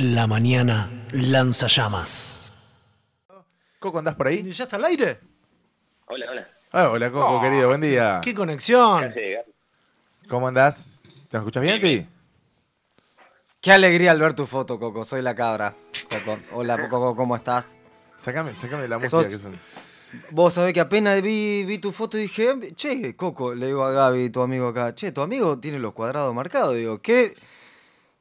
La mañana lanza llamas. Coco, ¿andás por ahí? ¿Ya está al aire? Hola, hola. Ah, hola, Coco, Oh, querido, buen día. ¡Qué conexión! ¿Cómo andás? ¿Te escuchas bien? Sí. Qué alegría al ver tu foto, Coco. Soy la cabra. Coco. Hola, Coco, ¿cómo estás? Sácame, sácame la música que son. Vos sabés que apenas vi, vi tu foto y dije, che, Coco, le digo a Gaby, tu amigo acá, che, tu amigo tiene los cuadrados marcados. Digo, qué,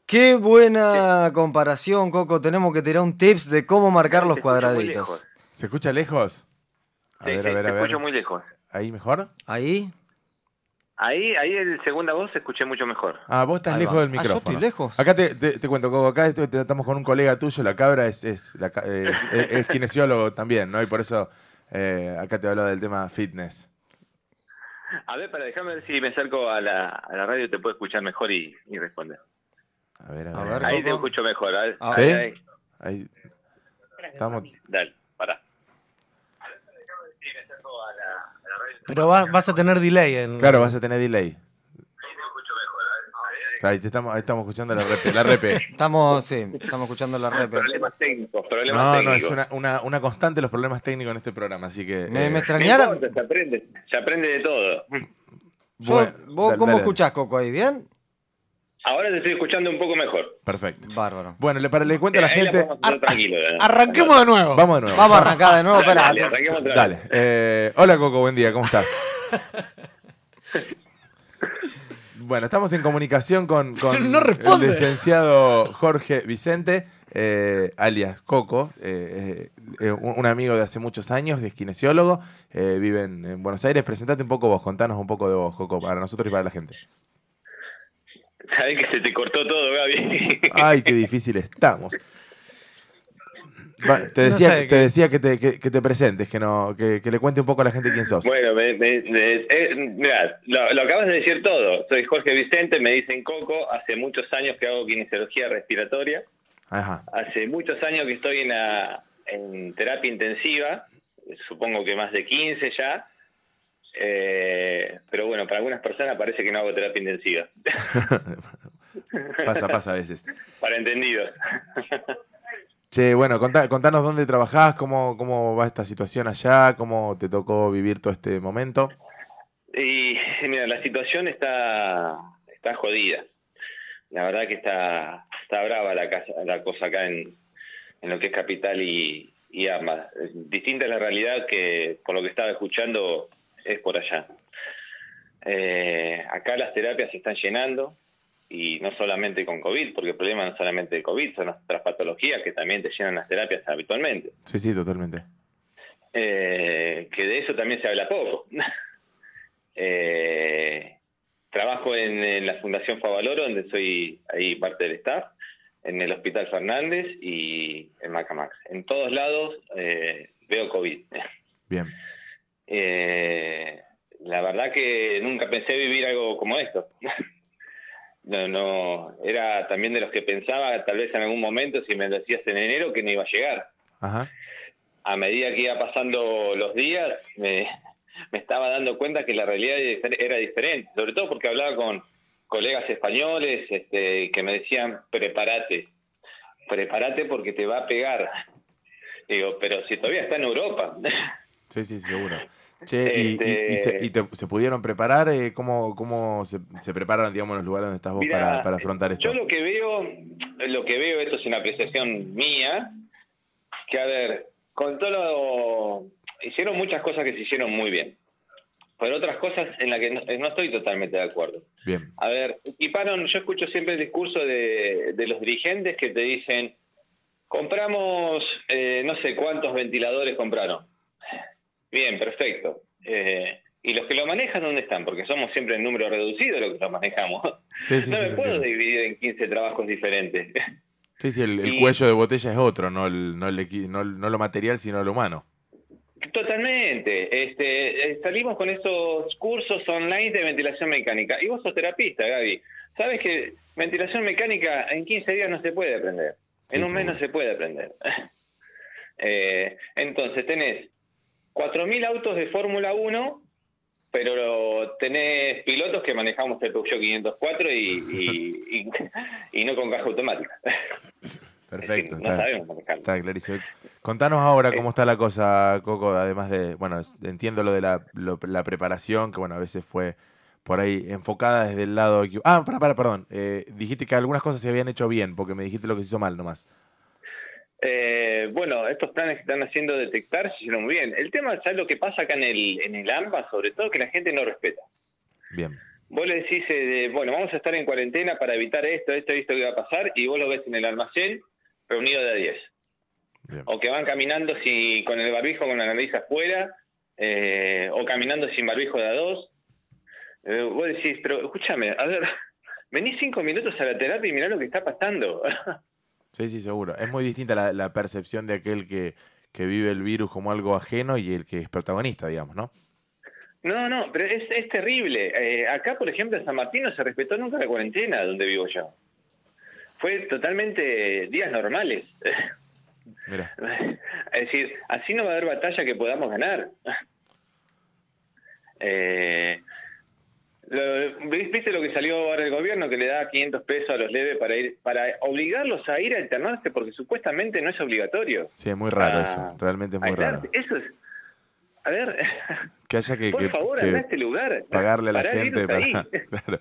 qué buena comparación, Coco. Tenemos que tirar un tips de cómo marcar los cuadraditos. ¿Se escucha lejos? A Sí, ver, a ver, a ver. escucho muy lejos. ¿Ahí mejor? Ahí. Ahí, ahí el segunda voz se escuché mucho mejor. Ah, vos estás Ahí lejos va. del Ah, yo micrófono. estoy lejos. Acá te, te- te cuento, Coco, acá est- estamos con un colega tuyo, la cabra es, es, la es- es- es kinesiólogo también, ¿no? Y por eso eh, acá te hablaba del tema fitness. A ver, para déjame ver si me acerco a la, a la radio te puedo escuchar mejor y, y responder. A ver, a A ver. ver, Ahí te escucho mejor. a ver. Ah, ¿Sí? Ahí, ahí. Ahí. Estamos... Dale, pará. Pero va- vas a tener delay en. Claro, vas a tener delay. Ahí, te estamos, ahí estamos escuchando la repe. La repe. Estamos, sí, estamos escuchando la rep. Problemas técnicos, problemas No, no, técnicos. es una, una, una constante los problemas técnicos en este programa, así que... Me, eh, me No extrañaron. importa, se aprende, se aprende de todo. Yo- bueno, ¿Vos dale, cómo dale. escuchás, Coco, ahí? ¿Bien? Ahora te estoy escuchando un poco mejor. Perfecto. Bárbaro. Bueno, le, para, le cuento a la Ahí gente... tranquilo, ¿eh? Arranquemos de nuevo. Vamos de nuevo. Vamos a arrancar de nuevo, espera. Dale, arranquemos vez. Dale. Eh, hola Coco, buen día, ¿cómo estás? Bueno, estamos en comunicación con, con No responde. el licenciado Jorge Vicente, eh, alias Coco, eh, eh, eh, un un amigo de hace muchos años, es kinesiólogo, eh, vive en, en Buenos Aires. Presentate un poco vos, contanos un poco de vos, Coco, para nosotros y para la gente. Sabés que se te cortó todo, Gaby. Ay, qué difícil estamos. Va, te No decía, sé te qué- decía que, te, que, que te presentes, que, no, que, que le cuente un poco a la gente quién sos. Bueno, me, me- me- eh, mirá, lo, lo acabas de decir todo. Soy Jorge Vicente, me dicen Coco. Hace muchos años que hago kinesiología respiratoria. Ajá. Hace muchos años que estoy en, la- en terapia intensiva. Supongo que más de 15 ya. Eh, pero bueno, para algunas personas parece que no hago terapia intensiva. pasa, pasa a veces. para entendidos. Che, bueno, contá- contanos dónde trabajás, cómo, cómo va esta situación allá, cómo te tocó vivir todo este momento. Y mira, la situación está, está jodida. La verdad que está, está brava la, casa, la cosa acá en, en lo que es Capital y, y Armas. Distinta es la realidad que, por lo que estaba escuchando, es por allá. Eh, acá las terapias se están llenando, y no solamente con COVID, porque el problema no es solamente de COVID, son otras patologías que también te llenan las terapias habitualmente. Sí, sí, totalmente. Eh, que de eso también se habla poco. Eh, trabajo en, en la Fundación Favaloro, donde soy ahí parte del staff, en el Hospital Fernández y en Macamax. En todos lados veo COVID. Bien. Eh, la verdad que nunca pensé vivir algo como esto. No, no, era también de los que pensaba, tal vez en algún momento, si me decías en enero, que no iba a llegar Ajá. a medida que iba pasando los días, me, me estaba dando cuenta que la realidad era diferente, sobre todo porque hablaba con colegas españoles este, que me decían, prepárate, prepárate porque te va a pegar. Digo, pero si todavía está en Europa. Sí, sí, seguro. Che, y, y- y Este- se, y te- se pudieron preparar? Eh, ¿Cómo, cómo se, se prepararon, digamos, los lugares donde estás vos Mirá, para, para afrontar esto? Yo lo que veo, lo que veo, esto es una apreciación mía, que a ver, con todo lo, hicieron muchas cosas que se hicieron muy bien, pero otras cosas en las que no, no estoy totalmente de acuerdo. Bien. A ver, equiparon, yo escucho siempre el discurso de, de los dirigentes que te dicen, compramos eh, no sé cuántos ventiladores compraron. Bien, perfecto. Eh, ¿Y los que lo manejan dónde están? Porque somos siempre en número reducido los que lo manejamos. Sí, sí, no sí, me puedo dividir en 15 trabajos diferentes. Sí, sí, el, el y- cuello de botella es otro, no, el, no, el no, no lo material, sino lo humano. Totalmente. Este, eh, salimos con esos cursos online de ventilación mecánica. Y vos sos terapista, Gaby. Sabes que ventilación mecánica en 15 días no se puede aprender. En un mes no se puede aprender. Eh, entonces, tenés 4.000 autos de Fórmula 1, pero tenés pilotos que manejamos el Peugeot 504 y, y, y- y no con caja automática. Perfecto. no está, sabemos manejarlo. está clarísimo. Contanos ahora cómo está la cosa, Coco, además de, bueno, entiendo lo de la, lo- la preparación, que bueno, a veces fue por ahí enfocada desde el lado... Ah, para, para, perdón. eh, dijiste que algunas cosas se habían hecho bien, porque me dijiste lo que se hizo mal nomás. Eh, bueno, estos planes que están haciendo detectar se hicieron muy bien. El tema, ¿sabes lo que pasa acá en el, en el AMBA? Sobre todo que la gente no respeta. Bien. Vos le decís, eh, de, bueno, vamos a estar en cuarentena para evitar esto, esto y esto que va a pasar, y vos lo ves en el almacén reunido de a 10. Bien. O que van caminando si, con el barbijo con la nariz afuera, eh, o caminando sin barbijo de a dos. Eh, vos decís, pero escúchame, a ver, vení cinco minutos a la terapia y mirá lo que está pasando. Sí, sí, seguro. Es muy distinta la, la percepción de aquel que, que vive el virus como algo ajeno y el que es protagonista, digamos, ¿no? No, no, pero es, es terrible. Eh, acá, por ejemplo, en San Martín no se respetó nunca la cuarentena donde vivo yo. Fue totalmente días normales. Mira. Es decir, así no va a haber batalla que podamos ganar. Eh, ¿Viste lo que salió ahora el gobierno que le da 500 pesos a los leves para ir para obligarlos a ir a internarse porque supuestamente no es obligatorio? Sí, es muy raro Ah, eso. Realmente es muy raro. Eso es. A ver, Que haya que, por que- favor, que a este lugar. pagarle a la el gente ahí. para... Claro.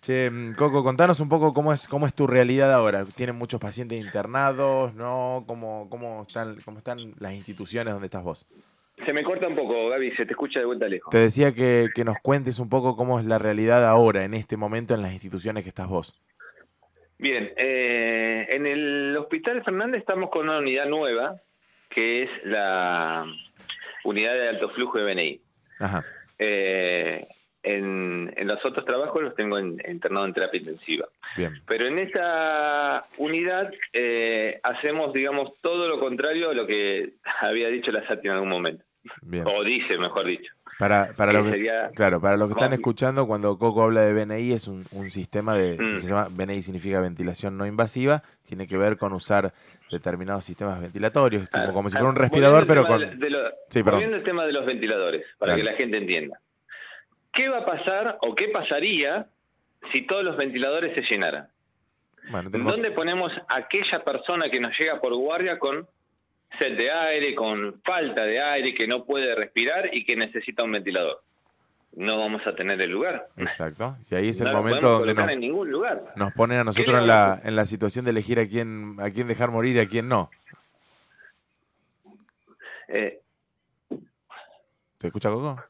Che, mm, Coco, contanos un poco cómo es, cómo es tu realidad ahora. ¿Tienen muchos pacientes internados? ¿No? ¿Cómo, cómo, están, ¿Cómo están las instituciones donde estás vos? Se me corta un poco, Gaby, se te escucha de vuelta lejos. Te decía que, que nos cuentes un poco cómo es la realidad ahora, en este momento, en las instituciones que estás vos. Bien, eh, en el Hospital Fernández estamos con una unidad nueva, que es la unidad de alto flujo de BNI. Ajá, Eh, en, en los otros trabajos los tengo en- internado en terapia intensiva. Bien. Pero en esa unidad eh, hacemos, digamos, todo lo contrario a lo que había dicho la SATI en algún momento. Bien. O dice, mejor dicho. Para, para lo que, sería- claro, para los que están escuchando, cuando Coco habla de BNI, es un, un sistema de, que Mm. se llama, BNI significa ventilación no invasiva, tiene que ver con usar determinados sistemas ventilatorios, Claro. como si fuera un respirador, pero con... de lo- Sí, perdón. Al tema de los ventiladores, para que la gente entienda. ¿Qué va a pasar o qué pasaría si todos los ventiladores se llenaran? Bueno, tenemos- ¿Dónde ponemos a aquella persona que nos llega por guardia con sed de aire, con falta de aire, que no puede respirar y que necesita un ventilador? No vamos a tener el lugar. Exacto. Y ahí es el no momento donde nos, en ningún lugar. nos ponen a nosotros en la, en la situación de elegir a quién, a quién dejar morir y a quién no. Eh, ¿Te escucha Coco?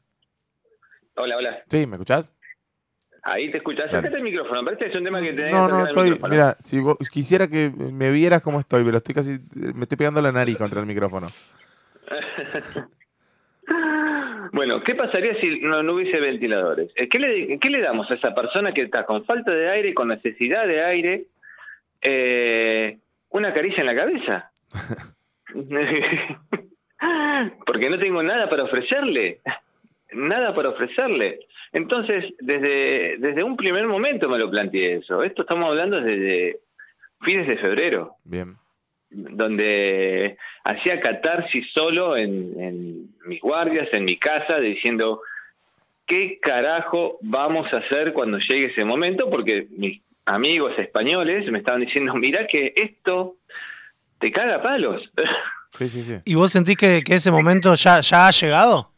hola, hola. Sí, ¿me escuchás? Ahí te escuchas. Dale. Acércate el micrófono. Parece que es un tema que tenés No, que no, estoy. Mira, si vos quisiera que me vieras cómo estoy, pero estoy casi. Me estoy pegando la nariz contra el micrófono. Bueno, ¿qué pasaría si no, no hubiese ventiladores? Eh, ¿Qué le, ¿Qué le damos a esa persona que está con falta de aire, con necesidad de aire? Eh, ¿Una caricia en la cabeza? Porque no tengo nada para ofrecerle. Nada para ofrecerle. Entonces, desde, desde un primer momento me lo planteé eso. Esto estamos hablando desde fines de febrero Bien. donde hacía catarsis solo en, en mis guardias, en mi casa, diciendo, ¿qué carajo vamos a hacer cuando llegue ese momento? Porque mis amigos españoles me estaban diciendo, mirá que esto te caga palos. Sí, sí, sí. ¿Y vos sentís que, que ese momento ya, ya ha llegado?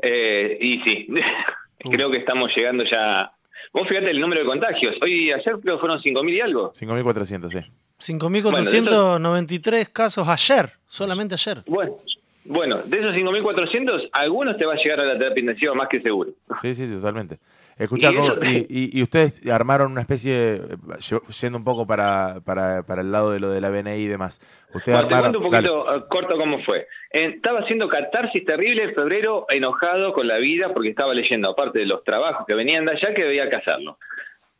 Eh, y sí, creo que estamos llegando ya... Vos fíjate el número de contagios. Hoy, ayer creo que fueron 5.000 y algo. 5.400, sí. 5.493 casos ayer, solamente ayer. Bueno, bueno, de esos 5.400, algunos te va a llegar a la terapia intensiva más que seguro. Sí, sí, totalmente. Escuchá, Y ustedes armaron una especie, lle- yendo un poco para, para, para el lado de lo de la BNI y demás. Ustedes Bueno, te armaron. cuento un poquito eh, corto cómo fue. Estaba haciendo catarsis terrible en febrero, enojado con la vida porque estaba leyendo, aparte de los trabajos que venían de allá, que que hacerlo.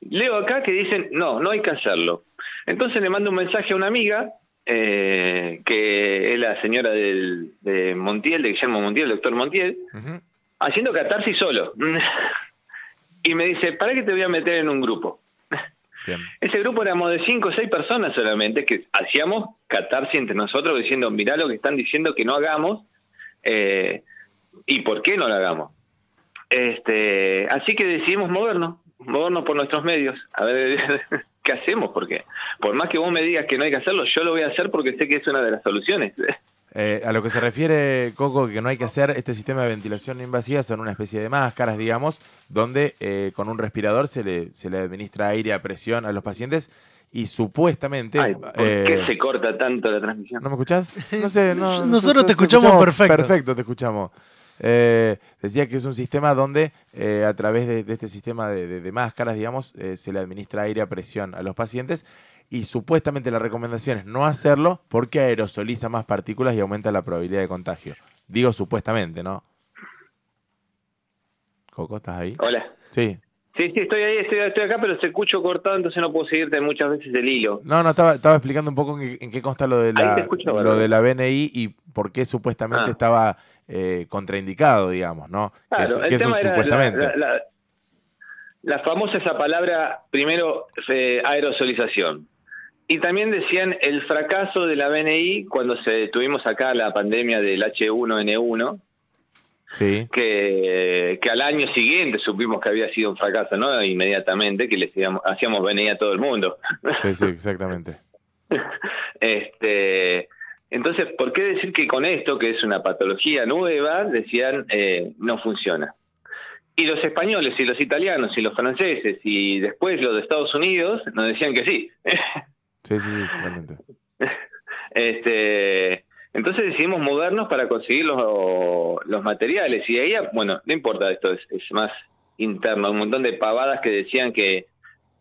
Leo acá que dicen, no, no hay que hacerlo. Entonces le mando un mensaje a una amiga, eh, que es la señora del, de Montiel, de Guillermo Montiel, el doctor Montiel, haciendo catarsis solo. y me dice, ¿para qué te voy a meter en un grupo? Bien. Ese grupo éramos de cinco o seis personas solamente que hacíamos catarsis entre nosotros diciendo, mirá lo que están diciendo que no hagamos eh, y por qué no lo hagamos. Este, así que decidimos movernos, movernos por nuestros medios, a ver ¿qué hacemos? Porque por más que vos me digas que no hay que hacerlo, yo lo voy a hacer porque sé que es una de las soluciones. Eh, a lo que se refiere, Coco, que no hay que hacer este sistema de ventilación invasiva, son una especie de máscaras, digamos, donde eh, con un respirador se le, se le administra aire a presión a los pacientes y supuestamente... Ay, ¿Por qué eh, se corta tanto la transmisión? ¿No me escuchás? No sé, no, Nosotros te escuchamos perfecto. Perfecto, te escuchamos. Eh, decía que es un sistema donde eh, a través de, de este sistema de, de- de máscaras, digamos, eh, se le administra aire a presión a los pacientes y supuestamente la recomendación es no hacerlo porque aerosoliza más partículas y aumenta la probabilidad de contagio. Digo supuestamente, ¿no? Coco, ¿estás ahí? Hola. Sí. Sí, sí, estoy ahí, estoy, estoy acá, pero se escucho cortado, entonces no puedo seguirte muchas veces el hilo. No, no, estaba, estaba explicando un poco en, qué- en qué consta lo de la, escucho, lo de la BNI y por qué supuestamente Ah. estaba eh, contraindicado, digamos, ¿no? Claro, que el era la, supuestamente. la- la- la famosa esa palabra, primero, eh, aerosolización. Y también decían el fracaso de la BNI cuando se tuvimos acá la pandemia del H1N1, Sí, que, que al año siguiente supimos que había sido un fracaso, ¿no? Inmediatamente, que le hacíamos, hacíamos BNI a todo el mundo. sí, sí, exactamente. Este, entonces, ¿por qué decir que con esto, que es una patología nueva, decían eh, no funciona? Y los españoles y los italianos y los franceses y después los de Estados Unidos nos decían que sí. Sí, sí, sí, totalmente. este, entonces decidimos movernos para conseguir los, los materiales. Y ahí, bueno, no importa, esto es, es más interno. Un montón de pavadas que decían que,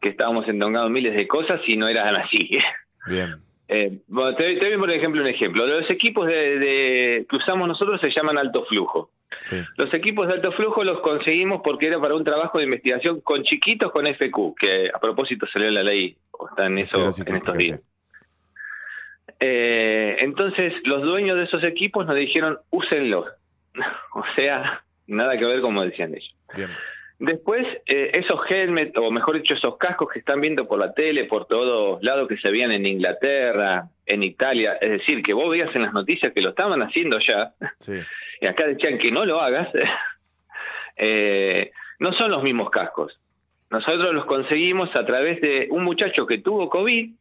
que estábamos endongando miles de cosas y no eran así. Bien. Eh, bueno, te, te doy por ejemplo un ejemplo. Los equipos de, de- que usamos nosotros se llaman alto flujo. Sí, Los equipos de alto flujo los conseguimos porque era para un trabajo de investigación con chiquitos con FQ, que a propósito salió la ley, o está en, eso, en estos días. Eh, entonces, los dueños de esos equipos nos dijeron, úsenlos. o sea, nada que ver como decían ellos. Bien. Después, eh, esos helmets, o mejor dicho, esos cascos que están viendo por la tele, por todos lados, que se veían en Inglaterra, en Italia, es decir, que vos veías en las noticias que lo estaban haciendo ya, Sí, y acá decían que no lo hagas, eh, no son los mismos cascos. Nosotros los conseguimos a través de un muchacho que tuvo COVID,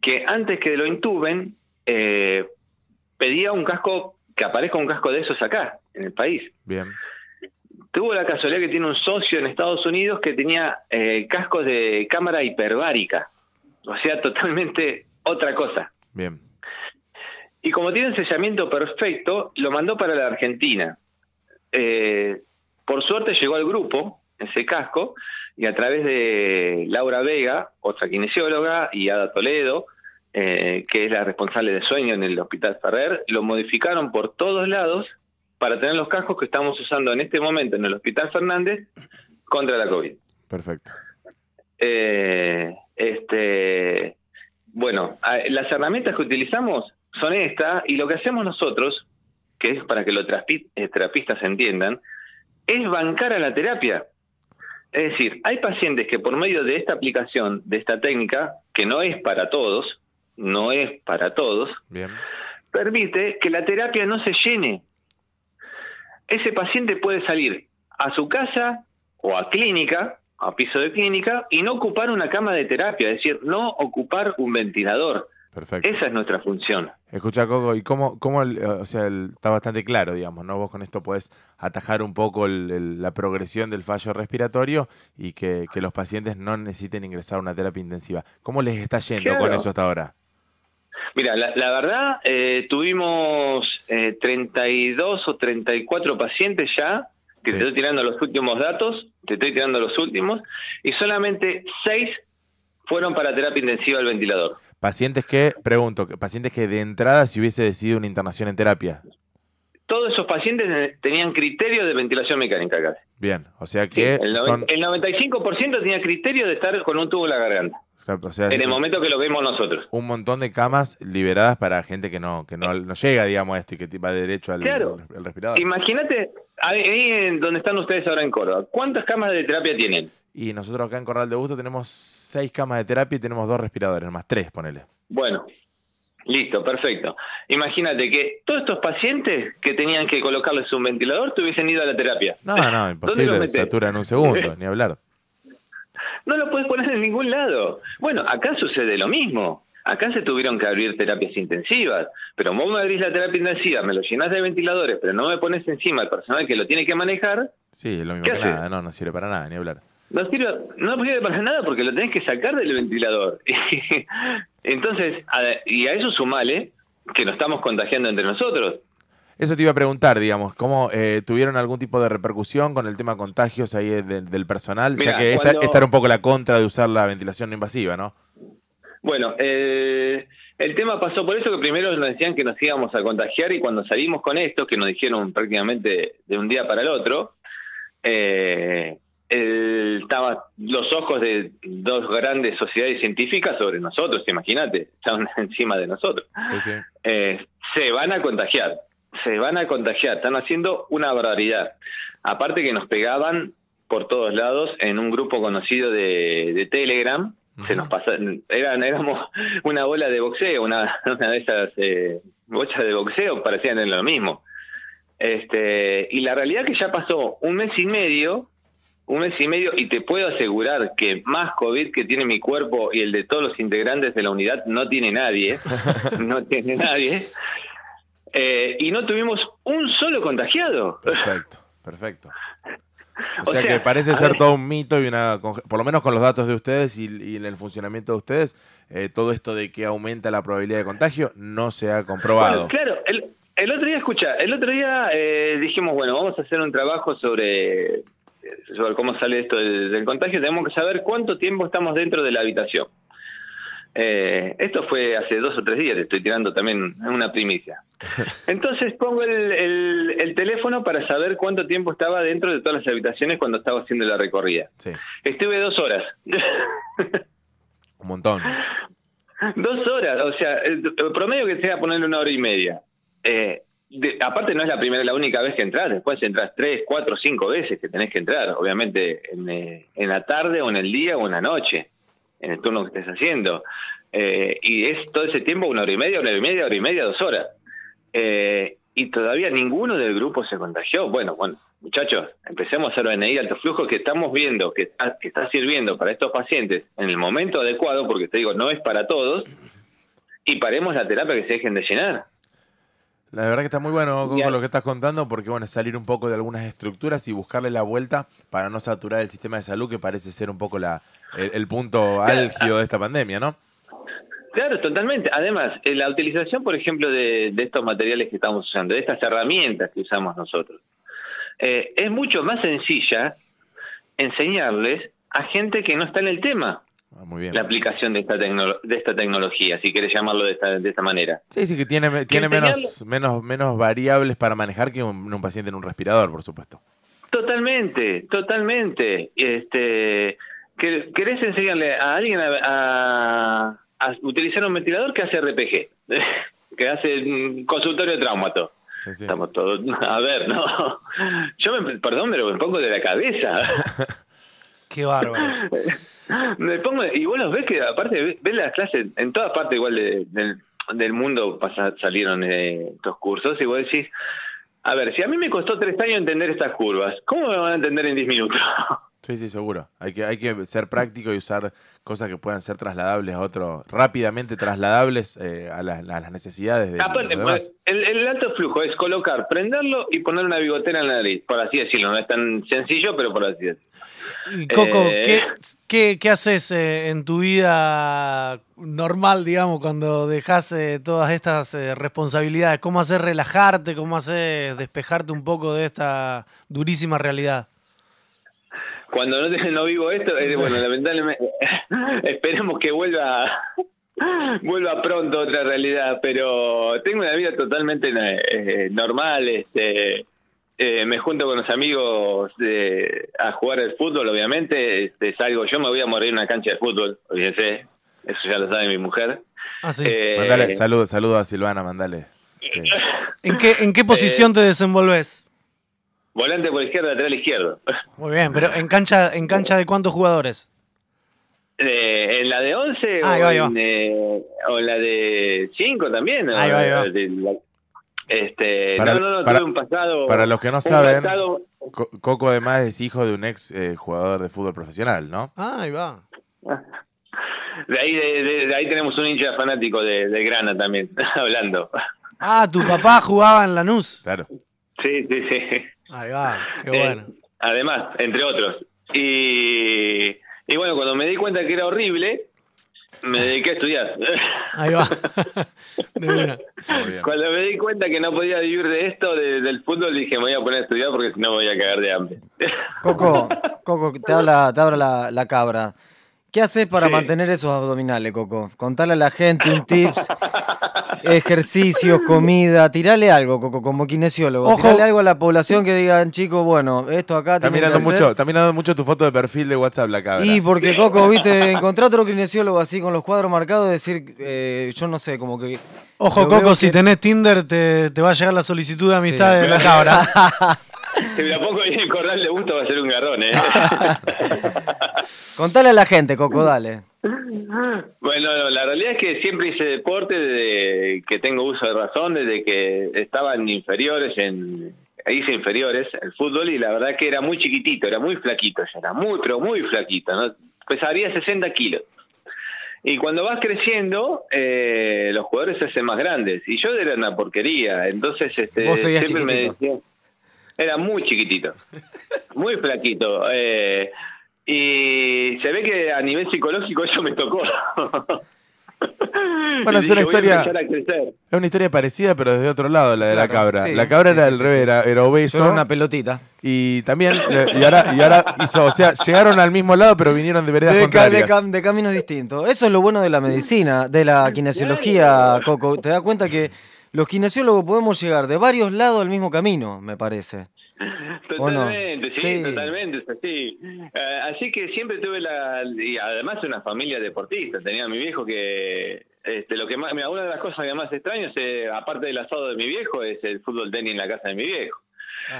que antes que lo intuben, eh, pedía un casco, que aparezca un casco de esos acá, en el país bien. tuvo la casualidad que tiene un socio en Estados Unidos que tenía eh, cascos de cámara hiperbárica, o sea, totalmente otra cosa. Bien. Y como tiene un sellamiento perfecto, lo mandó para la Argentina. Eh, por suerte llegó al grupo, ese casco, y a través de Laura Vega, otra kinesióloga, y Ada Toledo, eh, que es la responsable de sueño en el Hospital Ferrer, lo modificaron por todos lados para tener los cascos que estamos usando en este momento en el Hospital Fernández contra la COVID. Perfecto. Eh, este, bueno, las herramientas que utilizamos son estas y lo que hacemos nosotros, que es para que los eh, terapistas entiendan, es bancar a la terapia. Es decir, hay pacientes que por medio de esta aplicación, de esta técnica, que no es para todos, no es para todos, Bien. permite que la terapia no se llene. Ese paciente puede salir a su casa o a clínica, a piso de clínica, y no ocupar una cama de terapia, es decir, no ocupar un ventilador. Perfecto. Esa es nuestra función. Escucha, Coco, ¿y cómo, cómo el- o sea, el- está bastante claro, digamos, ¿no? Vos con esto podés atajar un poco el- la progresión del fallo respiratorio y que, que los pacientes no necesiten ingresar a una terapia intensiva. ¿Cómo les está yendo con eso hasta ahora? Mira, la, la verdad, eh, tuvimos eh, 32 o 34 pacientes ya, que Sí. te estoy tirando los últimos datos, te estoy tirando los últimos, y solamente 6 fueron para terapia intensiva al ventilador. Pacientes que, pregunto, pacientes que de entrada si hubiese decidido una internación en terapia. Todos esos pacientes eh, tenían criterio de ventilación mecánica casi. Bien, o sea Sí, que el, noven- son... el 95% tenía criterio de estar con un tubo en la garganta, o sea, en el momento que lo vemos nosotros. Un montón de camas liberadas para gente que no, que no, no llega, digamos, a esto y que va derecho al, Claro. al respirador. Imagínate, ahí, donde están ustedes ahora en Córdoba, ¿cuántas camas de terapia tienen? Y nosotros acá en Corral de Busto tenemos seis camas de terapia y tenemos dos respiradores, más tres, ponele. Bueno, listo, perfecto. Imagínate que todos estos pacientes que tenían que colocarles un ventilador tuviesen ido a la terapia. No, no, imposible, satura en un segundo, ni hablar. no lo puedes poner en ningún lado. Bueno, acá sucede lo mismo. Acá se tuvieron que abrir terapias intensivas, pero vos me abrís la terapia intensiva, me lo llenás de ventiladores, pero no me pones encima el personal que lo tiene que manejar. Sí, es lo mismo que nada, no, no sirve para nada, ni hablar. No sirve, no sirve para nada porque lo tenés que sacar del ventilador. Entonces, y a eso sumale que nos estamos contagiando entre nosotros. Eso te iba a preguntar, digamos, ¿cómo eh, tuvieron algún tipo de repercusión con el tema contagios ahí del personal? ya que esta, era un poco la contra de usar la ventilación invasiva, ¿no? Bueno, eh, el tema pasó por eso que primero nos decían que nos íbamos a contagiar y cuando salimos con esto, que nos dijeron prácticamente de un día para el otro, eh, estaba los ojos de dos grandes sociedades científicas sobre nosotros, imagínate, estaban encima de nosotros. Eh, se van a contagiar, se van a contagiar, están haciendo una barbaridad. Aparte que nos pegaban por todos lados en un grupo conocido de Telegram, se nos pasa, eran, éramos una bola de boxeo, una, una de esas eh, bochas de boxeo, parecían en lo mismo. Este, y la realidad que ya pasó un mes y medio, un mes y medio, y te puedo asegurar que más COVID que tiene mi cuerpo y el de todos los integrantes de la unidad no tiene nadie, no tiene nadie. Eh, y no tuvimos un solo contagiado. Perfecto, perfecto. O, sea, que parece ser todo un mito y una, por lo menos con los datos de ustedes y, en el funcionamiento de ustedes, eh, todo esto de que aumenta la probabilidad de contagio no se ha comprobado. claro, el, otro día, escucha, el otro día eh, dijimos, bueno, vamos a hacer un trabajo sobre, sobre cómo sale esto del contagio, tenemos que saber cuánto tiempo estamos dentro de la habitación. Eh, esto fue hace dos o tres días, estoy tirando también una primicia. Entonces pongo el, teléfono para saber cuánto tiempo estaba dentro de todas las habitaciones cuando estaba haciendo la recorrida. Estuve dos horas. Un montón. Dos horas, o sea, el, promedio que sea ponerle una hora y media. Eh, aparte no es la primera, la única vez que entras, después entras tres, cuatro, cinco veces que tenés que entrar, obviamente en, eh, en la tarde o en el día o en la noche en el turno que estés haciendo. Eh, y es todo ese tiempo, una hora y media, una hora y media, hora y media, dos horas. Eh, y todavía ninguno del grupo se contagió. Bueno, bueno, muchachos, empecemos a hacer ONI alto flujo que estamos viendo que está, que está sirviendo para estos pacientes en el momento adecuado, porque te digo, no es para todos, y paremos la terapia que se dejen de llenar. La verdad que está muy bueno con lo que estás contando, porque bueno, es salir un poco de algunas estructuras y buscarle la vuelta para no saturar el sistema de salud, que parece ser un poco la, el, punto álgido de esta pandemia, ¿no? Claro, totalmente. Además, eh, la utilización, por ejemplo, de, estos materiales que estamos usando, de estas herramientas que usamos nosotros, eh, es mucho más sencilla enseñarles a gente que no está en el tema. Ah, muy bien. La aplicación de esta, de esta tecnología, si quieres llamarlo de esta, de esta manera. Sí, sí, que tiene, tiene menos, menos, menos variables para manejar que un, un paciente en un respirador, por supuesto. Totalmente, totalmente. Este, ¿Querés enseñarle a alguien a, utilizar un ventilador que hace RPG? que hace consultorio de traumato. Estamos todos. A ver, no. Yo me, perdón, pero me pongo de la cabeza. Qué bárbaro. me pongo, y vos los ves que, aparte, ves las clases en todas partes igual del mundo salieron eh, estos cursos, y vos decís, a ver, si a mí me costó tres años entender estas curvas, ¿cómo me van a entender en diez minutos? Sí, sí, seguro. Hay que, hay que ser práctico y usar cosas que puedan ser trasladables a otro, rápidamente trasladables eh, a, las necesidades de, Aparte, pues, el, alto flujo es colocar, prenderlo y poner una bigotera en la nariz, por así decirlo. No es tan sencillo, pero por así decirlo. Coco, eh, ¿qué, qué, haces eh, en tu vida normal, digamos, cuando dejas todas estas responsabilidades? ¿Cómo hacer relajarte? ¿Cómo hacer despejarte un poco de esta durísima realidad? Cuando no, no vivo esto, eh, bueno, lamentablemente, esperemos que vuelva vuelva pronto otra realidad, pero tengo una vida totalmente eh, normal, este eh, me junto con los amigos a jugar al fútbol, obviamente, este, salgo, yo me voy a morir en una cancha de fútbol, fíjense, eso ya lo sabe mi mujer. Ah, sí. mandale, saludos, saludos a Silvana, mandale. ¿En qué, en qué posición te desenvolves? Volante por izquierda, lateral izquierdo. Muy bien, pero ¿en cancha, en cancha de cuántos jugadores? Eh, ¿En la de 11 o, En, eh, o, En, la de 5 también? Ahí va, este, para, no, no, no, tuve un pasado. Para los que no saben. Co- Coco además es hijo de un ex eh, jugador de fútbol profesional, ¿no? Ah, ahí va. De ahí, de, de- de ahí tenemos un hincha fanático de, de Grana también, hablando. Ah, tu papá jugaba en Lanús. Claro. Sí, sí, sí. Ahí va, qué Eh, bueno. además, entre otros. Y, y bueno, cuando me di cuenta que era horrible, me dediqué a estudiar. Ahí va. De una. Cuando me di cuenta que no podía vivir de esto, de- del fútbol, dije, me voy a poner a estudiar porque si no me voy a cagar de hambre. Coco, Coco, te habla, te habla la, la cabra. ¿Qué haces para Sí. mantener esos abdominales, Coco? Contale a la gente un tips, ejercicios, comida, tirale algo, Coco, como kinesiólogo. Ojo. Tirale algo a la población que digan, chicos, bueno, esto acá Está mirando hacer". mucho, está mirando mucho tu foto de perfil de WhatsApp, la cabra. Y porque, Coco, viste, encontrar otro kinesiólogo así con los cuadros marcados, decir, eh, yo no sé, como que... Ojo, Coco, si que- tenés Tinder, te, te va a llegar la solicitud de amistad Sí. de la cabra. Si me la pongo ahí en el corral de gusto va a ser un garrón, ¿eh? Contale a la gente, Coco, dale. Bueno, no, la realidad es que siempre hice deporte desde que tengo uso de razón, desde que estaba en inferiores, en hice inferiores, el fútbol, y la verdad que era muy chiquitito, era muy flaquito, yo era muy, pero muy flaquito, ¿no? pesaría 60 kilos. Y cuando vas creciendo, eh, los jugadores se hacen más grandes, y yo era una porquería, entonces este, Vos siempre me decían, era muy chiquitito, muy flaquito. eh, y se ve que a nivel psicológico eso me tocó. Bueno, es una historia-. Es una historia parecida, pero desde otro lado, la de la cabra. sí, la cabra sí, era sí, al revés, sí. Era, era obeso. Solo una pelotita. y también, y ahora, y ahora hizo, o sea, llegaron al mismo lado, pero vinieron de veredas De, ca- de contrarias. cam- de caminos distintos. Eso es lo bueno de la medicina, de la kinesiología, Coco. Te das cuenta que los kinesiólogos podemos llegar de varios lados al mismo camino, me parece. Totalmente, sí, Sí. totalmente, es así. Eh, así que siempre tuve la. Y además, una familia deportista. Tenía a mi viejo que. Este, lo que más, mira, una de las cosas que más extraño, es, eh, aparte del asado de mi viejo, es el fútbol tenis en la casa de mi viejo.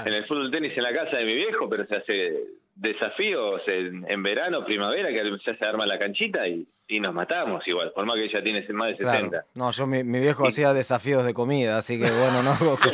En el fútbol tenis en la casa de mi viejo, pero se hace desafíos en, en verano, primavera, que ya se arma la canchita y, y nos matamos igual, por más que ella tiene más de 70. Claro. No, yo mi, mi viejo hacía desafíos de comida, así que bueno, no, Coco.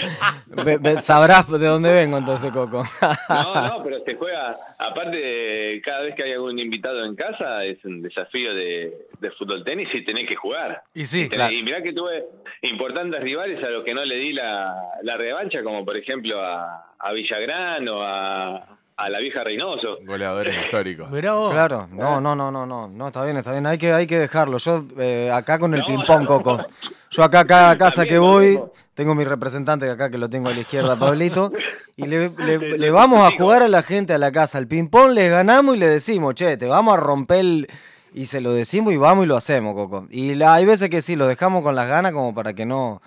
Sabrás de dónde vengo entonces, Coco. No, no, pero se juega, aparte, cada vez que hay algún invitado en casa, es un desafío de, de fútbol tenis y tenés que jugar. Y sí, Y, tenés- y mirá que tuve importantes rivales a los que no le di la, la revancha, como por ejemplo a, a Villagrán o a, a la vieja Reynoso. Goleadores históricos. Mirá vos. Claro, no, no, no, no, no, no, está bien, está bien, hay que, hay que dejarlo. Yo eh, acá con el No, ping-pong, no. Coco. Yo acá, cada casa También que voy, tengo mi representante acá que lo tengo a la izquierda, Pablito, y le, le- vamos a jugar a la gente a la casa. El ping-pong les ganamos y le decimos, che, te vamos a romper el... Y se lo decimos y vamos y lo hacemos, Coco. Y la- hay veces que sí, lo dejamos con las ganas como para que no,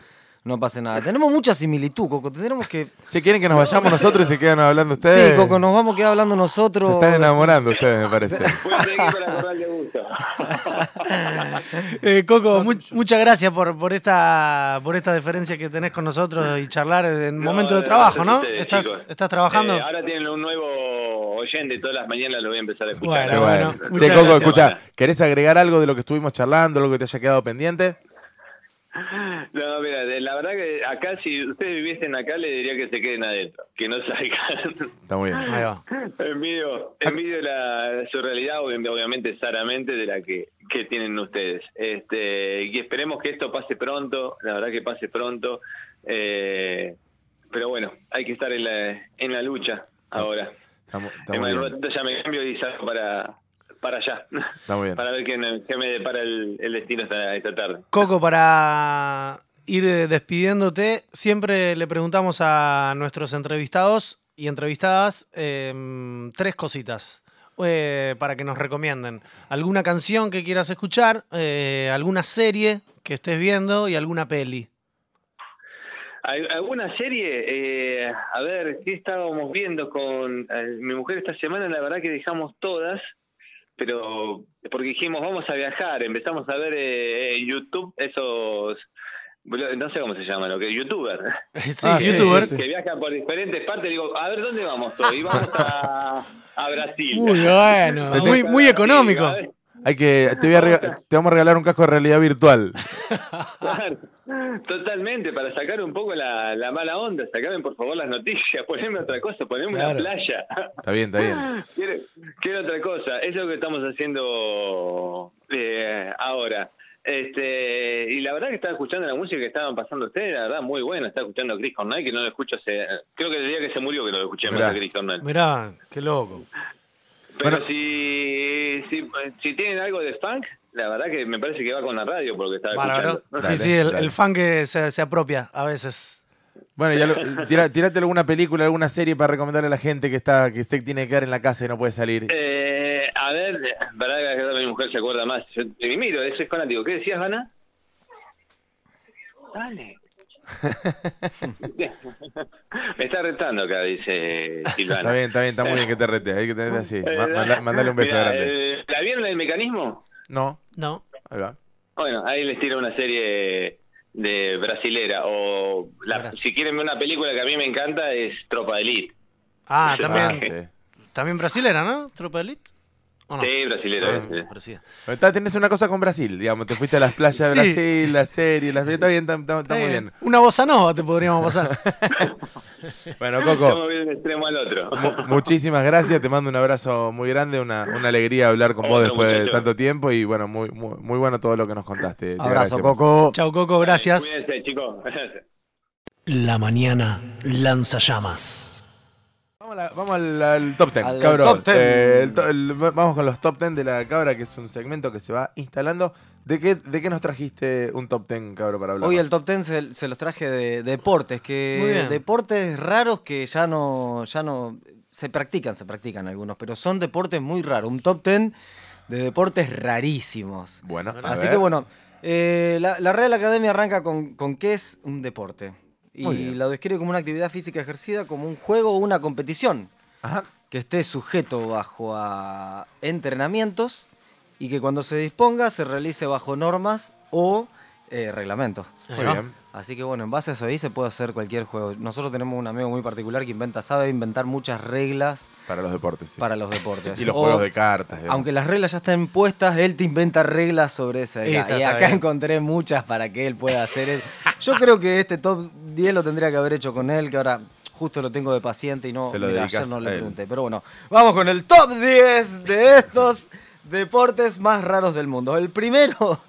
no pase nada. Tenemos mucha similitud, Coco. Tenemos que... Che, ¿quieren que nos vayamos nosotros y se quedan hablando ustedes? Sí, Coco, nos vamos a quedar hablando nosotros. Se están enamorando ustedes, me parece. Eh, Coco, mu- muchas gracias por, por esta por esta deferencia que tenés con nosotros y charlar en No, momento de trabajo, ¿no? ustedes, ¿Estás, chicos. ¿Estás trabajando? Eh, ahora tienen un nuevo oyente, todas las mañanas lo voy a empezar a escuchar. Bueno, bueno, Che, Coco, gracias. escucha, ¿querés agregar algo de lo que estuvimos charlando, algo que te haya quedado pendiente? No, mira, la verdad que acá, si ustedes viviesen acá, le diría que se queden adentro, que no salgan. Está muy bien. Ahí va. envidio envidio la, su realidad, obvi- obviamente, sanamente, de la que, que tienen ustedes. Este, y esperemos que esto pase pronto, la verdad que pase pronto. Eh, pero bueno, hay que estar en la, en la lucha ahora. En bien. ratito ya me cambio y salgo para, para allá. Está muy bien. Para ver qué, me- qué me depara el, el destino esta, esta tarde. Coco, para ir despidiéndote, siempre le preguntamos a nuestros entrevistados y entrevistadas eh, tres cositas eh, para que nos recomienden. Alguna canción que quieras escuchar, eh, alguna serie que estés viendo y alguna peli. ¿Al- ¿Alguna serie? Eh, a ver, ¿qué estábamos viendo con eh, mi mujer esta semana? La verdad que dejamos todas, pero porque dijimos vamos a viajar, empezamos a ver eh, en YouTube esos, no sé cómo se llaman, lo que youtuber, sí, Ah, youtuber. sí, sí. que viajan por diferentes partes. Digo, a ver, ¿dónde vamos hoy? Vamos a, a Brasil. Muy bueno, muy, muy económico. Hay que, te, voy a te vamos a regalar un casco de realidad virtual. Claro, totalmente, para sacar un poco la, la mala onda, sacarme por favor las noticias, ponerme otra cosa, ponerme Claro. una playa. Está bien, está bien. Quiero, quiero otra cosa, eso es lo que estamos haciendo eh, ahora. Este, y la verdad que estaba escuchando la música que estaban pasando ustedes, la verdad muy buena, estaba escuchando a Chris Cornell, que no lo escucho hace, creo que el día que se murió que no lo escuché más Mirá. a Chris Cornell. Mirá, qué loco. Pero Bueno. si, si, si tienen algo de funk, la verdad que me parece que va con la radio por lo que estaba Bárbaro. escuchando. Sí, Dale, sí, el, dale. el fan que se, se apropia a veces. Bueno, ya lo- tira- tirate alguna película, alguna serie para recomendarle a la gente que está, que se tiene que quedar en la casa y no puede salir. Eh, a ver, para que mi mujer se acuerda más. Yo, y miro, ese es fanático. ¿Qué decías, Ana? Dale. Me está retando acá, dice Silvana. Está bien, está bien, está muy bien que te rete. Hay que tener así. Eh, Ma- manda- mandale un beso mirá, grande. eh, ¿La vieron el mecanismo? No, No. ahí va. Bueno, ahí les tiro una serie de brasilera. O la- si quieren ver una película que a mí me encanta es Tropa de Elite. Ah, también, Ah, sí. también brasilera, ¿no? Tropa de Elite. Sí, brasilera. Sí. eh. Está, tenés una cosa con Brasil, digamos. Te fuiste a las playas de Sí. Brasil, la serie, las Está bien, está, está- está muy bien. Una bossa nova te podríamos pasar. Bueno, Estamos Coco, de un extremo al otro. mu- muchísimas gracias. Te mando un abrazo muy grande, una, una alegría hablar con vos después de tanto tiempo. Y bueno, muy, muy, muy bueno todo lo que nos contaste. Te Abrazo. Coco. Chau, Coco, gracias. Cuídense, chicos. La mañana lanza llamas. Vamos, a la- vamos al, al top 10, Al cabrón. top 10. Eh, el to- el- vamos con los top 10 de la cabra, que es un segmento que se va instalando. ¿De qué, de qué nos trajiste un top 10, cabrón, para hablar? Hoy el top 10 se, se los traje de deportes, Muy que bien. deportes raros que ya no, ya no se practican, se practican algunos, pero son deportes muy raros. Un top 10 de deportes rarísimos. Bueno, a Así ver. que bueno, eh, la, la Real Academia arranca con, con qué es un deporte. Y lo describe como una actividad física ejercida, como un juego o una competición Ajá. que esté sujeto bajo a entrenamientos y que cuando se disponga se realice bajo normas o eh, reglamentos. Muy bien. Así que bueno, en base a eso ahí se puede hacer cualquier juego. Nosotros tenemos un amigo muy particular que inventa, sabe inventar muchas reglas Para los deportes, sí. para los deportes. Y los O, juegos de cartas. digamos. Aunque las reglas ya estén puestas, él te inventa reglas sobre esa. Y, acá bien. encontré muchas para que él pueda hacer. el- Yo creo que este top 10 lo tendría que haber hecho con él, que ahora justo lo tengo de paciente y no, Se lo dedicas ayer no le pregunté. Pero bueno, vamos con el top 10 de estos deportes más raros del mundo. El primero,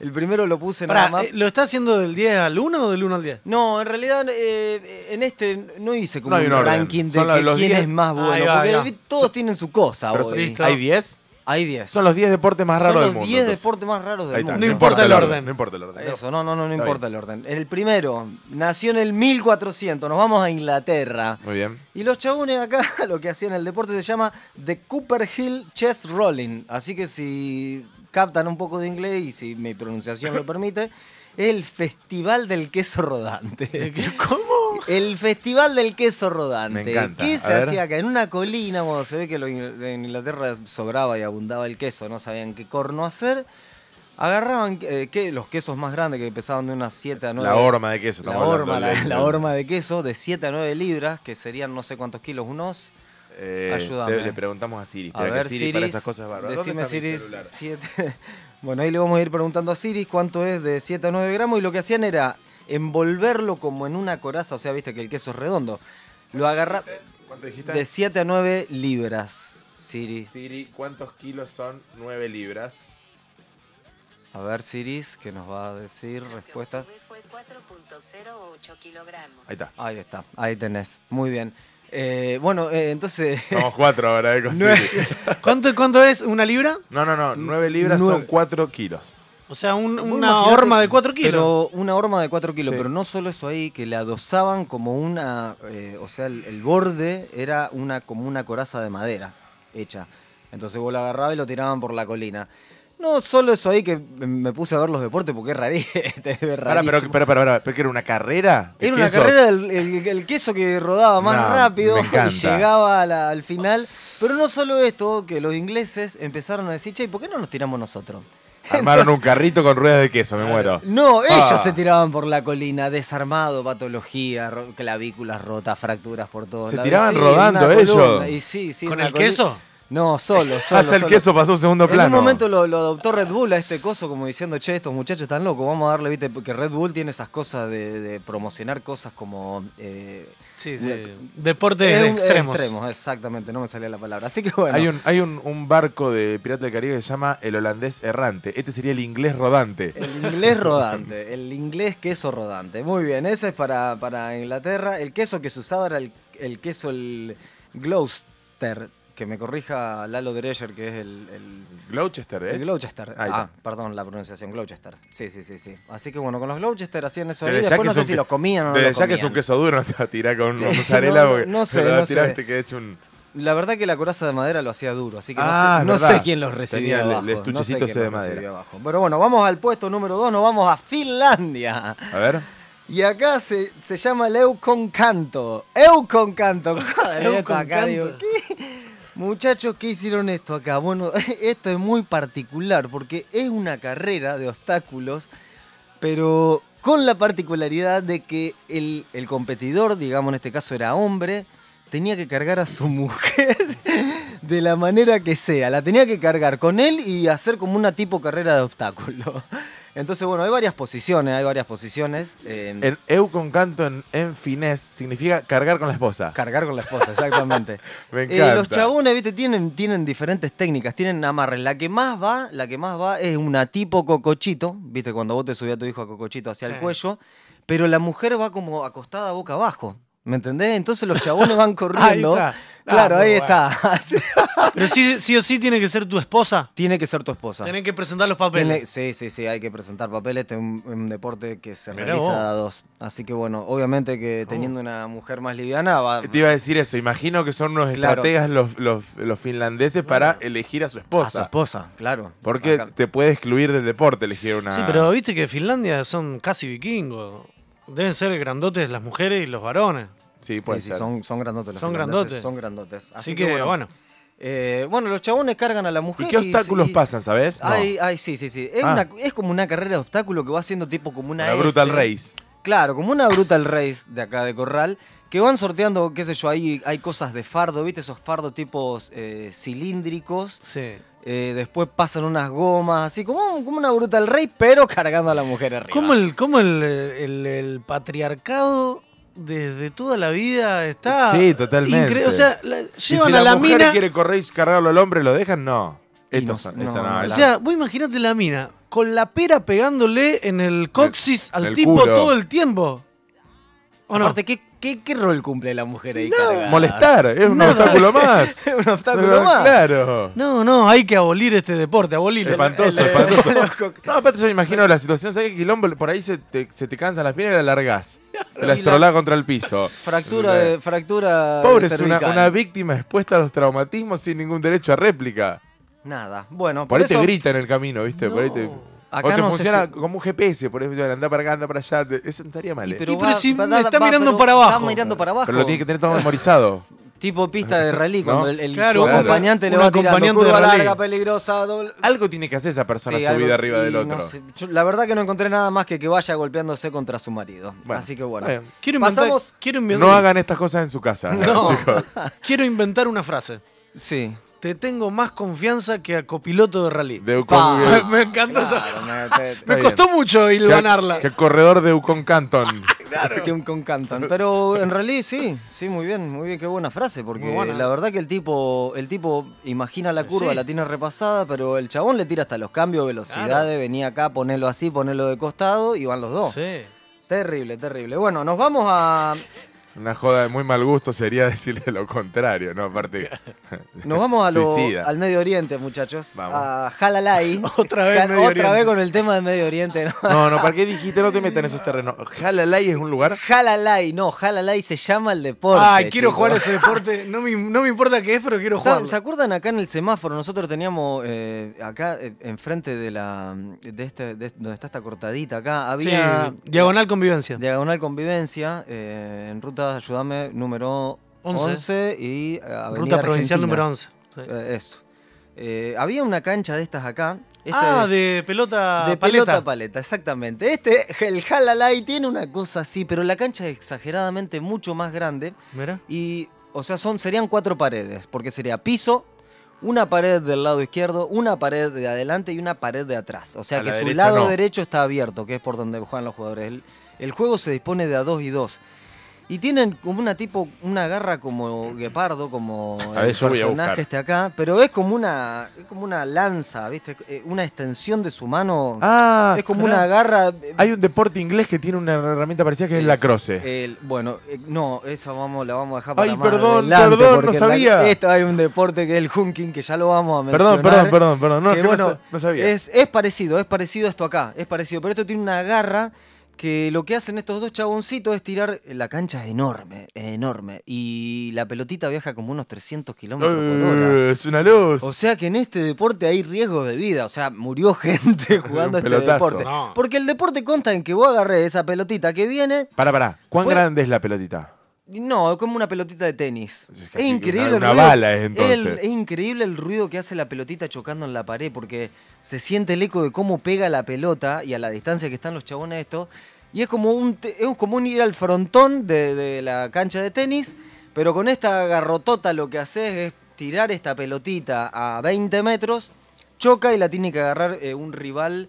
el primero lo puse Pará, nada más. eh, ¿Lo está haciendo del 10 al 1 o del 1 al 10? No, en realidad eh, en este no hice como No hay un un orden. ranking de Son los- que los quién 10. es más bueno. Ahí va, porque ahí va. todos tienen su cosa Pero hoy. Listo. ¿Hay 10? Hay 10. Son los 10 deportes más raros Son del los mundo. 10 entonces. deportes más raros del está, mundo. No importa el orden. No importa el orden. Eso, no, no, no, no Está importa bien. el orden. El primero nació en el 1400, nos vamos a Inglaterra. Muy bien. Y los chabones acá lo que hacían el deporte se llama The Cooper Hill Chess Rolling. Así que si captan un poco de inglés y si mi pronunciación lo permite, el Festival del Queso Rodante. ¿Cómo? El Festival del Queso Rodante. Me encanta. ¿Qué se hacía acá? En una colina, cuando se ve que en Inglaterra sobraba y abundaba el queso, no sabían qué corno hacer. Agarraban eh, que- los quesos más grandes que pesaban de unas 7 a 9 La horma de queso. la horma, la, la horma de queso de 7 a 9 libras, que serían no sé cuántos kilos, unos. Eh, Ayúdame. Le, le preguntamos a Siri. A ver, que Siri, Siri, para esas cosas. ¿Dónde decime Siri, celular? 7. Bueno, ahí le vamos a ir preguntando a Siri cuánto es de 7 a 9 gramos y lo que hacían era envolverlo como en una coraza, o sea, viste que el queso es redondo. Lo agarra ¿Cuánto dijiste? de 7 a 9 libras, Siri. Siri, ¿cuántos kilos son 9 libras? A ver, Siris, que nos va a decir Lo respuesta. fue 4.08 kilogramos. Ahí está. Ahí está, ahí tenés. Muy bien. Eh, bueno, eh, entonces. Somos 4 ahora, ¿eh? Con Nueve-. ¿Cuánto, ¿Cuánto es una libra? No, no, no. 9 libras Nueve. son 4 kilos. O sea, un- una horma de 4 kilos. Pero una horma de 4 kilos, Sí. pero no solo eso ahí, que la adosaban como una, eh, o sea, el, el borde era una como una coraza de madera hecha. Entonces vos lo agarrabas y lo tiraban por la colina. No solo eso ahí que me puse a ver los deportes porque es rarí- es Pará, pero, rarísimo. pero, pero, pero, pero que era una carrera. Era una quesos. carrera del el, el queso que rodaba más No, rápido y llegaba al final. Pero no solo esto, que los ingleses empezaron a decir, che, ¿por qué no nos tiramos nosotros? Armaron un carrito con ruedas de queso, me muero. No, ellos Ah. se tiraban por la colina, desarmado, patología, ro- clavículas rotas, fracturas por todos Se lados. tiraban Sí, rodando una ellos. columna, Y sí, sí, ¿Con el queso? No, solo, solo. Hasta el solo. queso pasó a un segundo En plano. un momento lo, lo adoptó Red Bull a este coso como diciendo, che, estos muchachos están locos, vamos a darle, viste, porque Red Bull tiene esas cosas de, de promocionar cosas como... eh, Sí, sí. una- Deportes es extremos. extremos, exactamente, no me salía la palabra. Así que bueno. Hay, un, hay un, un barco de Pirata del Caribe que se llama el holandés errante. Este sería el inglés rodante. El inglés rodante, el inglés queso rodante. Muy bien, ese es para, para Inglaterra. El queso que se usaba era el, el queso, el Gloucester, que me corrija Lalo Dreyer, que es el, el, Gloucester, ¿es? el Gloucester. Ah, perdón, la pronunciación, Gloucester. Sí, sí, sí, sí. Así que bueno, con los Gloucester hacían eso ahí. Después que no sé si los comían o no Desde los ya que es un queso duro, no te va a tirar con una Sí, mozzarella no, porque no sé, te no hecho un... La verdad que la coraza de madera lo hacía duro, así que Ah, no, es sé, no sé verdad. quién los recibía Tenía el- el abajo. no sé estuchecito de madera. abajo. Pero bueno, vamos al puesto número 2, nos vamos a Finlandia. A ver. Y acá se, se llama el Euconcanto. Euconcanto. Joder, esto acá, Euconcanto. digo, ¿qué? Muchachos, ¿qué hicieron esto acá? Bueno, esto es muy particular porque es una carrera de obstáculos, pero con la particularidad de que el, el competidor, digamos en este caso era hombre, tenía que cargar a su mujer de la manera que sea. La tenía que cargar con él y hacer como una tipo carrera de obstáculos. Entonces, bueno, hay varias posiciones, hay varias posiciones. eh, En eu con canto en, en finés significa cargar con la esposa. Cargar con la esposa, exactamente. Me Eh, los chabones, viste, tienen, tienen diferentes técnicas, tienen amarres. La que más va, la que más va es una tipo cocochito, viste, cuando vos te subías a tu hijo a cocochito hacia el cuello, pero la mujer va como acostada boca abajo. ¿Me entendés? Entonces los chabones van corriendo. Claro, Ah, ahí está. Pero sí, sí o sí tiene que ser tu esposa. Tiene que ser tu esposa. Tenés que presentar los Tiene- papeles. sí, sí, sí, hay que presentar papeles. Este es un, un deporte que se Mirá realiza vos. a dos. Así que bueno, obviamente que teniendo una mujer más liviana va. Te iba a decir eso. Imagino que son unos Claro. estrategas los, los, los finlandeses para elegir a su A su esposa. esposa, claro. Porque Acá. te puede excluir del deporte elegir una. Sí, pero viste que Finlandia son casi vikingos. Deben ser grandotes las mujeres y los varones. Sí, puede sí, sí, ser. son, son grandotes los Son finlandeses, grandotes. Son grandotes. Así, que, bueno. eh, bueno, los chabones cargan a la ¿Y mujer. qué obstáculos y- pasan, sabes? No. Ay, ay, sí, sí, sí. Es, Ah. una- es como una carrera de obstáculos que va haciendo tipo como una la S. Brutal Race. Claro, como una Brutal Race de acá de Corral. Que van sorteando, qué sé yo, ahí hay cosas de fardo, ¿viste? Esos fardos tipos eh, cilíndricos. Sí. Eh, después pasan unas gomas, así como, como una Brutal Race, pero cargando a la mujer arriba. ¿Cómo el, cómo el, el- el patriarcado desde toda la vida está. Sí, totalmente. incre- O sea, la- llevan si a la, la mujer mina. quiere correr y cargarlo al hombre, ¿lo dejan? No. Y Estos no- no, esta no, no, la- O sea, vos imaginate la mina con la pera pegándole en el coxis al el tipo culo. todo el tiempo. ¿O no? Aparte, ¿qué, qué, qué rol cumple la mujer ahí cargada? molestar, es un Nada. obstáculo más. Es un obstáculo más. Claro. No, no, hay que abolir este deporte, abolirlo. Espantoso, el- espantoso. el- No, aparte yo me imagino la situación, ¿sabes qué quilombo? Por ahí se te, se te cansan las piernas y la largás. La estrolás contra el piso. Fractura de, fractura Pobre, de es una, una víctima expuesta a los traumatismos sin ningún derecho a réplica. Nada. Bueno, Por ahí te grita en el camino, ¿viste? Por ahí te, Acá o te no funciona como un GPS, por eso anda para acá, anda para allá. Eso estaría mal. Y ¿eh? pero Y pero va- si va- está va- mirando pero para Está abajo. mirando para abajo. Pero lo tiene que tener todo memorizado. Tipo pista de rally, cuando ¿No? el, el- Claro, su claro. acompañante le va tirando curva larga, peligrosa. doble- Algo tiene que hacer esa persona Sí, subida algo- arriba del no otro. sé, yo la verdad que no encontré nada más que que vaya golpeándose contra su marido. Bueno, Así que bueno. bueno. Quiero inventar, Pasamos- quiero inventar, No hagan estas cosas en su casa, No. chicos. quiero inventar una frase. Sí. Te tengo más confianza que a copiloto de rally. De. Ucon- me encanta esa. Claro, me- te- Me bien. costó mucho que- hilvanarla. Que corredor de Ucon Canton. que un con Canton. Pero en realidad sí, sí, muy bien, muy bien, qué buena frase, porque buena. la verdad que el tipo, el tipo imagina la curva, Sí. la tiene repasada, pero el chabón le tira hasta los cambios, velocidades, venía acá, ponelo así, ponelo de costado y van los dos. Sí. Terrible, terrible. Bueno, nos vamos a. Una joda de muy mal gusto sería decirle lo contrario, ¿no? Aparte. Nos vamos a lo- Suicida. al Medio Oriente, muchachos. Vamos. A Jalalai. Otra vez Medio Otra Oriente. vez con el tema del Medio Oriente, ¿no? No, no, ¿para qué dijiste? No te metas en esos terrenos. Jalalay es un lugar. Jalalai, no, Jalalai se llama el deporte. Ay, quiero chicos. jugar ese deporte. No me, no me importa qué es, pero quiero ¿Saben- jugar. ¿Se acuerdan acá en el semáforo? Nosotros teníamos eh, acá eh, enfrente de la de este de donde está esta cortadita acá había diagonal convivencia. diagonal convivencia eh, en ruta ayúdame número 11, 11. y eh, avenida Ruta provincial Argentina. número 11. Sí. Eh, eso. Eh, había una cancha de estas acá. Esta ah, es- de pelota de paleta. pelota paleta, exactamente. Este, el Jalalai, tiene una cosa así, pero la cancha es exageradamente mucho más grande. Mira. Y, o sea, son, serían cuatro paredes, porque sería piso, una pared del lado izquierdo, una pared de adelante y una pared de atrás. O sea A que la su derecha lado no. derecho está abierto, que es por donde juegan los jugadores. El, el juego se dispone de a dos y dos. Y tienen como una tipo, una garra como guepardo, como A el personaje este acá, pero es como una, es como una lanza, ¿viste? Eh, Una extensión de su mano. Ah, es como una garra. Hay un deporte inglés que tiene una herramienta parecida que es la croce. el- bueno, eh, no, esa vamos, la vamos a dejar para Ay, más perdón, adelante, perdón, no la- sabía. esto hay un deporte que es el hunking, que ya lo vamos a mencionar. Perdón, perdón, perdón, perdón. No, que que no bueno, no sabía. Es, es parecido, es parecido esto acá, es parecido, pero esto tiene una garra que lo que hacen estos dos chaboncitos es tirar, la cancha es enorme, enorme, y la pelotita viaja como unos 300 kilómetros por hora. Eh, es una luz. O sea que en este deporte hay riesgos de vida. O sea, murió gente jugando este pelotazo. deporte. No. Porque el deporte consta en que vos agarrés esa pelotita que viene. Pará, pará. ¿Cuán Pues- grande es la pelotita? No, es como una pelotita de tenis. Es increíble. una- el ruido- bala es, entonces. el- es increíble el ruido que hace la pelotita chocando en la pared porque se siente el eco de cómo pega la pelota y a la distancia que están los chabones estos. Y es como un, es como un ir al frontón de, de la cancha de tenis, pero con esta garrotota lo que haces es tirar esta pelotita a 20 metros, choca y la tiene que agarrar eh, un rival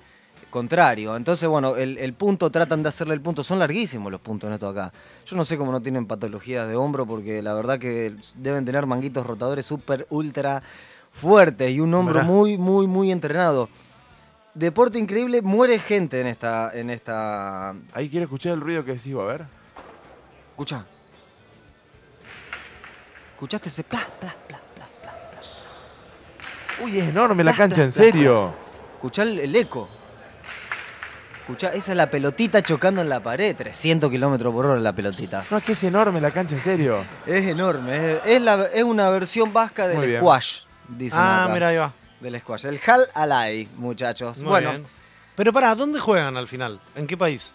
contrario. Entonces, bueno, el, el punto, tratan de hacerle el punto. Son larguísimos los puntos en esto acá. Yo no sé cómo no tienen patologías de hombro, porque la verdad que deben tener manguitos rotadores súper, ultra fuertes y un hombro muy, muy, muy entrenado. Deporte increíble, muere gente en esta. En esta... Ahí quiero escuchar el ruido que decís, a ver. Escucha. ¿Escuchaste ese plas, plas, plas, plas, plas? Uy, es enorme la cancha, en serio. Escuchá el, el eco. Esa es la pelotita chocando en la pared. 300 kilómetros por hora la pelotita. No, es que es enorme la cancha, en serio. Es enorme. Es, es la- es una versión vasca del squash. Dicen Ah, mira, ahí va. Del squash. El Hal Alay, muchachos. Muy bueno, bien. Pero pará, ¿dónde juegan al final? ¿En qué país?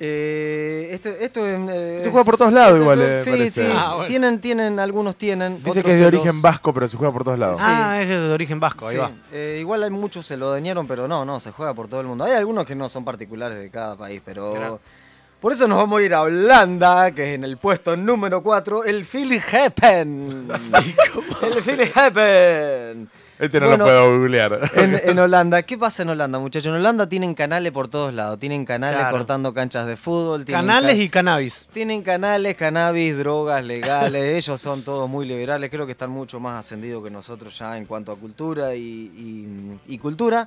Eh, este- esto es, eh, Se juega por todos lados es- igual, eh, Sí, parece. sí. Ah, bueno. tienen, tienen, algunos tienen. Dice otros que es de origen los- vasco, pero se juega por todos lados. Sí. Ah, es de origen vasco, ahí Sí, va. eh, igual hay muchos se lo dañaron, pero no, no, se juega por todo el mundo. Hay algunos que no son particulares de cada país, pero... Por eso nos vamos a ir a Holanda, que es en el puesto número 4, el Phil Heppen. el Phil Heppen. Este no Bueno, lo puedo googlear. En, en Holanda, ¿qué pasa en Holanda, muchachos? En Holanda tienen canales por todos lados. Tienen canales Claro. cortando canchas de fútbol. Canales ca- y cannabis. Tienen canales, cannabis, drogas legales. Ellos son todos muy liberales. Creo que están mucho más ascendidos que nosotros ya en cuanto a cultura y, y- y cultura.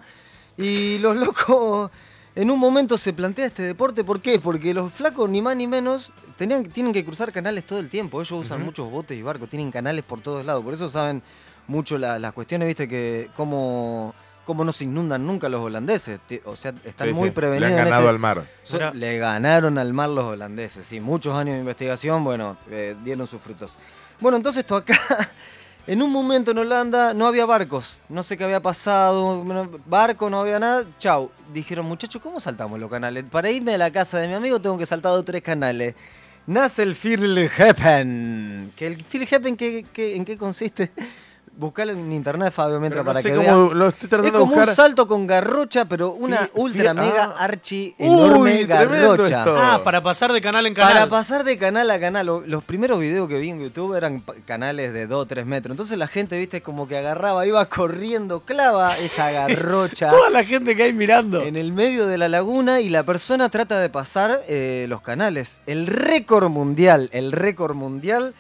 Y los locos, en un momento se plantea este deporte. ¿Por qué? Porque los flacos, ni más ni menos, tenían, tienen que cruzar canales todo el tiempo. Ellos usan muchos botes y barcos. Tienen canales por todos lados. Por eso saben mucho la- las cuestiones, viste, que cómo, cómo no se inundan nunca los holandeses. O sea, están Sí, muy sí, prevenidos. Le han ganado este- al mar. So- le ganaron al mar los holandeses, sí, muchos años de investigación, bueno, eh, dieron sus frutos. Bueno, entonces esto acá, en un momento en Holanda no había barcos, no sé qué había pasado, barco, no había nada, chau. Dijeron, muchachos, ¿cómo saltamos los canales? Para irme a la casa de mi amigo tengo que saltar dos tres canales. Nace el Firleheppen. ¿Que ¿El qué- en qué consiste? Buscalo en internet, Fabio, mientras para sé que cómo vean. lo estoy tratando Es de como buscar. un salto con garrocha, pero una ultra mega ah. archi Uy, enorme tremendo garrocha. esto. Ah, para pasar de canal en canal. Para pasar de canal a canal, lo- los primeros videos que vi en YouTube eran pa- canales de 2 o 3 metros. Entonces la gente, viste, como que agarraba, iba corriendo, clava esa garrocha Toda la gente que hay mirando. en el medio de la laguna y la persona trata de pasar eh, los canales. El récord mundial, el récord mundial,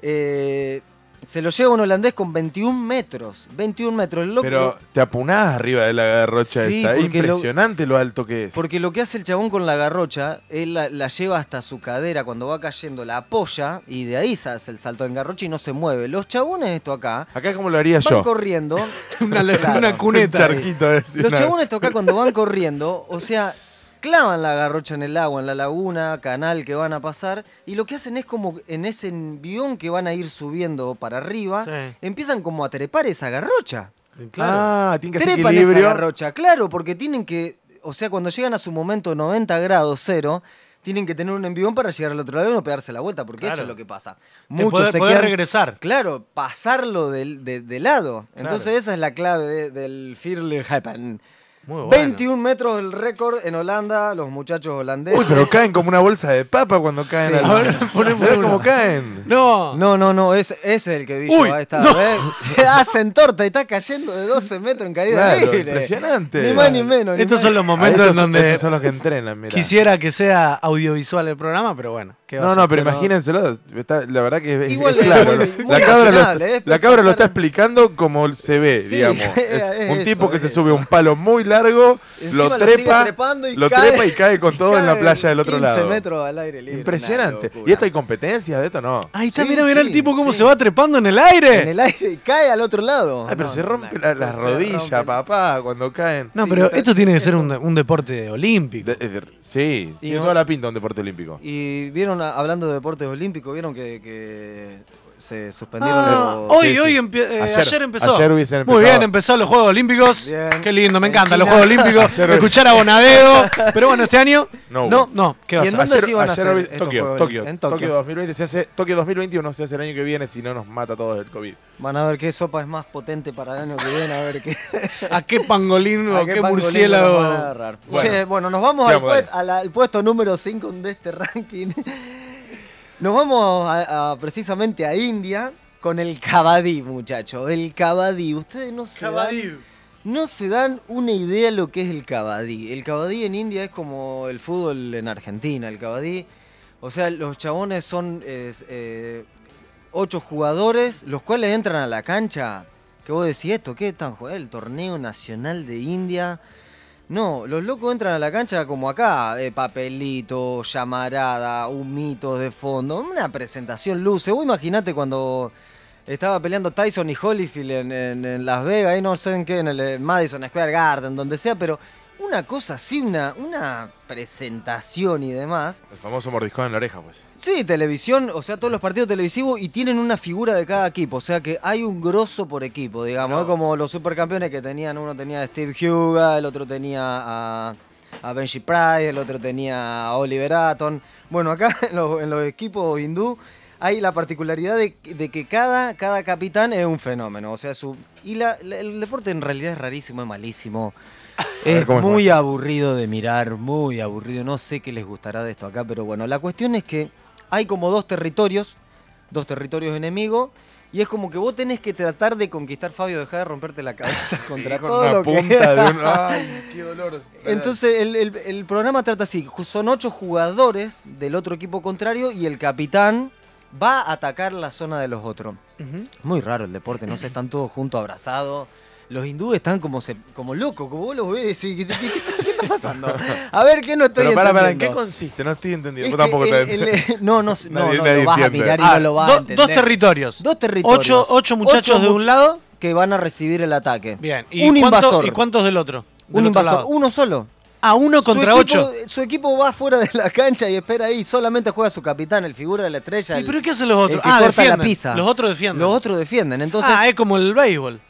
eh, se lo lleva un holandés con 21 metros. 21 metros. El loco- Pero te apunás arriba de la garrocha Sí, esa. Es porque lo- impresionante lo... alto que es. Porque lo que hace el chabón con la garrocha, él la, la lleva hasta su cadera, cuando va cayendo la apoya y de ahí se hace el salto en garrocha y no se mueve. Los chabones esto acá Acá como lo haría van yo. corriendo. Una, Claro. una Un cuneta. ahí. charquito. Los chabones esto acá cuando van corriendo, o sea, clavan la garrocha en el agua, en la laguna, canal que van a pasar, y lo que hacen es como en ese envión que van a ir subiendo para arriba, Sí. empiezan como a trepar esa garrocha. Claro. Ah, tiene que hacer Trepan esa garrocha, claro, porque tienen que, o sea, cuando llegan a su momento 90 grados cero, tienen que tener un envión para llegar al otro lado y no pegarse la vuelta, porque eso es lo que pasa. Muchos poder- se poder quedan- regresar. Claro, pasarlo del- de, de lado. Entonces esa es la clave de- del Firlehappen. Muy bueno. 21 metros del récord en Holanda, los muchachos holandeses. Uy, pero caen como una bolsa de papa cuando caen Sí. al poné cómo caen. No. No, no, no, es, ese es el que vi Uy, yo. Ahí está. no. Se hacen torta y está cayendo de 12 metros en caída Claro, libre. impresionante. Ni más ni menos. ni Estos más son los momentos estos, en donde estos son los que entrenan, mira. quisiera que sea audiovisual el programa, pero bueno. ¿qué va a No, no, pero Pero- imagínenselo. está- la verdad que es, Igual es claro. muy- la, cabra lo, ¿eh? la cabra lo está explicando como se ve, Sí, digamos. es Es un eso, tipo que se sube a un palo muy largo, Encima lo lo trepa, trepando y lo cae- trepa y cae con y todo en la playa del otro 15 lado. metros al aire libre. Impresionante. ¿Y esto hay competencias de esto? No. Ahí está, Sí, mira, mira el tipo cómo sí. se va trepando en el aire. En el aire y cae al otro lado. Ay, pero No, se rompe la- las rodillas, rompe. papá, cuando caen. No, Sí, pero está- esto tiene que ser un, un deporte olímpico. De- de- sí, Y tiene no- toda la pinta un deporte olímpico. Y vieron, hablando de deportes olímpicos, vieron que, que se suspendieron Ah, los... hoy, sí, hoy sí. empie- eh, ayer, Ayer- empezó. ayer hubiesen Muy bien, empezó los Juegos Olímpicos. Bien. Qué lindo, me En encantan los. Juegos Olímpicos. Escuchar a Bonadeo. Pero bueno, este año. No, No. No, ¿qué va a ¿Y en ser? dónde Ayer, se iban a Tokio, Tokio, en Tokio. Tokio? 2020 se hace, Tokio 2021 se hace el año que viene si no nos mata a todos el COVID. Van a ver qué sopa es más potente para el año que viene, a ver qué... ¿A qué pangolín o a qué, a murciélago? Bueno. Che, bueno, nos vamos al, puest- al puesto número 5 de este ranking. Nos vamos a- a- precisamente a India con el Kabaddi, muchachos. El Kabaddi. Ustedes no se, dan, no se dan una idea lo que es el Kabaddi. El Kabaddi en India es como el fútbol en Argentina. El Kabaddi, o sea, los chabones son es, eh, ocho jugadores, los cuales entran a la cancha. Que vos decís esto, ¿qué están jugando? El torneo nacional de India. No, los locos entran a la cancha como acá, eh, papelito, llamarada, humitos de fondo, una presentación luce. Vos imaginate cuando estaba peleando Tyson y Holyfield en, en- en Las Vegas, ahí no sé en qué, en el Madison Square Garden, donde sea, pero una cosa así, una, una presentación y demás. El famoso mordiscón en la oreja, pues. Sí, televisión, o sea, todos los partidos televisivos y tienen una figura de cada equipo, o sea que hay un grosso por equipo, digamos, como los supercampeones que tenían, uno tenía a Steve Huga, el otro tenía a, a Benji Price, el otro tenía a Oliver Aton. Bueno, acá en los, en los equipos hindú hay la particularidad de, de que cada, cada capitán es un fenómeno, o sea, su y la- la- el deporte en realidad es rarísimo, es malísimo. Es ¿cómo es muy aburrido de mirar, muy aburrido. No sé qué les gustará de esto acá, pero bueno, la cuestión es que hay como dos territorios, dos territorios enemigos, y es como que vos tenés que tratar de conquistar, Fabio, dejar de romperte la cabeza contra Con todo una lo que... punta de un... ¡Ay, qué dolor! Entonces el, el- el programa trata así, son ocho jugadores del otro equipo contrario y el capitán va a atacar la zona de los otros. Muy raro el deporte, no sé, están todos juntos abrazados. Los hindúes están como, se, como locos, como vos los ves y ¿qué, qué- qué está, qué está pasando? A ver, ¿qué no estoy Pero para, para, ¿en qué entendiendo? consiste? No estoy entendiendo. Es Vos tampoco que te el- el- No, no, no, Nadie- no, nadie lo vas a mirar y Ah, no lo vas do- a entender. dos territorios. Dos territorios. Ocho, ocho muchachos de un lado. Que van a recibir el ataque. Bien. ¿Y, un cuánto- invasor. ¿Y cuántos del otro? Del un otro invasor. lado? Uno solo. Ah, uno contra su equipo, ocho. Su equipo va fuera de la cancha y espera ahí. Solamente juega su capitán, el figura de la estrella. ¿Y el- pero qué hacen los otros? el que Ah, corta defienden. la pizza. Los otros defienden. Los otros defienden. Entonces, ah, es como el béisbol.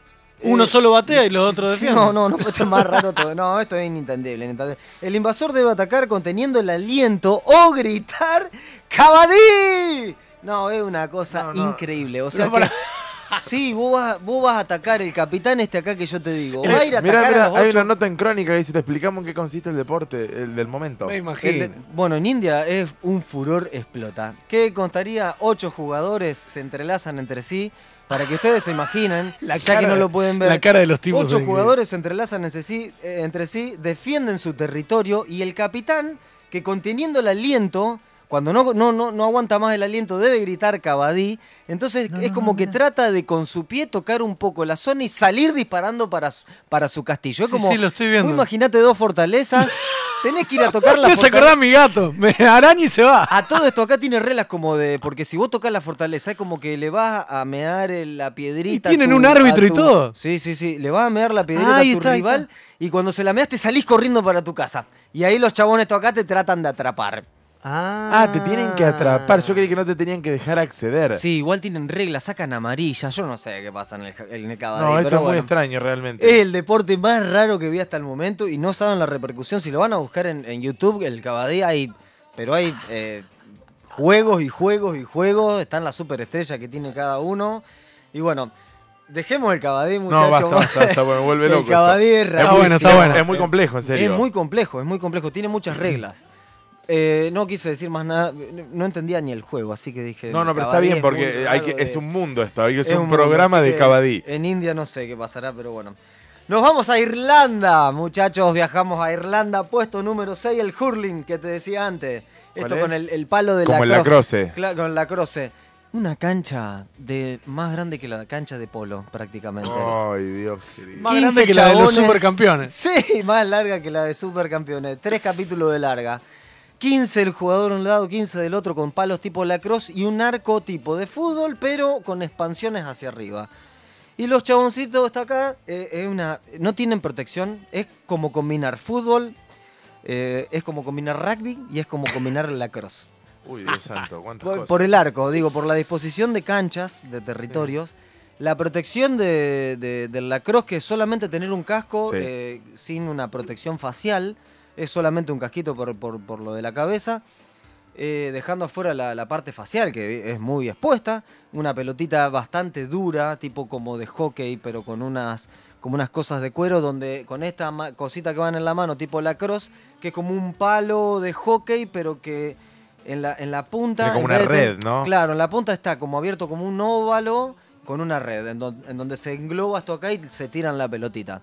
Uno Eh, solo batea y los otros defienden. No, no, no, esto es más raro todo. No, esto es inintendible, inintendible. El invasor debe atacar conteniendo el aliento o gritar ¡Cabadí! No, es una cosa No, no. increíble. O sea para- que. Sí, vos vas, vos vas a atacar el capitán este acá que yo te digo. Va a ir a Mira, atacar mira, a los hay ocho. una nota en crónica que dice, te explicamos en qué consiste el deporte, el del momento. Me imagino. de- bueno, en India es un furor explota. ¿Qué contaría? Ocho jugadores se entrelazan entre sí. Para que ustedes se imaginen, La ya que cara- no lo pueden ver. La cara de los tipos. Ocho es jugadores se entrelazan entre sí, eh, entre sí, defienden su territorio y el capitán, que conteniendo el aliento, cuando no, no, no, no aguanta más el aliento, debe gritar cabadí. Entonces es como que trata de con su pie tocar un poco la zona y salir disparando para, su- para su castillo. Es Sí, como, sí, lo estoy viendo. vos imaginate dos fortalezas, tenés que ir a tocar la Me fortaleza. acordar a mi gato. Me araña y se va. A todo esto acá tiene reglas como de. Porque si vos tocas la fortaleza, es como que le vas a mear el- la piedrita. Y tienen a un árbitro a y tu- todo. Sí, sí, sí. Le vas a mear la piedrita Ahí a tu está, ahí rival. Y cuando se la meas, te salís corriendo para tu casa. Y ahí los chabones estos acá te tratan de atrapar. Ah, te tienen que atrapar. Yo creí que no te tenían que dejar acceder. Sí, igual tienen reglas, sacan amarillas. Yo no sé qué pasa en el, en el. No, esto pero es muy bueno. extraño realmente. Es el deporte más raro que vi hasta el momento y no saben la repercusión. Si lo van a buscar en, en YouTube, el Cabadí hay. Pero hay eh, juegos y juegos y juegos. Están las superestrellas que tiene cada uno. Y bueno, Dejemos el cabadí, muchachos. No, basta, basta, basta, me vuelve El loco. esto. cabadí es raro. bueno, está bueno. Es muy complejo, en serio. Es muy complejo, es muy complejo, tiene muchas reglas. Eh, no quise decir más nada, no entendía ni el juego, así que dije. No, no, pero está bien es porque hay que, de- es un mundo esto. hay que- Es, es un, mundo, programa de Cabadí. En India no sé qué pasará, pero bueno. Nos vamos a Irlanda, muchachos, viajamos a Irlanda, puesto número 6, el hurling que te decía antes. Esto ¿Cuál con el, el palo de Como la. Claro, con el lacrosse. Una cancha de más grande que la cancha de polo, prácticamente. Ay, Dios querido. Más grande que la de los supercampeones. Sí, más larga que la de supercampeones. Tres capítulos de larga. 15 el jugador de un lado, 15 del otro, con palos tipo lacrosse y un arco tipo de fútbol, pero con expansiones hacia arriba. Y los chaboncitos está acá, eh, es una, no tienen protección, es como combinar fútbol, eh, es como combinar rugby y es como combinar lacrosse. Uy, Dios santo, cuántas Por, cosas. por el arco, digo, por la disposición de canchas, de territorios, la protección de, de- del lacrosse, que es solamente tener un casco Sí. eh, sin una protección facial, es solamente un casquito por, por- por lo de la cabeza, eh, dejando afuera la, la parte facial, que es muy expuesta, una pelotita bastante dura, tipo como de hockey, pero con unas como unas cosas de cuero, donde con esta cosita que van en la mano, tipo lacrosse, que es como un palo de hockey, pero que en la, en la punta... Como una de red, ¿no? Claro, en la punta está como abierto como un óvalo con una red, en, don- en donde se engloba esto acá y se tiran la pelotita.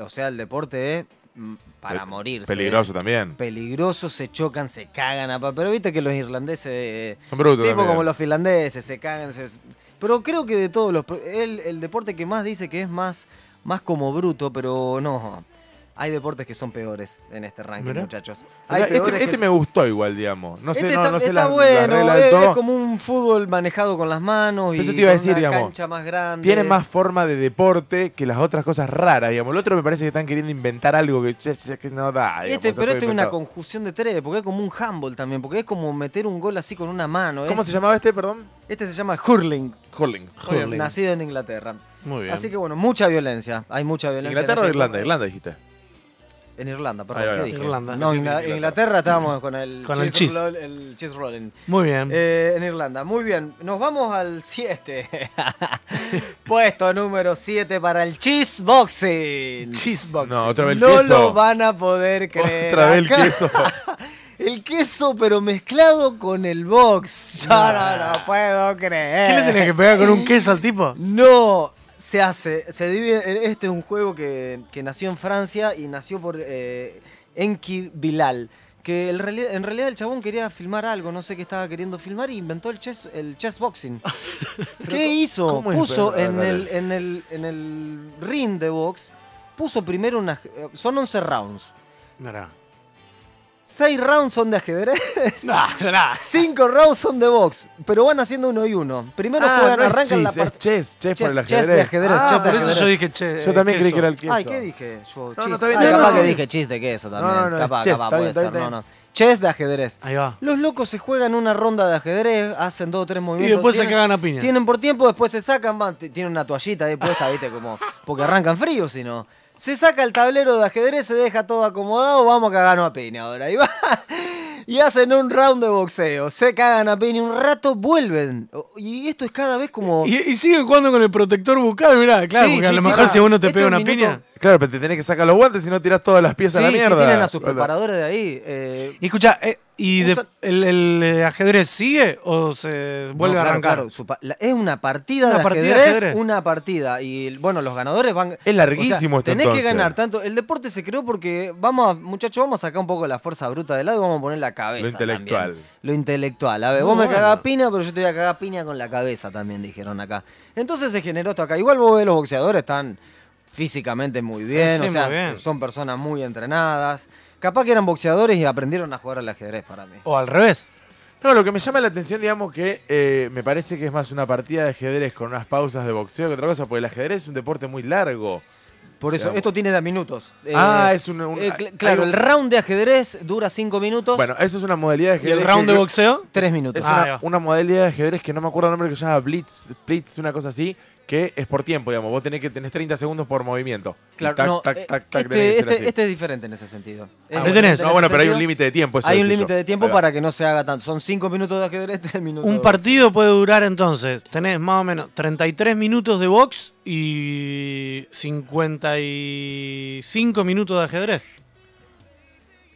O sea, el deporte es para Pe- morir. Peligroso también. Peligroso, se chocan, se cagan. a Pero viste que los irlandeses... Son brutos Tipo también. como los finlandeses, se cagan. se- Pero creo que de todos los... El, el deporte que más dice que es más, más como bruto, pero no. Hay deportes que son peores en este ranking, muchachos. Hay este, que este me gustó igual, digamos. No sé, este no, está, no sé está las bueno, de es, todo. es como un fútbol manejado con las manos y Eso te iba a decir, una digamos, cancha más grande. Tiene más forma de deporte que las otras cosas raras, digamos. El otro me parece que están queriendo inventar algo que, ya- ya que no da. digamos, Este, pero este es una conjunción de tres, porque es como un handball también, porque es como meter un gol así con una mano. ¿Cómo es- se llamaba este, perdón? Este se llama hurling, Hurling. Hurling. nacido en Inglaterra. Muy bien. Así que bueno, mucha violencia. Hay mucha violencia. en ¿Inglaterra o este Irlanda? Irlanda dijiste. En Irlanda, perdón. Ahí ¿qué dije? Irlanda. No, Ingla- Inglaterra. Inglaterra estábamos con el Con el cheese cheese. roll- el cheese rolling. Muy bien. Eh, en Irlanda, muy bien. Nos vamos al 7. Puesto número 7 para el cheese boxing. Cheesebox. No, otra vez el no queso. lo van a poder creer. Otra vez el Acá- queso. El queso, pero mezclado con el box. Yo no lo puedo creer. ¿Qué le tenés que pegar con un queso al tipo? No, se hace. Se divide. Este es un juego que, que nació en Francia y nació por eh, Enki Bilal. Que en realidad, en realidad el chabón quería filmar algo, no sé qué estaba queriendo filmar y inventó el chess, el chess boxing. ¿Qué hizo? Puso en el, en, el, en el ring de box, puso primero unas... eh, Son 11 rounds. Mirá. 6 rounds son de ajedrez. Nah, nah. 5 rounds son de box, pero van haciendo uno y uno. Primero Ah, juegan, no arrancan la chess, es parte. chess, chess por el Chess- chess ajedrez. de ajedrez, Ah, chess de Por eso ajedrez. yo dije, che. Yo también eh, creí queso. que era el queso. Ay, ¿qué dije? Yo, No, no, chis. está bien, no, capaz no, que no. dije chis de queso también. No, no, no, capaz, es chess, capaz puede bien, ser. bien, No, no. Chess de ajedrez. Ahí va. Los locos se juegan una ronda de ajedrez, hacen dos o tres Y movimientos. después se tienen- cagan a piña. Tienen por tiempo, después se sacan, van, tienen una toallita ahí puesta, viste, como. Porque arrancan frío, si no. Se saca el tablero de ajedrez, se deja todo acomodado, vamos a cagarnos a piña ahora. Y, va, y hacen un round de boxeo. Se cagan a piña un rato, vuelven. Y esto es cada vez como. Y, y siguen jugando con el protector bucal, mirá, claro, Sí, porque a sí, lo sí, mejor si uno te pega una minuto- piña. Claro, pero te tenés que sacar los guantes si no tirás todas las piezas Sí, a la sí, mierda. tienen a sus preparadores de ahí. eh, Y escucha, eh, ¿y de- el, el, eh, ajedrez sigue o se vuelve No, a arrancar? claro, su pa- la- es una partida, Una de, partida ajedrez, ajedrez. una partida. Y bueno, los ganadores van. Es larguísimo esto, Tenés entonces. que ganar tanto. El deporte se creó porque vamos a, muchachos, vamos a sacar un poco la fuerza bruta de lado y vamos a poner la cabeza. Lo intelectual. también. Lo intelectual. A ver, Muy vos me cagás piña, pero yo te voy a cagar piña con la cabeza también, dijeron acá. Entonces se generó esto acá. Igual vos ves los boxeadores están físicamente muy bien, sí, o sea, bien. son personas muy entrenadas. Capaz que eran boxeadores y aprendieron a jugar al ajedrez para mí. O al revés. No, lo que me llama la atención, digamos, que eh, me parece que es más una partida de ajedrez con unas pausas de boxeo que otra cosa, porque el ajedrez es un deporte muy largo. Por eso, Digamos. esto tiene de minutos. Eh, Ah, es un- un- eh, cl- hay claro, un- el round de ajedrez dura 5 minutos. Bueno, eso es una modalidad de ¿Y ajedrez. el round de boxeo? 3 Es minutos. Ah, una, una modalidad de ajedrez que no me acuerdo el nombre que se llama Blitz, Blitz, una cosa así, que es por tiempo, digamos. Vos tenés que tenés 30 segundos por movimiento. Claro, tac, no, tac, eh, tac, tac, tenés que este, este- este es diferente en ese sentido. Ah, tenés. en No, bueno, pero hay un límite de tiempo. Eso Hay un límite de tiempo para que no se haga tanto. Son 5 minutos de ajedrez, 3 minutos de Un box. partido puede durar entonces, tenés más o menos 33 minutos de box y 55 minutos de ajedrez.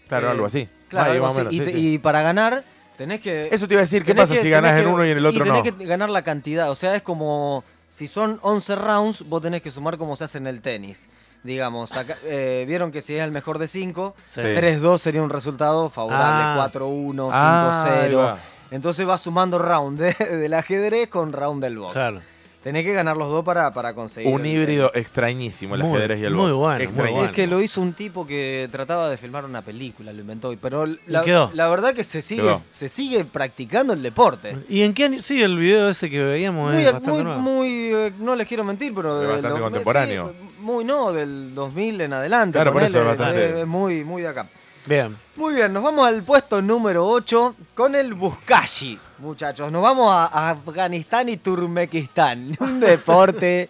Claro, Eh, algo así. Claro, Ahí, algo más o así. menos, y, sí, te- sí. y para ganar, tenés que. Eso te iba a decir, ¿qué tenés pasa que- si tenés ganás en que- uno y en el otro y no? tenés que ganar la cantidad. O sea, es como. Si son 11 rounds, vos tenés que sumar como se hace en el tenis. Digamos, acá- eh, vieron que si es el mejor de 5, Sí. 3-2 sería un resultado favorable. Ah. 4-1, 5-0. Ah, va. Entonces vas sumando round de- del ajedrez con round del box. Claro. Tenés que ganar los dos para, para conseguir. Un el- híbrido extrañísimo el Muy- ajedrez y el muy box. bueno, muy bueno. Es que lo hizo un tipo que trataba de filmar una película, lo inventó. Pero la, quedó. la verdad que se sigue, Quedó. se sigue practicando el deporte. ¿Y en qué año? Sí, el video ese que veíamos Muy, es muy, nuevo. muy, eh, no les quiero mentir, pero... Es bastante contemporáneo. sí, muy no, del 2000 en adelante. Claro, por eso es bastante- es muy, muy de acá. Bien. Muy bien, nos vamos al puesto número 8 con el Buzkashi, muchachos. Nos vamos a, Afganistán y Turmequistán. Un deporte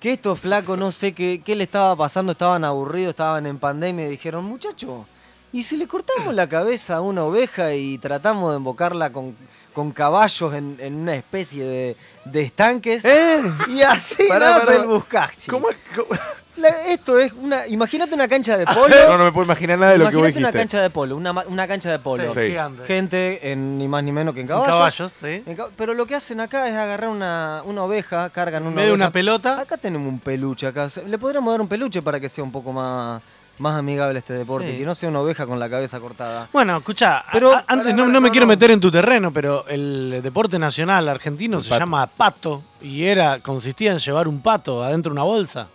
que estos flacos no sé qué, qué le estaba pasando, estaban aburridos, estaban en pandemia y dijeron, muchachos, ¿y si le cortamos la cabeza a una oveja y tratamos de embocarla con, con caballos en, en una especie de, de estanques? ¿Eh? Y así Pará, nace pará. el Buzkashi. ¿Cómo, cómo- La- esto es una... Imagínate una cancha de polo. No, no me puedo imaginar nada de lo que vos Imagínate una dijiste. cancha de polo, una, una cancha de polo. Sí. Gente en ni más ni menos que en En caballos. caballos, sí. En Pero lo que hacen acá es agarrar una, una oveja, cargan En una vez de oveja. una pelota, Acá tenemos un peluche acá. Le podríamos dar un peluche para que sea un poco más, más amigable este deporte. Sí. Que no sea una oveja con la cabeza cortada. Bueno, escucha, Pero- antes no, no me quiero meter en tu terreno, pero el deporte nacional argentino El se pato. llama pato y era consistía en llevar un pato adentro de una bolsa.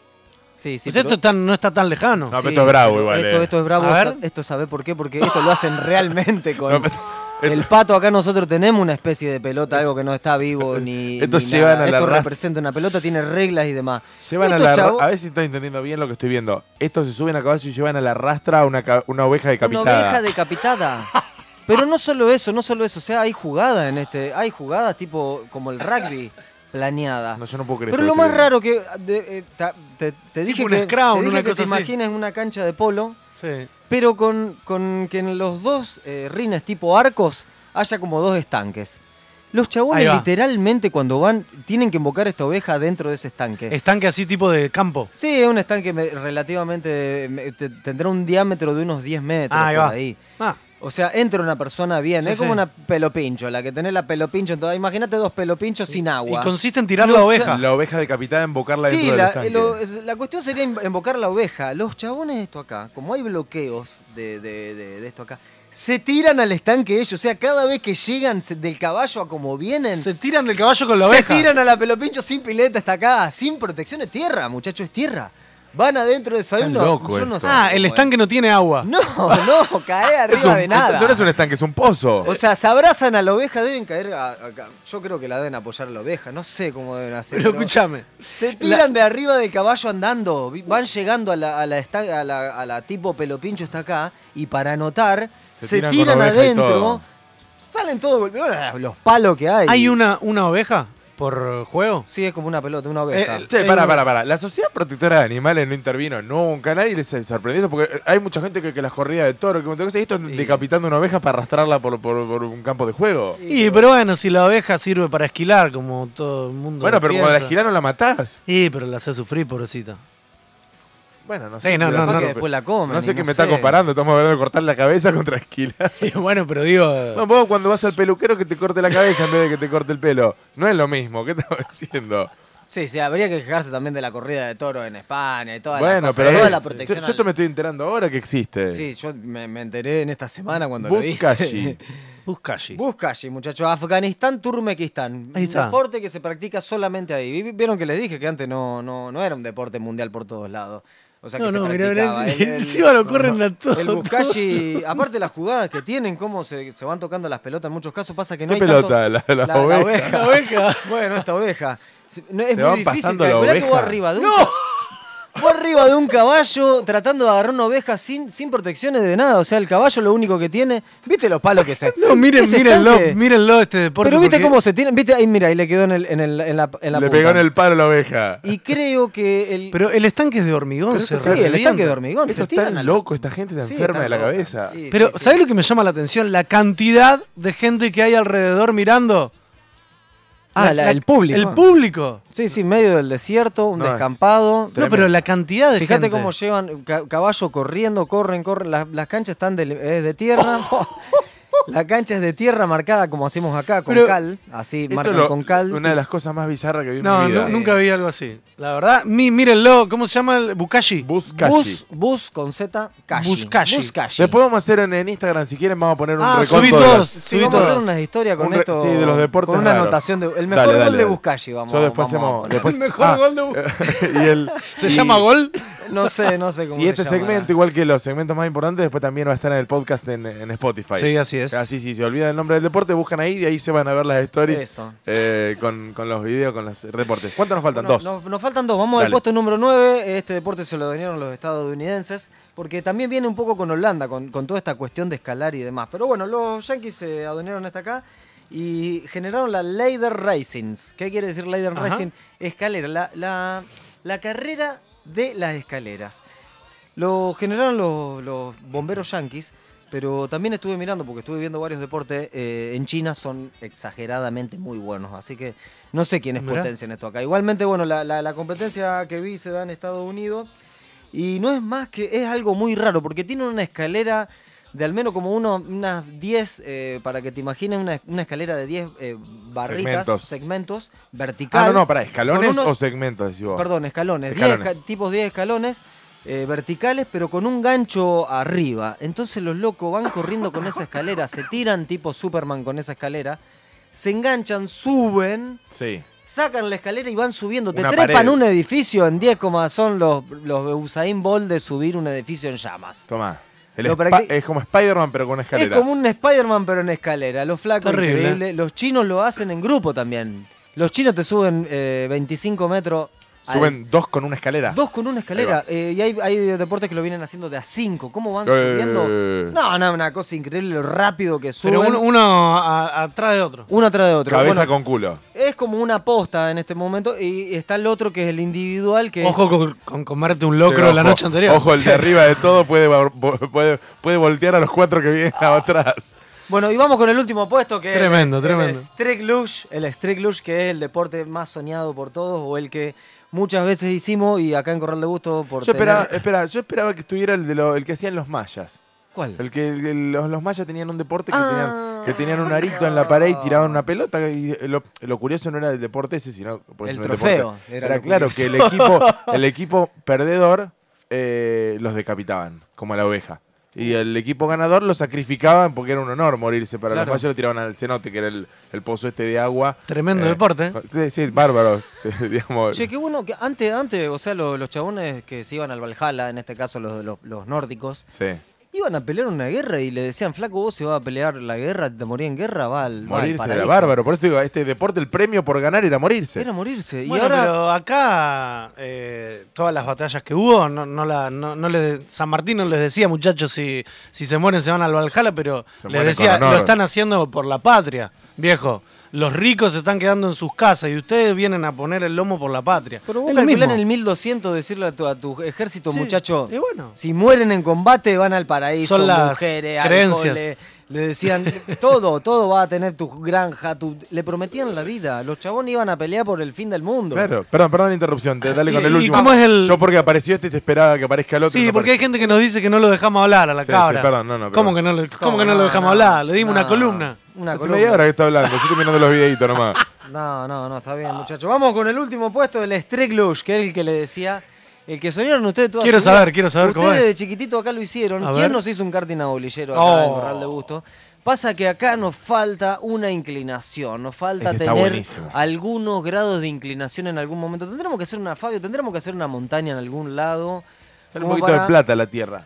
Sí, sí. Pues esto no está tan lejano. No, pero esto es bravo igual, Esto, eh. esto es bravo. A Esto sabe por qué, porque esto lo hacen realmente con. No, pero- El pato acá nosotros tenemos una especie de pelota, algo que no está vivo ni. Estos ni llevan nada. a la Esto representa una pelota, tiene reglas y demás. Llevan a la chavos- A ver si estoy entendiendo bien lo que estoy viendo. Estos se suben a caballo y llevan a la rastra a una, una oveja Una decapitada. oveja decapitada. Pero no solo eso, no solo eso. O sea, hay jugadas en este. Hay jugadas tipo como el rugby planeadas. No, yo no puedo creer Pero lo más raro que de- eh, ta- te, te dije un que, scrum, te, dije una que cosa te así. imagines una cancha de polo, Sí. pero con, con que en los dos eh, rines tipo arcos haya como dos estanques. Los chabones literalmente cuando van tienen que invocar esta oveja dentro de ese estanque. Estanque así tipo de campo. Sí, es un estanque me- relativamente... me- te- tendrá un diámetro de unos 10 metros Ah, ahí por va. ahí. Ah, O sea, entra una persona bien. Sí, es como sí. una pelopincho, la que tenés la pelopincho. Entonces, imagínate dos pelopinchos sin y agua. consiste en tirar Los la oveja. La oveja decapitada invocarla Sí, dentro la, del estanque. lo- la cuestión sería invocar la oveja. Los chabones de esto acá, como hay bloqueos de, de- de- de esto acá, se tiran al estanque ellos. O sea, cada vez que llegan se- del caballo a como vienen, Se tiran del caballo con la se oveja. tiran a la pelopincho sin pileta hasta acá, sin protección. Es tierra, muchachos, es tierra. Van adentro de eso. Hay Está uno- loco yo no sé Ah, el es. estanque no tiene agua. No, no, cae arriba un- de nada. Entonces no es un estanque, es un pozo. O sea, se abrazan a la oveja, deben caer a- acá. Yo creo que la deben apoyar a la oveja, no sé cómo deben hacer. Pero pero escúchame. Se tiran de arriba del caballo andando, van llegando a la, a la, a la, a la tipo pelopincho está acá, y para anotar, Se se, tiran adentro, todo. salen todos los palos que hay. ¿Hay una, una oveja por juego? Sí, es como una pelota, una oveja. Eh, Che, Hay pará, pará, pará. La Sociedad Protectora de Animales no intervino nunca. Nadie les sorprendió porque hay mucha gente que, que las corridas de toro, que y esto Sí. decapitando una oveja para arrastrarla por, por- por un campo de juego. Y pero bueno, si la oveja sirve para esquilar, como todo el mundo. Bueno, pero cuando la piensa. esquilaron la matás. Sí, pero la hace sufrir, pobrecita. Bueno, no Sí, sé. no, si no, la no, después la comen. No sé qué me está comparando. Estamos hablando de cortar la cabeza contra esquilar. Y bueno, pero digo. Bueno, vos cuando vas al peluquero que te corte la cabeza en vez de que te corte el pelo. No es lo mismo. ¿Qué estamos diciendo? Sí, sí, habría que quejarse tambila de la corrida de toro en España y toda la bueno, cosa, pero toda es- la yo, protección. yo al- te me estoy enterando ahora que existe. Sí, yo me, me enteré en esta semana cuando Buzkashi. lo hice. Buzkashi. Buzkashi, muchachos. Afganistán, Turmequistán. Ahí está. Un deporte que se practica solamente ahí. Vi- Vieron que les dije que antes no, no, no era un deporte mundial por todos lados. O sea, que No, se no, mirá, practicaba. mirá, El- el- encima lo corren a todos. El Buzkashi, aparte de las jugadas que tienen, cómo se, se van tocando las pelotas en muchos casos, pasa que no ¿Qué hay pelota? tanto- La- la oveja. La oveja. Bueno, esta oveja. Se- no, es Se muy van difícil pasando la calcular que vos oveja. arriba de un... Fue arriba de un caballo tratando de agarrar una oveja sin, sin protecciones de nada. O sea, el caballo lo único que tiene. ¿Viste los palos que se.? No, miren, ese mírenlo, este deporte. Pero viste porque- cómo se tiene. Viste, ahí mira, ahí le quedó en, el, en, el- en la, en la Le punta. pegó en el palo la oveja. Y creo que el. Pero el estanque es de hormigón, se sí, el estanque de hormigón. Esto se está tiran loco, esta gente está Sí, enferma de la loca. cabeza. Sí, Pero, sí, sí. ¿sabes lo que me llama la atención? La cantidad de gente que hay alrededor mirando. Ah, la- el público. El público. Sí, sí, medio del desierto, un No, descampado. No, pero la cantidad de Fíjate gente. cómo llevan ca- caballo corriendo, corren, corren. Las, las canchas están de, de tierra. la cancha es de tierra marcada como hacemos acá, con Pero- cal. Así, marcan lo- con cal. Una de las cosas más bizarras que vi en No, mi vida. nu- nunca vi algo así. La verdad, mi, mírenlo, ¿cómo se llama el Bukashi? Buscashi. Bus, bus con Z, Kashi. Buscashi. Buscashi. Después vamos a hacer en, en Instagram, si quieren, vamos a poner un Ah, reconto subí de todos. las- Sí, subí vamos a hacer unas historias con Un re- esto. sí, de los deportes Con una raros. anotación de. El mejor Dale, gol de dale. Buscashi, vamos Yo después vamos hacemos. Después, El mejor ah, gol de Bu- y el- ¿Se y- llama gol? No sé, no sé cómo Y se este llama. segmento, igual que los segmentos más importantes, después también va a estar en el podcast en, en Spotify. Sí, así es. Así, sí, se olvidan el nombre del deporte, buscan ahí y ahí se van a ver las stories Eso. eh, con, con los videos, con los deportes. ¿Cuántos nos faltan? Bueno, Dos. Nos, nos faltan dos. Vamos al puesto número 9. Este deporte se lo donaron los estadounidenses. Porque también viene un poco con Holanda, con, con toda esta cuestión de escalar y demás. Pero bueno, los yankees se adueñaron hasta acá y generaron la Ladder Racings. ¿Qué quiere decir Ajá. Racing? Escalera. La, la, la carrera de las escaleras. Lo generaron los, los bomberos yankees. Pero también estuve mirando, porque estuve viendo varios deportes, eh, en China son exageradamente muy buenos. Así que no sé quién es Mirá. potencia en esto acá. Igualmente, bueno, la, la- la competencia que vi se da en Estados Unidos. Y no es más que, es algo muy raro, porque tiene una escalera de al menos como uno, unas 10, eh, para que te imagines, una, una escalera de 10 eh, barritas, Segmentos. segmentos, vertical. Ah, no, no, para escalones unos- o segmentos, decís vos. Perdón, escalones. 10 Escalones. esca- tipos 10 escalones eh, verticales, pero con un gancho arriba. Entonces los locos van corriendo con esa escalera, se tiran tipo Superman con esa escalera, se enganchan, suben, Sí. sacan la escalera y van subiendo. Te Una trepan pared. un edificio en 10, como son los, los Usain Bolt de subir un edificio en llamas. El Lo practi- es como Spider-Man, pero con escalera. Es como un Spider-Man pero en escalera. Los flacos, Terrible. increíble. Los chinos lo hacen en grupo también. Los chinos te suben eh, 25 metros. Al- Suben dos con una escalera. Dos con una escalera. eh, y hay, hay deportes que lo vienen haciendo de a cinco. ¿Cómo van Eh. subiendo? No, no, una cosa increíble lo rápido que suben. Pero uno, uno a- atrás de otro. uno atrás de otro. Cabeza Bueno, con culo. Es como una posta en este momento. Y está el otro que es el individual, que Ojo es. con, con comerte un locro Sí, la noche anterior. Ojo, el de arriba de todo puede, puede, puede voltear a los cuatro que vienen atrás. Bueno, y vamos con el último puesto que Tremendo, es tremendo. el Street Luge, el Street Luge que es el deporte más soñado por todos o el que muchas veces hicimos y acá en Corral de Gusto por Yo tener- esperaba, espera, yo esperaba que estuviera el, de lo- el que hacían los mayas. ¿Cuál? El que el- el- los, los mayas tenían un deporte que, Ah. tenían, que tenían un arito en la pared y tiraban una pelota. Y lo, lo curioso no era el deporte ese, sino porque El trofeo, deporte. era claro curioso. que el equipo, el equipo perdedor eh, los decapitaban, como a la oveja. Y el equipo ganador lo sacrificaban porque era un honor morirse. Para Claro. los mayas lo tiraban al cenote, que era el, el pozo este de agua. Tremendo Eh, deporte. Sí, sí, bárbaro. digamos, Che, qué bueno que antes, antes, o sea, los, los chabones que se iban al Valhalla, en este caso los, los, los nórdicos, sí. Iban a pelear una guerra y le decían, flaco, vos se va a pelear la guerra, te morí en guerra, va al, va al Morirse era paraíso". bárbaro. Por eso digo, este deporte, el premio por ganar era morirse. Era morirse. Bueno, y ahora, pero acá eh, todas las batallas que hubo, no, no la, no, no le, San Martín no les decía, muchachos, si, si se mueren se van al Valhalla, pero Se les mueren decía, honor. lo están haciendo por la patria, viejo. Los ricos se están quedando en sus casas y ustedes vienen a poner el lomo por la patria. pero vos mismo. en el 1200 decirle a tu, a tu ejército, Sí, muchacho, bueno. si mueren en combate van al paraíso, Son las mujeres, creencias. alcoholes, Le decían, todo, todo va a tener tu granja, tu... le prometían la vida. Los chabones iban a pelear por el fin del mundo. Claro, perdón, perdón la interrupción, te- dale con ¿Y- el y último. cómo es el- Yo porque apareció este y te esperaba que aparezca el otro. Sí, no porque hay gente que nos dice que no lo dejamos hablar a la Sí, cabra. sí, perdón, no, no, ¿Cómo que no, le- cómo No, que no lo dejamos no, hablar? Le dimos una columna. Una Hace columna. media hora que está hablando, yo estoy mirando los videitos nomás. No, no, no, está bien, muchachos. Vamos con el último puesto, el Street Luge, que es el que le decía. El que soñaron ustedes toda Quiero su vida. saber, quiero saber cómo Ustedes es. de chiquitito acá lo hicieron. A ¿Quién ver. nos hizo un karting a bolillero acá en Oh. Corral de Gusto? Pasa que acá nos falta una inclinación, nos falta Es que está tener buenísimo. algunos grados de inclinación en algún momento. Tendremos que hacer una, Fabio, tendremos que hacer una montaña en algún lado. Sale un como poquito de para- plata la tierra.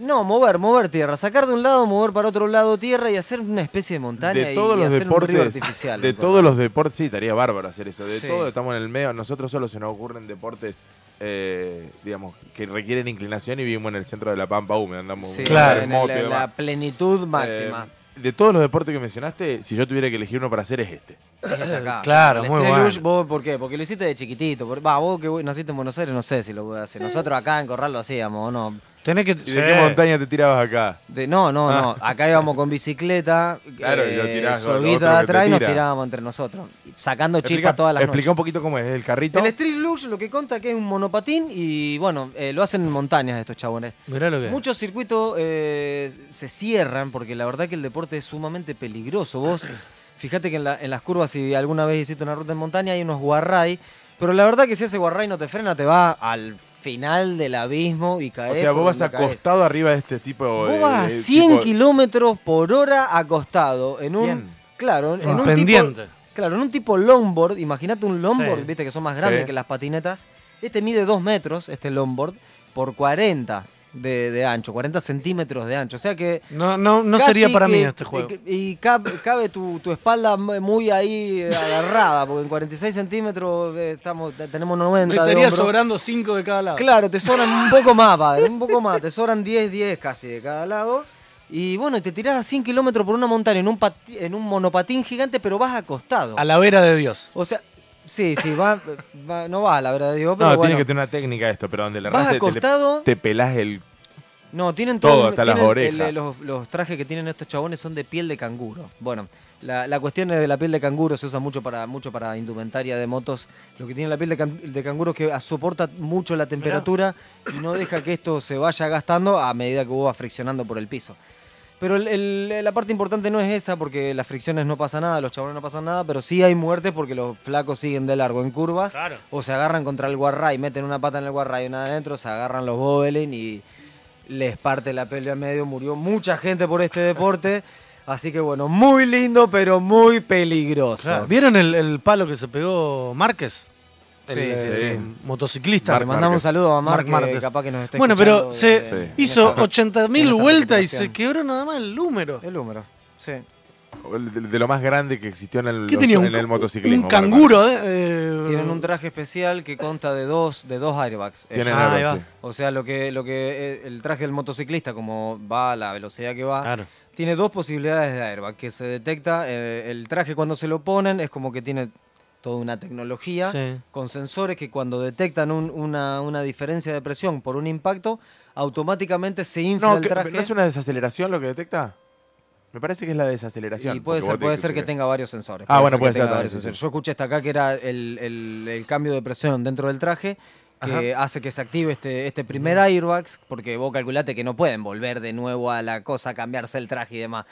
No, mover, mover tierra. Sacar de un lado, mover para otro lado tierra y hacer una especie de montaña de y- todos y, los hacer un río deportes, artificial. de todos los deportes, sí, estaría bárbaro hacer eso. De Sí. todo estamos en el medio, nosotros solo se nos ocurren deportes, eh, digamos, que requieren inclinación y vivimos en el centro de la pampa húmeda, andamos Sí, Claro. en, el- la plenitud máxima. Eh, de todos los deportes que mencionaste, si yo tuviera que elegir uno para hacer es este. Es este acá. Claro, El muy bueno. vos, ¿Por qué? Porque lo hiciste de chiquitito. Por- Va, vos que naciste en Buenos Aires, no sé si lo puedes hacer. Nosotros acá en Corral lo hacíamos, ¿o no? Tenés que. ¿Y de qué montaña te tirabas acá? De- no, no, no. Acá íbamos con bicicleta, Ah. Claro, y lo eh, tirás con soguita otro de que te atrás y nos tirábamos entre nosotros. Sacando chispas todas las explica noches. un poquito cómo es el carrito. El Street Luge lo que conta que es un monopatín y bueno, eh, lo hacen en montañas estos chabones. Mirá lo que es. Muchos circuitos eh, se cierran porque la verdad que el deporte es sumamente peligroso. Vos, fíjate que en, la- en las curvas, si alguna vez hiciste una ruta en montaña, hay unos guarray, pero la verdad que si ese guarray no te frena, te va al final del abismo y caes. o sea, vos vas caes. acostado arriba de este tipo de. Vos vas a de 100 tipo- kilómetros por hora acostado en un. 100. Claro, en un pendiente. tipo. Claro, en un tipo longboard. Imagínate un longboard, Sí. viste que son más grandes Sí. que las patinetas. Este mide 2 metros, este longboard, por 40 de, de ancho, 40 centímetros de ancho. O sea que. No, no, no sería para que- mí este juego. Y, y cabe, cabe tu, tu espalda muy ahí agarrada, porque en 46 centímetros eh, estamos, tenemos 90 Me de estaría hombro. sobrando 5 de cada lado. Claro, te sobran un poco más, padre, un poco más. Te sobran 10, 10 casi de cada lado. Y bueno, te tirás a 100 kilómetros por una montaña en un, pati- en un monopatín gigante, pero vas acostado. A la vera de Dios. O sea, sí, sí, va, va- no va, la verdad, digo, No, pero bueno. tiene que tener una técnica esto, pero donde le Vas te, te pelás el. No, tienen Todo, todo. hasta las orejas. el- los, los trajes que tienen estos chabones son de piel de canguro. Bueno, la, la cuestión es de la piel de canguro, se usa mucho para, mucho para indumentaria de motos. Lo que tiene la piel de, can- de canguro es que soporta mucho la temperatura y no deja que esto se vaya gastando a medida que vos vas friccionando por el piso. Pero el- el- la parte importante no es esa, porque las fricciones no pasa nada, los chabones no pasan nada, pero sí hay muertes porque los flacos siguen de largo en curvas. Claro. O se agarran contra el guarray, meten una pata en el guarray y una adentro, se agarran los bobelin y les parte la pelea al medio. Murió mucha gente por este deporte. Así que bueno, muy lindo, pero muy peligroso. Claro. ¿Vieron el, el palo que se pegó Márquez? Sí, El, sí, eh, sí. motociclista. Le mandamos un saludo a Marc, Marc que capaz que nos está Bueno, pero se de- hizo esta- 80.000 en esta vueltas y se quebró nada más el número. El número, sí. De, de lo más grande que existió en el, ¿Qué los- tenía? en Un, el motociclismo. un canguro. eh, eh, Tienen un traje especial que consta de dos, de dos airbags. Tienen. Ah. O sea, lo que, lo que eh, el traje del motociclista, como va a la velocidad que va, Claro. tiene dos posibilidades de airbag, que se detecta, eh, el traje cuando se lo ponen es como que tiene toda una tecnología Sí. con sensores que cuando detectan un- una, una diferencia de presión por un impacto, automáticamente se infla No, el que- traje. ¿no es una desaceleración lo que detecta? Me parece que es la desaceleración. Y puede ser, puede ser que te- tenga varios sensores. Ah, bueno, puede ser tenga también, varios sí, sensores. sí. Yo escuché hasta acá que era el, el- el cambio de presión dentro del traje que hace que se active este, este primer airbag, porque vos calculate que no pueden volver de nuevo a la cosa, cambiarse el traje y demás.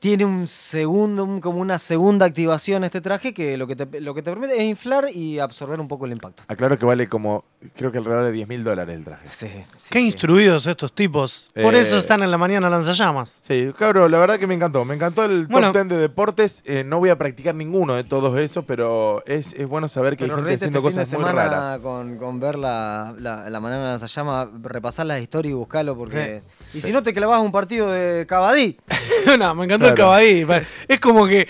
Tiene un segundo, un- como una segunda activación este traje que lo que, te, lo que te permite es inflar y absorber un poco el impacto. Aclaro que vale como, creo que alrededor de 10 mil dólares el traje. Sí, sí, Qué sí. instruidos estos tipos. Por Eh, eso están en la mañana lanzallamas. Sí, cabrón, la verdad que me encantó. Me encantó el top Bueno. 10 de deportes. Eh, no voy a practicar ninguno de todos esos, pero es, es bueno saber que hay gente haciendo este fin de cosas muy raras. Con, con ver la, la, la manera de lanzallama, repasar las historias y buscarlo porque... Y si no te clavas un partido de Cabadí. no, me encantó Claro. Es como que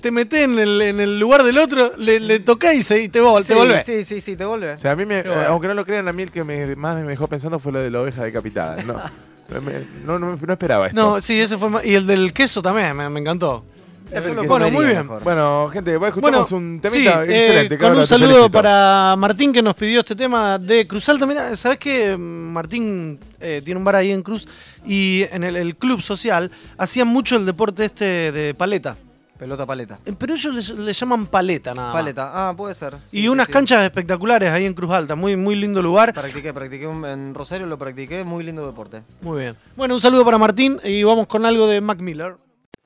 te metés en el, en el lugar del otro, le, le tocás y, se, y te, vol- te sí, volvés. Sí, sí, sí, te vuelve. O sea, a mí, me, eh, aunque no lo crean, a mí el que me, más me dejó pensando fue lo de la oveja decapitada. No, me- no, no, no esperaba esto. No, sí, ese fue más- Y el del queso también, me, me encantó. Bueno, muy bien. mejor. Bueno, gente, Bueno, escuchamos un sí, temita eh, excelente. con cabrón, un saludo felicito. para Martín que nos pidió este tema de Cruz Alta. Mira, ¿sabes qué? Martín eh, tiene un bar ahí en Cruz y en el, el club social hacían mucho el deporte este de paleta. Pelota paleta. Eh, Pero ellos le, le llaman paleta nada más. Paleta, ah, puede ser. Sí, y sí, unas sí. canchas espectaculares ahí en Cruz Alta, muy, muy lindo lugar. Practiqué, practiqué un- en Rosario, lo practiqué, muy lindo deporte. Muy bien. Bueno, un saludo para Martín y vamos con algo de Mac Miller.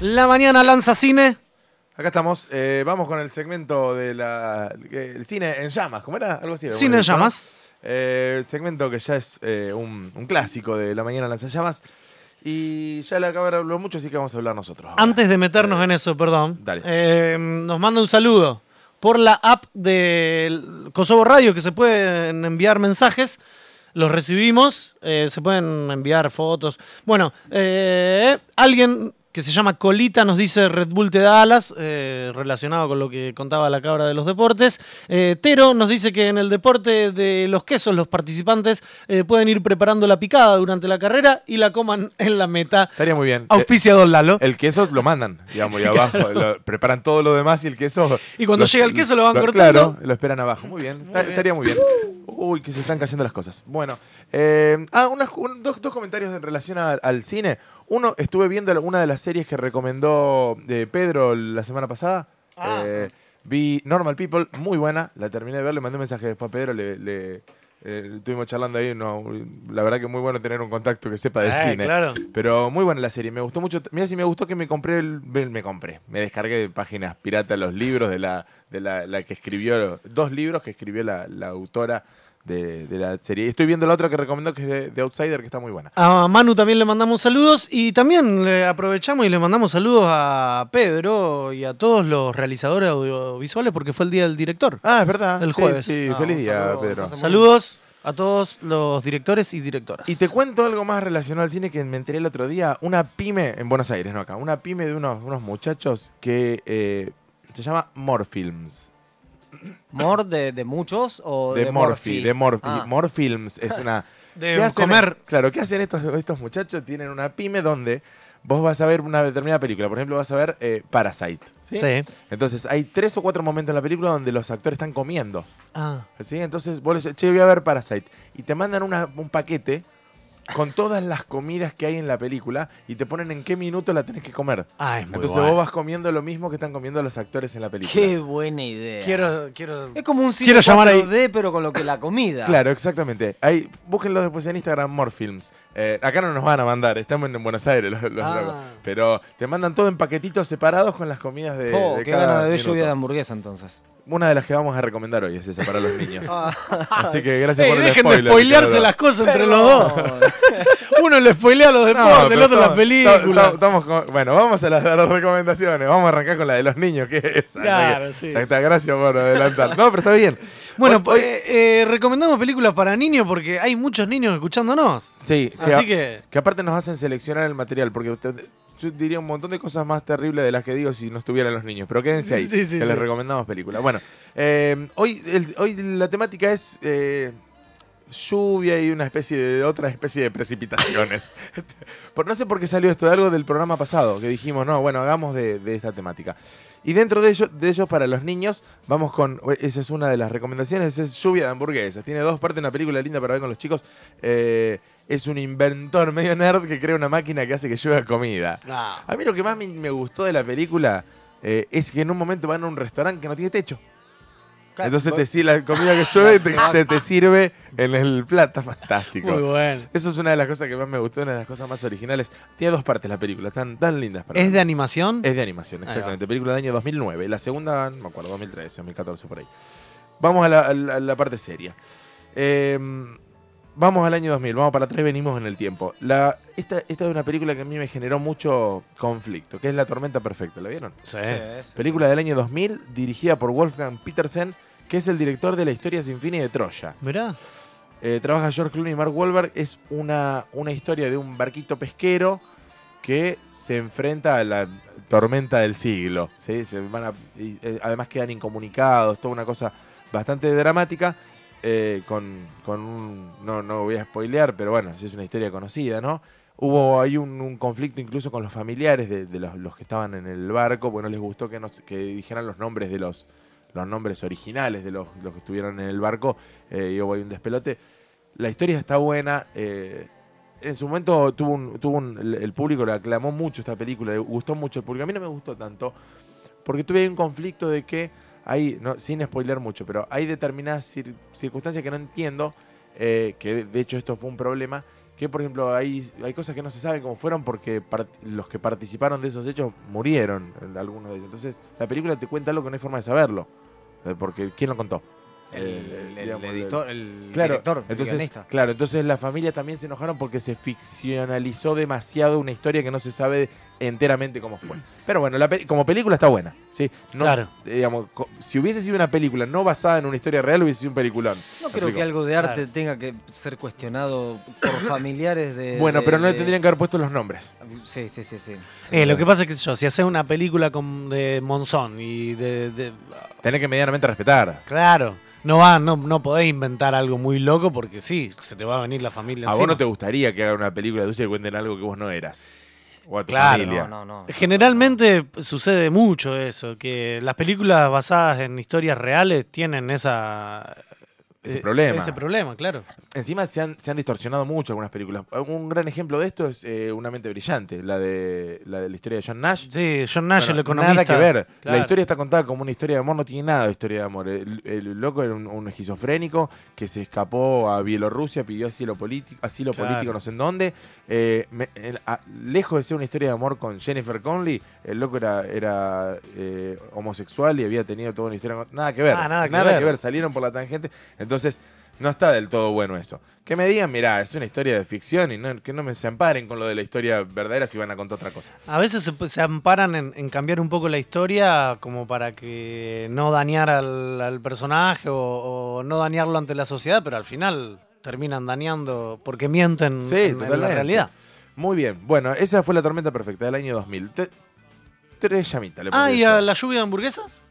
La mañana lanza cine. Acá estamos, eh, vamos con el segmento de la, que- el cine en llamas, ¿cómo era? Algo así. Cine en llamas. Eh, segmento que ya es eh, un, un clásico de la mañana lanzallamas. Y ya le acabo de hablar mucho, así que vamos a hablar nosotros. ahora. Antes de meternos Eh, en eso, perdón. dale. nos manda un saludo por la app del Kosovo Radio que se pueden enviar mensajes. Los recibimos, eh, se pueden enviar fotos. Bueno, eh, alguien que se llama Colita nos dice Red Bull te da alas, eh, relacionado con lo que contaba la cabra de los deportes. Eh, Tero nos dice que en el deporte de los quesos los participantes eh, pueden ir preparando la picada durante la carrera y la coman en la meta. Estaría muy bien. Auspicia Don Lalo. El queso lo mandan, digamos, y abajo. lo- preparan todo lo demás y el queso. Y cuando llega el queso lo van cortando. Claro, lo esperan abajo. Muy bien, está- estaría muy bien. Uy, que se están cayendo las cosas. Bueno, eh, ah, unas- un- dos, dos comentarios en relación a- al cine. Uno, estuve viendo una de las series que recomendó de Pedro la semana pasada. Ah. Eh, vi Normal People, muy buena. La terminé de ver, le mandé un mensaje después a Pedro, le, le- eh, estuvimos charlando ahí. No, la verdad que muy bueno tener un contacto que sepa de Eh, cine. claro. Pero muy buena la serie, me gustó mucho. Mira si me gustó que me compré, el, me compré, me descargué de páginas piratas los libros de la, de la, la que escribió, dos libros que escribió la, la autora de, de la serie. Estoy viendo la otra que recomendó que es de, de Outsider, que está muy buena. A Manu también le mandamos saludos y también le aprovechamos y le mandamos saludos a Pedro y a todos los realizadores audiovisuales porque fue el día del director. Ah, es verdad. El Sí, jueves. Sí, Ah, feliz día, saludo, Pedro. Saludos a todos los directores y directoras. Y te cuento algo más relacionado al cine que me enteré el otro día. Una pyme, en Buenos Aires, no acá, una pyme de unos, unos muchachos que eh, se llama Morfilms. ¿Mor de, de muchos o De, de, Morphy, de Morphy. Ah. Morfilms es una... De ¿Qué hacen? comer. Claro, ¿qué hacen estos, estos muchachos? Tienen una pyme donde vos vas a ver una determinada película. Por ejemplo, vas a ver eh, Parasite. ¿sí? Sí. Entonces, hay tres o cuatro momentos en la película donde los actores están comiendo. Ah. ¿sí? Entonces, vos les dices, che, voy a ver Parasite. Y te mandan una- un paquete con todas las comidas que hay en la película y te ponen en qué minuto la tenés que comer. Ah, es muy Entonces vos vas comiendo lo mismo que están comiendo los actores en la película. Qué buena idea. Quiero, quiero... Es como un cine Quiero llamar ahí. 4D, pero con lo que la comida. Claro, exactamente. Ahí, búsquenlo después en Instagram, Morfilms. Eh, acá no nos van a mandar, estamos en Buenos Aires los, los Ah. locos. Pero te mandan todo en paquetitos separados con las comidas de, de qué cada ganas de ver lluvia de hamburguesa entonces. Una de las que vamos a recomendar hoy es esa para los niños. Ah. Así que gracias Ey, por el dejen spoiler. de spoilearse las cosas entre los dos. Uno le spoilea los No, deportes, el pero otro las películas. bueno, vamos a las, a las recomendaciones. Vamos a arrancar con la de los niños, que es esa. Claro, que- sí. Ya está, gracias por adelantar. No, pero está bien. Bueno, Hoy- hoy- eh, eh, recomendamos películas para niños porque hay muchos niños escuchándonos. sí, Así que... Que aparte nos hacen seleccionar el material, porque usted- yo diría un montón de cosas más terribles de las que digo si no estuvieran los niños. Pero quédense ahí, Sí, sí, que sí. les recomendamos películas. Bueno, eh, hoy, el- hoy la temática es eh, lluvia y una especie de otra especie de precipitaciones. por, no sé por qué salió esto, de algo del programa pasado, que dijimos, no, bueno, hagamos de, de esta temática. Y dentro de ellos, de ellos, para los niños, vamos con. Esa es una de las recomendaciones: es Lluvia de hamburguesas. Tiene dos partes, una película linda para ver con los chicos. Eh, es un inventor medio nerd que crea una máquina que hace que llueva comida. Ah. A mí lo que más me, me gustó de la película eh, es que en un momento van a un restaurante que no tiene techo. Entonces te sirve la comida que llueve te, te- te sirve en el plato. Fantástico. Muy bueno. Eso es una de las cosas que más me gustó, una de las cosas más originales. Tiene dos partes la película, tan, tan lindas para ¿Es de animación? Es de animación, exactamente. Película del año 2009. La segunda, no me acuerdo, 2013, 2014, por ahí. Vamos a la, a la- a la parte seria. Eh, vamos al año 2000, vamos para atrás, venimos en el tiempo. La, esta, esta es una película que a mí me generó mucho conflicto, que es La Tormenta Perfecta. ¿La vieron? Sí. Película del año 2000, dirigida por Wolfgang Petersen, que es el director de la historia sin fin y de Troya. Mirá. Eh, trabaja George Clooney y Mark Wahlberg. Es una, una historia de un barquito pesquero que se enfrenta a la tormenta del siglo. ¿sí? Se van a- y, eh, además quedan incomunicados, toda una cosa bastante dramática. Eh, con, con un. No, no voy a spoilear, pero bueno, es una historia conocida, ¿no? Hubo ahí un, conflicto incluso con los familiares de, los, los que estaban en el barco, porque no les gustó que, nos- que dijeran los nombres de los, los nombres originales de los, los que estuvieron en el barco eh, y hubo ahí un despelote. La historia está buena. eh, en su momento tuvo tuvo el público le aclamó mucho esta película, le gustó mucho el público. A mí no me gustó tanto, porque tuve ahí un conflicto de que hay, no, sin spoiler mucho, pero hay determinadas cir- circunstancias que no entiendo, eh, que de- hecho esto fue un problema, que por ejemplo hay, hay cosas que no se saben cómo fueron porque los que participaron de esos hechos murieron, algunos de ellos. Entonces la película te cuenta algo que no hay forma de saberlo, eh, porque ¿quién lo contó? El, Eh, el- el digamos, el- editor, el Claro, director, el entonces, guionista. claro, entonces la familia también se enojaron porque se ficcionalizó demasiado una historia que no se sabe enteramente cómo fue. Pero bueno, la pe- como película está buena, ¿sí? No, Claro. eh, digamos, si hubiese sido una película no basada en una historia real, hubiese sido un peliculón. No ¿Me creo explico? que algo de arte Claro. tenga que ser cuestionado por familiares de. Bueno, de- pero no le de- tendrían que haber puesto los nombres. Sí, sí, sí, sí. Eh, lo que pasa es que yo, si haces una película con, de Monzón y de, de- Tenés que medianamente respetar. Claro, no va, no, no podés inventar algo muy loco porque sí, se te va a venir la familia A vos no te gustaría que hagan una película tuya y cuenten algo que vos no eras. O a tu Claro, familia. No, no, no. Generalmente sucede mucho eso, que las películas basadas en historias reales tienen esa Ese eh, problema. Ese problema, claro. Encima se han, se han distorsionado mucho algunas películas. Un gran ejemplo de esto es eh, Una mente brillante, la de la, de la historia de John Nash. Sí, John Nash, Bueno, el economista. Nada que ver. La historia está contada como una historia de amor, no tiene nada de historia de amor. El, el loco era un, un esquizofrénico que se escapó a Bielorrusia, pidió asilo político, asilo Claro. político no sé en dónde. Eh, me- el- a- lejos de ser una historia de amor con Jennifer Conley, el loco era, era eh, homosexual y había tenido toda una historia. Nada que ver. Ah, nada que ver. Salieron por la tangente. Entonces, no está del todo bueno eso. Que me digan, mirá, es una historia de ficción y no- que no me se amparen con lo de la historia verdadera si van a contar otra cosa. A veces se, se amparan en, en cambiar un poco la historia como para que no dañar al, al personaje o, o no dañarlo ante la sociedad, pero al final terminan dañando porque mienten Sí, en- en, la realidad. Muy bien. Bueno, esa fue la tormenta perfecta del año 2000. Te- tres llamitas le Ah, ¿y a la lluvia de hamburguesas?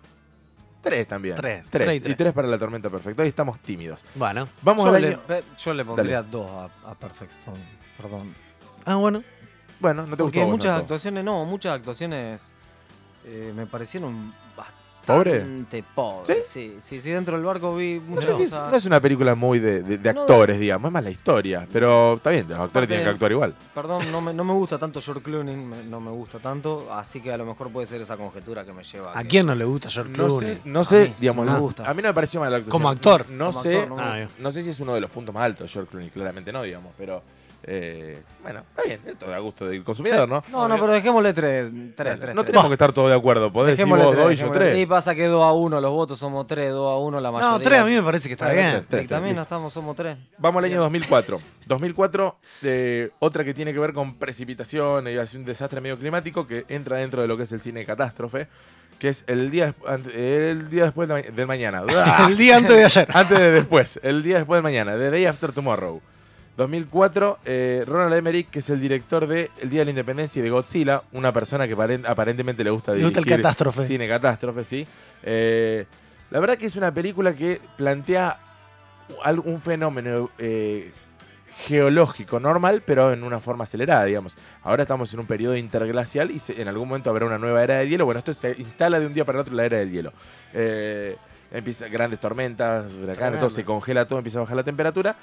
Tres también. Tres, Tres. tres y tres. tres para la tormenta perfecta. Hoy estamos tímidos. Bueno. Vamos yo, al le, año... yo le pondría dos a, a Perfect Storm. Perdón. Ah, bueno. Bueno, no te Porque gustó. muchas actuaciones, no, muchas actuaciones eh, me parecieron ¿Pobre? bastante pobres. Sí, sí, sí, dentro del barco vi No muchas sé si es, cosas. no es una película muy de, de- de No, actores, digamos. Es más la historia. Pero está bien, los actores tienen que actuar igual. Perdón, no me, no me gusta tanto George Clooney, me- no me gusta tanto, así que a lo mejor puede ser esa conjetura que me lleva. ¿A que- quién no le gusta George No Clooney? sé, no sé mí, digamos, no me no- gusta. a mí no me pareció mal la actuación. Como actor. No Como sé, actor, no Ah, no sé si es uno de los puntos más altos de George Clooney, claramente no, digamos, pero eh, bueno, está bien, esto da gusto del consumidor, ¿no? No, no, pero dejémosle tres, tres, tres. no tres. tenemos que estar todos de acuerdo, podés decir vos tres, dos y yo dejémosle- Y tres. pasa que 2 a 1, los votos somos 3, 2 a 1 la mayoría. No, tres a mí me parece que está bien. tres, tres, Y también listo. estamos, somos 3. Vamos al año 2004. 2004, eh, otra que tiene que ver con precipitaciones y así un desastre medio climático que entra dentro de lo que es el cine catástrofe, que es el día, el día después de ma- del mañana. El día antes de ayer. Antes de después, el día después del mañana, The Day After Tomorrow. 2004, eh, Ronald Emmerich, que es el director de El Día de la Independencia y de Godzilla, una persona que aparen- aparentemente le gusta Le gusta el dirigir catástrofe. Cine catástrofe, sí. Eh, la verdad que es una película que plantea un fenómeno eh, geológico normal, pero en una forma acelerada, digamos. Ahora estamos en un periodo interglacial y se- en algún momento habrá una nueva era del hielo. Bueno, esto se instala de un día para el otro la era del hielo. Eh, empieza grandes tormentas, huracanes, todo se congela todo, empieza a bajar la temperatura.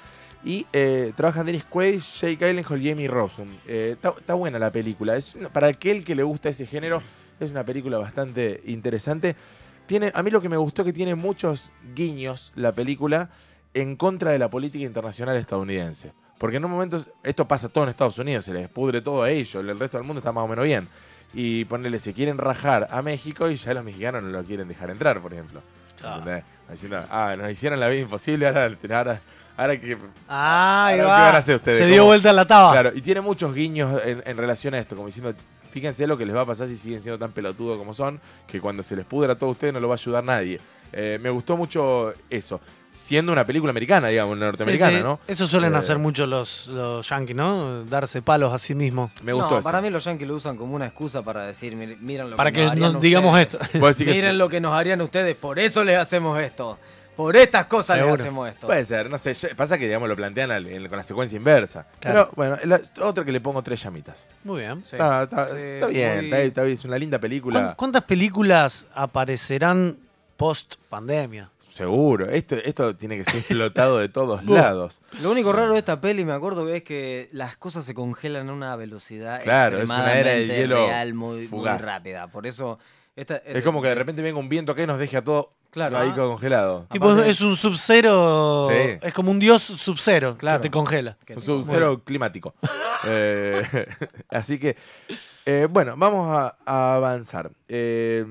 Y eh, trabajan Dennis Quaid, Jake Gyllenhaal y Amy Rossum. Eh, Está buena la película. Es una- para aquel que le gusta ese género, es una película bastante interesante. Tiene, a mí lo que me gustó que tiene muchos guiños la película en contra de la política internacional estadounidense. Porque en un momento, esto pasa todo en Estados Unidos, se les pudre todo a ellos, el resto del mundo está más o menos bien. Y ponerle, se quieren rajar a México y ya los mexicanos no lo quieren dejar entrar, por ejemplo. Ah. ¿Entendés? Diciendo, ah, nos hicieron la vida imposible, ahora, ahora, ahora que Ah, ahí Ahora, va. ¿qué van a hacer ustedes? Se dio ¿Cómo? vuelta la taba. Claro, y tiene muchos guiños en, en relación a esto, como diciendo, fíjense lo que les va a pasar si siguen siendo tan pelotudos como son, que cuando se les pudra a todos ustedes no lo va a ayudar nadie. Eh, me gustó mucho eso, siendo una película americana, digamos, norteamericana, Sí, sí. ¿no? Eso suelen Eh, hacer mucho los, los yankees, ¿no? Darse palos a sí mismos. Me gustó No, eso. para mí los yankees lo usan como una excusa para decir, "Mir- miren lo Para que que nos harían nos digamos ustedes. esto. Miren sí. lo que nos harían ustedes, por eso les hacemos esto. Por estas cosas Seguro. les hacemos esto. Puede ser, no sé, pasa que digamos lo plantean al- en- con la secuencia inversa. Claro. Pero bueno, la- otro que le pongo tres llamitas. Muy bien. Sí. Está, está- Sí, está bien, muy- está, está bien, es una linda ¿Cuán- película. ¿Cuántas películas aparecerán post pandemia? Seguro, esto, esto tiene que ser explotado de todos lados. Lo único raro de esta peli, me acuerdo, es que las cosas se congelan a una velocidad Claro, es una era de extremadamente hielo real, muy, muy fugaz. rápida. Por eso... Esta, Es como que de repente venga un viento que nos deje a todos Claro. ahí Ah. congelado. Tipo, Aparte- es un sub-zero. Sí. Es como un dios sub-zero Claro. que te congela. Un sub-cero climático. Eh, así que, eh, bueno, vamos a, a avanzar. Eh,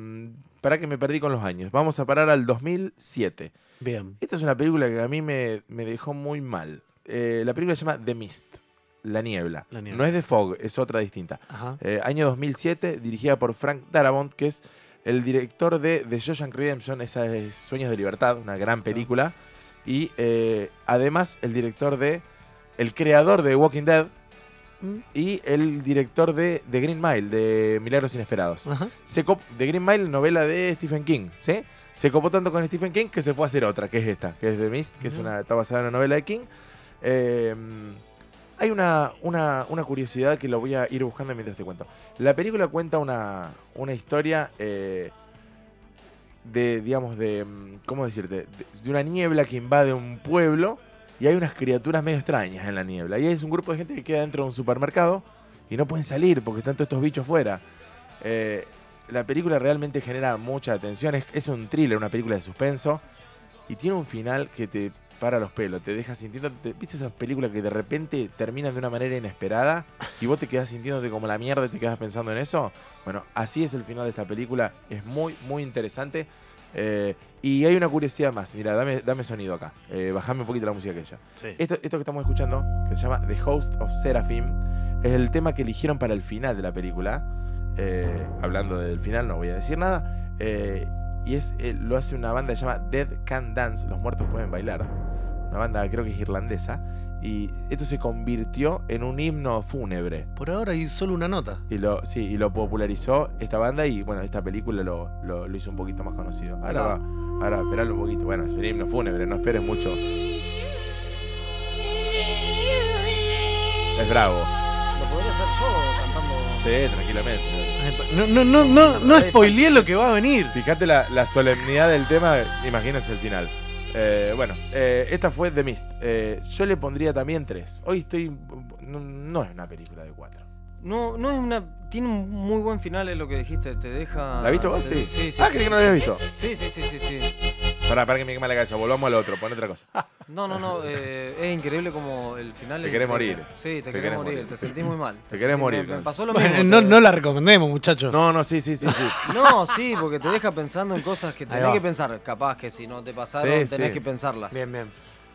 para que me perdí con los años. Vamos a parar al 2007. Bien. Esta es una película que a mí me, me dejó muy mal. Eh, la película se llama The Mist, La Niebla. La Niebla. No es de Fog, es otra distinta. Eh, año 2007, dirigida por Frank Darabont, que es el director de The Shawshank Redemption, esa es Sueños de Libertad, una gran película. Y eh, además el director de, el creador de Walking Dead Mm. y el director de The Green Mile, de Milagros Inesperados. Ajá. Se Green Mile, novela de Stephen King, ¿sí? Se copó tanto con Stephen King que se fue a hacer otra, que es esta, que es The Mist, que es una, está basada en una novela de King. Eh, hay una, una, una curiosidad que lo voy a ir buscando mientras te cuento. La película cuenta una, una historia eh, de, digamos, de, mm, ¿cómo decirte? De, de una niebla que invade un pueblo y hay unas criaturas medio extrañas en la niebla. Y es un grupo de gente que queda dentro de un supermercado y no pueden salir porque están todos estos bichos fuera. Eh, la película realmente genera mucha atención. Es, es un thriller, una película de suspenso. Y tiene un final que te para los pelos, te deja sintiendo. te- ¿Viste esas películas que de repente terminan de una manera inesperada y vos te quedas sintiéndote como la mierda y te quedas pensando en eso? Bueno, así es el final de esta película. Es muy, muy interesante. Eh, y hay una curiosidad más. Mira, dame, dame sonido acá. Eh, bajame un poquito la música que ella. Sí. Esto, esto que estamos escuchando, que se llama The Host of Seraphim, es el tema que eligieron para el final de la película. Eh, hablando del final, no voy a decir nada. Eh, y es eh, lo hace una banda que se llama Dead Can Dance, Los Muertos Pueden Bailar. Una banda creo que es irlandesa. Y esto se convirtió en un himno fúnebre. Por ahora hay solo una nota. Y lo, sí, y lo popularizó esta banda y bueno, esta película lo, lo- lo hizo un poquito más conocido. Ahora va, ahora esperalo un poquito. Bueno, es un himno fúnebre, no esperes mucho. Es bravo. Lo podría hacer yo cantando. Sí, tranquilamente. No, no, no, no, no spoileé lo que va a venir. Fíjate la, la solemnidad del tema, imagínense el final. Eh, bueno, eh, esta fue The Mist. Eh, yo le pondría también tres. Hoy estoy. No, no es una película de cuatro. No, no es una. Tiene un muy buen final, es lo que dijiste. Te deja. ¿La viste vos? te- Sí. Sí, sí. ah, sí, creí que no la habías visto. Sí, sí, sí, sí, sí. Para, para que me queme la cabeza. Volvamos al otro, pon otra cosa. No, no, no. eh, es increíble como el final. Te querés morir. Sí, te, Te querés querés morir. morir. Te sentís muy mal. Te querés sentís- morir, Me, pasó lo Bueno, mismo. no, te- no la recomendemos, muchachos. No, no, sí, sí, sí, sí. No, sí, porque te deja pensando en cosas que tenés que pensar. Capaz que si no te pasaron, Sí, tenés sí. que pensarlas. Bien, bien.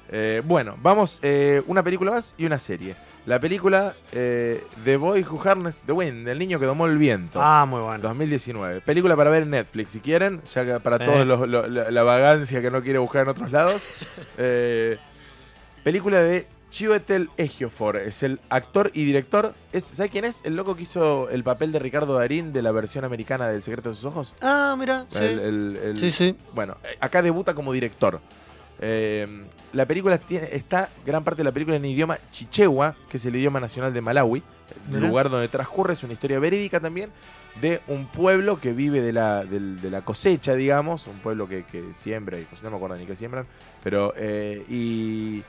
Eh, bueno, vamos, eh, una película más y una serie. La película eh, The Boy Who Harnessed the Wind, El niño que domó el viento. Ah, muy bueno. 2019. Película para ver en Netflix, si quieren, ya que para Sí. todos los- lo- la, la vagancia que no quiere buscar en otros lados. Eh, película de Chiwetel Ejiofor, es el actor y director. Es, ¿Sabe quién es? El loco que hizo el papel de Ricardo Darín de la versión americana del Secreto de sus Ojos. Ah, mira, sí. El- el- el- Sí, sí. Bueno, eh, acá debuta como director. Eh, la película tiene, está gran parte de la película en idioma chichewa, que es el idioma nacional de Malawi, el lugar donde transcurre, es una historia verídica también, de un pueblo que vive de la, de la cosecha, digamos, un pueblo que, que siembra, y no me acuerdo ni qué siembran, pero eh, y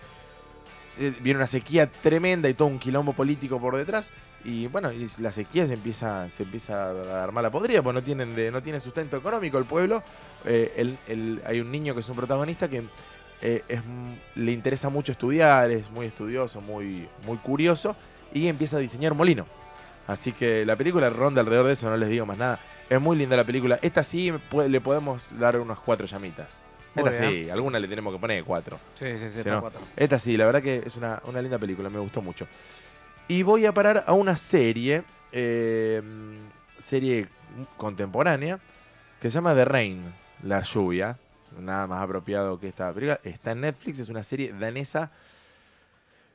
eh, viene una sequía tremenda y todo un quilombo político por detrás. Y bueno, y la sequía se empieza, se empieza a armar la podrida, porque no tienen, de, no tiene sustento económico el pueblo. Eh, el- el- hay un niño que es un protagonista que eh, es le interesa mucho estudiar, es muy estudioso, muy, muy curioso, y empieza a diseñar molino. Así que la película ronda alrededor de eso, no les digo más nada. Es muy linda la película. Esta sí le podemos dar unas cuatro llamitas. Muy Esta bien. sí, alguna le tenemos que poner cuatro. Sí, sí, sí, no. cuatro. Esta sí, la verdad que es una, una linda película, me gustó mucho. Y voy a parar a una serie, eh, serie contemporánea, que se llama The Rain, La Lluvia. Nada más apropiado que esta película. Está en Netflix, es una serie danesa.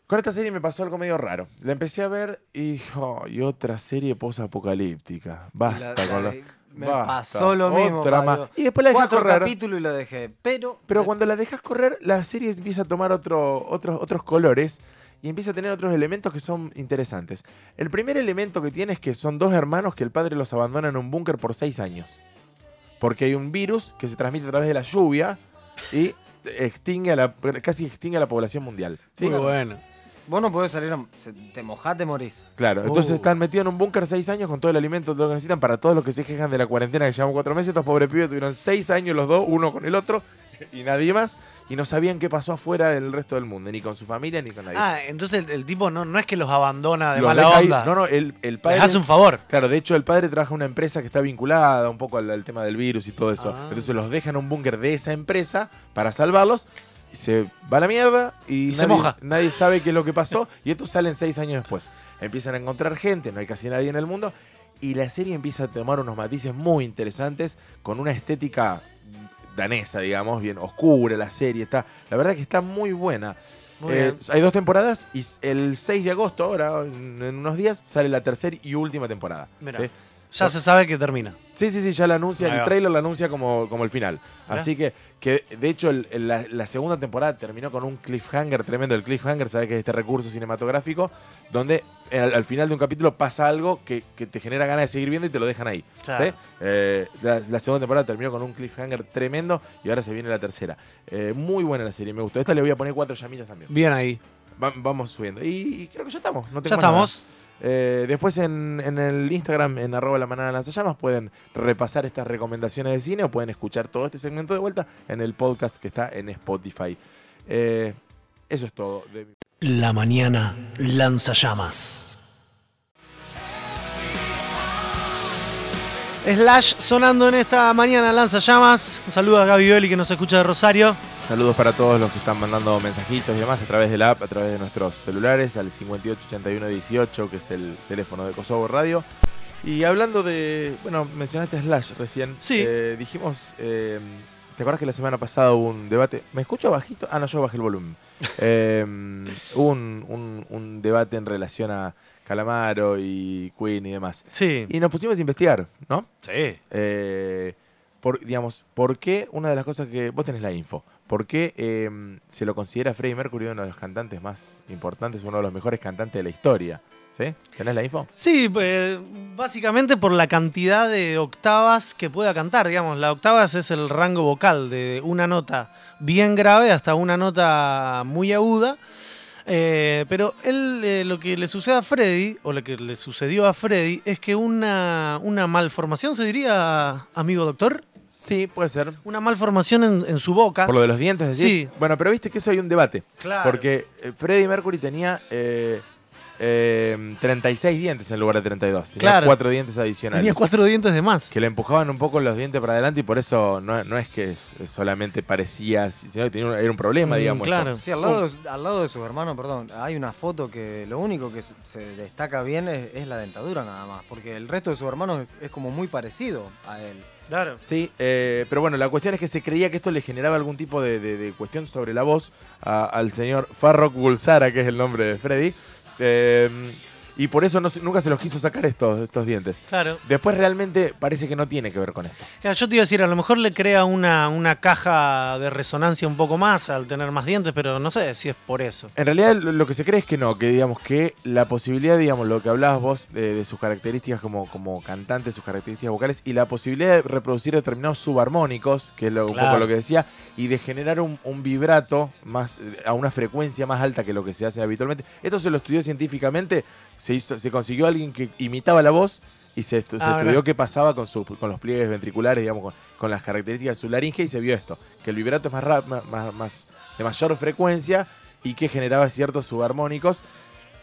Con esta serie me pasó algo medio raro. La empecé a ver y "Oh, otra serie post-apocalíptica. Basta La- con la- lo- Me basta. pasó lo mismo. Más. Y después la dejé Cuatro correr. capítulos y la dejé. Pero. Pero cuando la dejas correr, la serie empieza a tomar otro, otros, otros colores y empieza a tener otros elementos que son interesantes. El primer elemento que tiene es que son dos hermanos que el padre los abandona en un búnker por seis años. Porque hay un virus que se transmite a través de la lluvia y extingue a la, casi extingue a la población mundial. ¿sí? Muy bueno. vos no podés salir, a- se- te mojás, te morís. Claro, entonces Uh. están metidos en un búnker seis años con todo el alimento, todo lo que necesitan para todos los que se quejan de la cuarentena que llevamos cuatro meses. Estos pobres pibes tuvieron seis años los dos, uno con el otro y nadie más, y no sabían qué pasó afuera del resto del mundo, ni con su familia ni con nadie. Ah, entonces el, el tipo no, no es que los abandona de Los mala deja onda. No, no, el, el padre. Les hace un favor. Claro, de hecho el padre trabaja en una empresa que está vinculada un poco al, al tema del virus y todo eso. Ah. Entonces los deja en un búnker de esa empresa para salvarlos. y Se va a la mierda y, Y se nadie, moja. nadie sabe qué es lo que pasó. y estos salen seis años después. Empiezan a encontrar gente, no hay casi nadie en el mundo. Y la serie empieza a tomar unos matices muy interesantes con una estética danesa, digamos, bien oscura la serie. Está, la verdad que está muy buena. Muy Eh, hay dos temporadas y el 6 de agosto, ahora en, unos días, sale la tercera y última temporada. ¿sí? Ya se sabe que termina. Sí, sí, sí, ya la anuncia, el trailer la anuncia como, como el final. Así que, que de hecho, el- el- la, la segunda temporada terminó con un cliffhanger tremendo. El cliffhanger, sabes que es este recurso cinematográfico donde al, al final de un capítulo pasa algo que, que te genera ganas de seguir viendo y te lo dejan ahí. Claro. ¿sí? Eh, la, la segunda temporada terminó con un cliffhanger tremendo y ahora se viene la tercera. Eh, muy buena la serie, me gustó. Esta le voy a poner cuatro llamitas también. Bien ahí. Va- vamos subiendo. Y, y creo que ya estamos. No tengo Ya nada. Eh, después en, el Instagram, en arroba la manada lanzallamas, pueden repasar estas recomendaciones de cine o pueden escuchar todo este segmento de vuelta en el podcast que está en Spotify. Eh, eso es todo. de La mañana lanza llamas. Slash sonando en esta mañana lanza llamas. Un saludo a Gaby Belli que nos escucha de Rosario. Saludos para todos los que están mandando mensajitos y demás a través de la app, a través de nuestros celulares, al 588118, que es el teléfono de Kosovo Radio. Y hablando de, bueno, mencionaste Slash recién. Sí. Eh, dijimos, eh, ¿te acuerdas que la semana pasada hubo un debate? ¿Me escucho bajito? Ah, no, yo bajé el volumen. Eh, hubo un, un- un debate en relación a Calamaro y Queen y demás. Sí. Y nos pusimos a investigar, ¿no? Sí. Eh, por, digamos, ¿por qué una de las cosas que. Vos tenés la info. ¿Por qué eh, se lo considera Freddie Mercury uno de los cantantes más importantes, uno de los mejores cantantes de la historia? ¿Sí? ¿Tenés la info? Sí, eh, básicamente por la cantidad de octavas que pueda cantar, digamos. La octavas es el rango vocal de una nota bien grave hasta una nota muy aguda. Eh, pero él, eh, lo que le sucede a Freddy, o lo que le sucedió a Freddy, es que una, una malformación, se diría, amigo doctor, Sí, puede ser. una malformación en, en su boca. Por lo de los dientes, decís. Sí. Bueno, pero viste que eso hay un debate. Claro. Porque eh, Freddie Mercury tenía eh, eh, 36 dientes en lugar de 32. Tenía Claro. cuatro dientes adicionales. Tenía cuatro dientes de más. que le empujaban un poco los dientes para adelante y por eso no, no es que solamente parecía, sino que tenía un, era un problema, Mm, digamos. claro. esto. Sí, al lado, de, al lado de sus hermanos, perdón, hay una foto que lo único que se, destaca bien es, es la dentadura nada más, porque el resto de sus hermanos es, es como muy parecido a él. Claro. Sí, eh, pero bueno, la cuestión es que se creía que esto le generaba algún tipo de, de- de cuestión sobre la voz a- al señor Farrokh Bulsara, que es el nombre de Freddy. Eh, y por eso no nunca se los quiso sacar estos, estos dientes. Claro. Después realmente parece que no tiene que ver con esto. Yo te iba a decir, a lo mejor le crea una, una caja de resonancia un poco más al tener más dientes, pero no sé si es por eso. En realidad lo que se cree es que no, que digamos que la posibilidad, digamos, lo que hablabas vos de, de sus características como, como cantante, sus características vocales, y la posibilidad de reproducir determinados subarmónicos, que es lo, un poco lo que decía, y de generar un, un vibrato más a una frecuencia más alta que lo que se hace habitualmente. Esto se lo estudió científicamente, se, hizo, se consiguió alguien que imitaba la voz y se, estu- se Ah, estudió qué pasaba con, su- con los pliegues ventriculares, digamos, con, con las características de su laringe y se vio esto, que el vibrato es más, más, más- de mayor frecuencia y que generaba ciertos subarmónicos.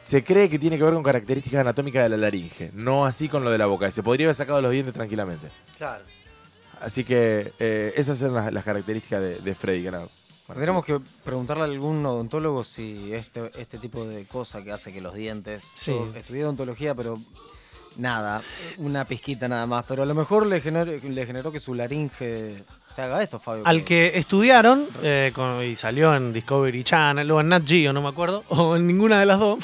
Se cree que tiene que ver con características anatómicas de la laringe, no así con lo de la boca. Se podría haber sacado los dientes tranquilamente. Claro. Así que eh, esas son las, las características de, de Freddy. que Tendríamos que preguntarle a algún odontólogo si este, este tipo de cosa que hace que los dientes. Sí. Yo estudié odontología, pero nada, una pizquita nada más. Pero a lo mejor le generó, le generó que su laringe se haga esto, Fabio. Al que estudiaron eh, con- y salió en Discovery Channel o en Nat Geo, no me acuerdo, o en ninguna de las dos,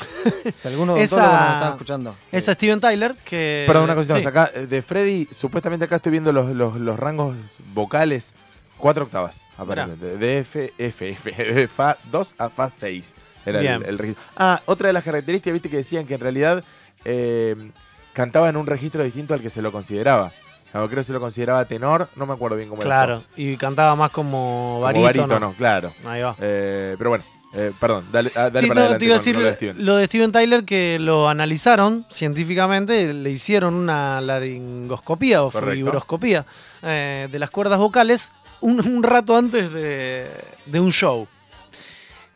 Si algún odontólogo esa- nos está escuchando. es a Steven Tyler, que... Perdón, una cosita sí. más. Acá, eh, de Freddy, supuestamente acá estoy viendo los, los- los rangos vocales. Cuatro octavas, aparentemente. De F, F, F, de Fa 2 a Fa 6. Era el, Bien. el registro. Ah, otra de las características, viste, que decían que en realidad eh, cantaba en un registro distinto al que se lo consideraba. Creo que se lo consideraba tenor, no me acuerdo bien cómo era. Claro, y cantaba más como Como barítono. barítono, claro. Ahí va. Eh, pero bueno, Eh, perdón, dale, ah, dale Sí, para no, adelante te iba a con decir lo de Steven. lo de Steven Tyler que lo analizaron científicamente, le hicieron una laringoscopía o fibroscopía eh, de las cuerdas vocales un, un rato antes de, de un show.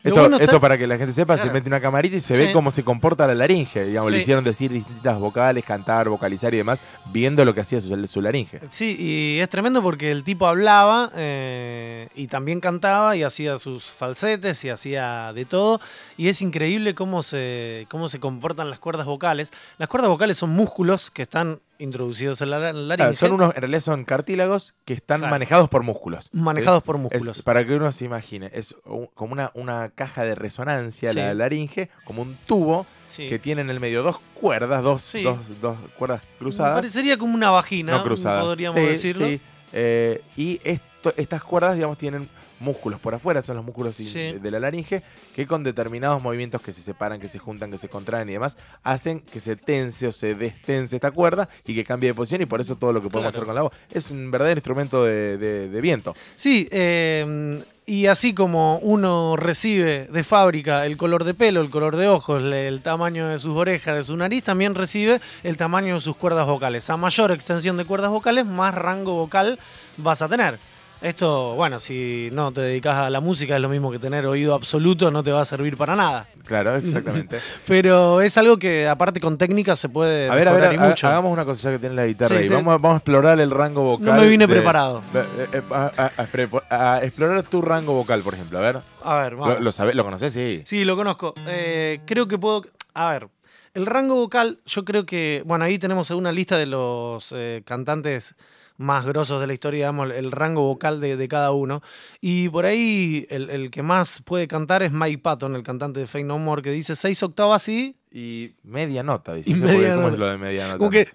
Esto, bueno está- esto para que la gente sepa, se mete una camarita y se Sí. ve cómo se comporta la laringe. Digamos, le hicieron decir distintas vocales, cantar, vocalizar y demás, viendo lo que hacía su, su laringe. Sí, y es tremendo porque el tipo hablaba eh, y también cantaba y hacía sus falsetes y hacía de todo. Y es increíble cómo se, cómo se comportan las cuerdas vocales. Las cuerdas vocales son músculos que están introducidos en la la- laringe. Claro, son unos, en realidad son cartílagos que están manejados por músculos. ¿sí? manejados por Es- músculos. para que uno se imagine, es un- como una, una caja de resonancia, Sí. la laringe, como un tubo Sí. que tiene en el medio dos cuerdas, dos, dos, dos cuerdas Me cruzadas. Parecería como una vagina, no cruzadas. podríamos decirlo. Eh, y esto, estas cuerdas, digamos, tienen músculos por afuera, son los músculos Sí. de la laringe, que con determinados movimientos que se separan, que se juntan, que se contraen y demás, hacen que se tense o se destense esta cuerda y que cambie de posición y por eso todo lo que podemos Claro. hacer con la voz es un verdadero instrumento de, de- de viento. Sí, eh, y así como uno recibe de fábrica el color de pelo, el color de ojos, el tamaño de sus orejas, de su nariz, también recibe el tamaño de sus cuerdas vocales. A mayor extensión de cuerdas vocales, más rango vocal vas a tener. Esto, bueno, si no te dedicas a la música, es lo mismo que tener oído absoluto, no te va a servir para nada. Claro, exactamente. Pero es algo que, aparte, con técnica se puede A ver, a ver, y mucho. hagamos una cosa ya que tiene la guitarra Sí, te- Vamos, a- vamos a explorar el rango vocal. No me vine de- preparado. de- eh, eh, a, explorar tu rango vocal, por ejemplo. A ver. A ver, vamos. ¿Lo, lo, sabe- ¿lo conoces? Sí. Sí, lo conozco. Eh, creo que puedo. A ver, el rango vocal, yo creo que. Bueno, ahí tenemos una lista de los eh, cantantes más grosos de la historia, digamos, el rango vocal de, de cada uno. Y por ahí el, el que más puede cantar es Mike Patton, el cantante de Fake No More, que dice seis octavas y. Y media nota, dice. Y media ¿Cómo nota. es lo de media nota? Como que.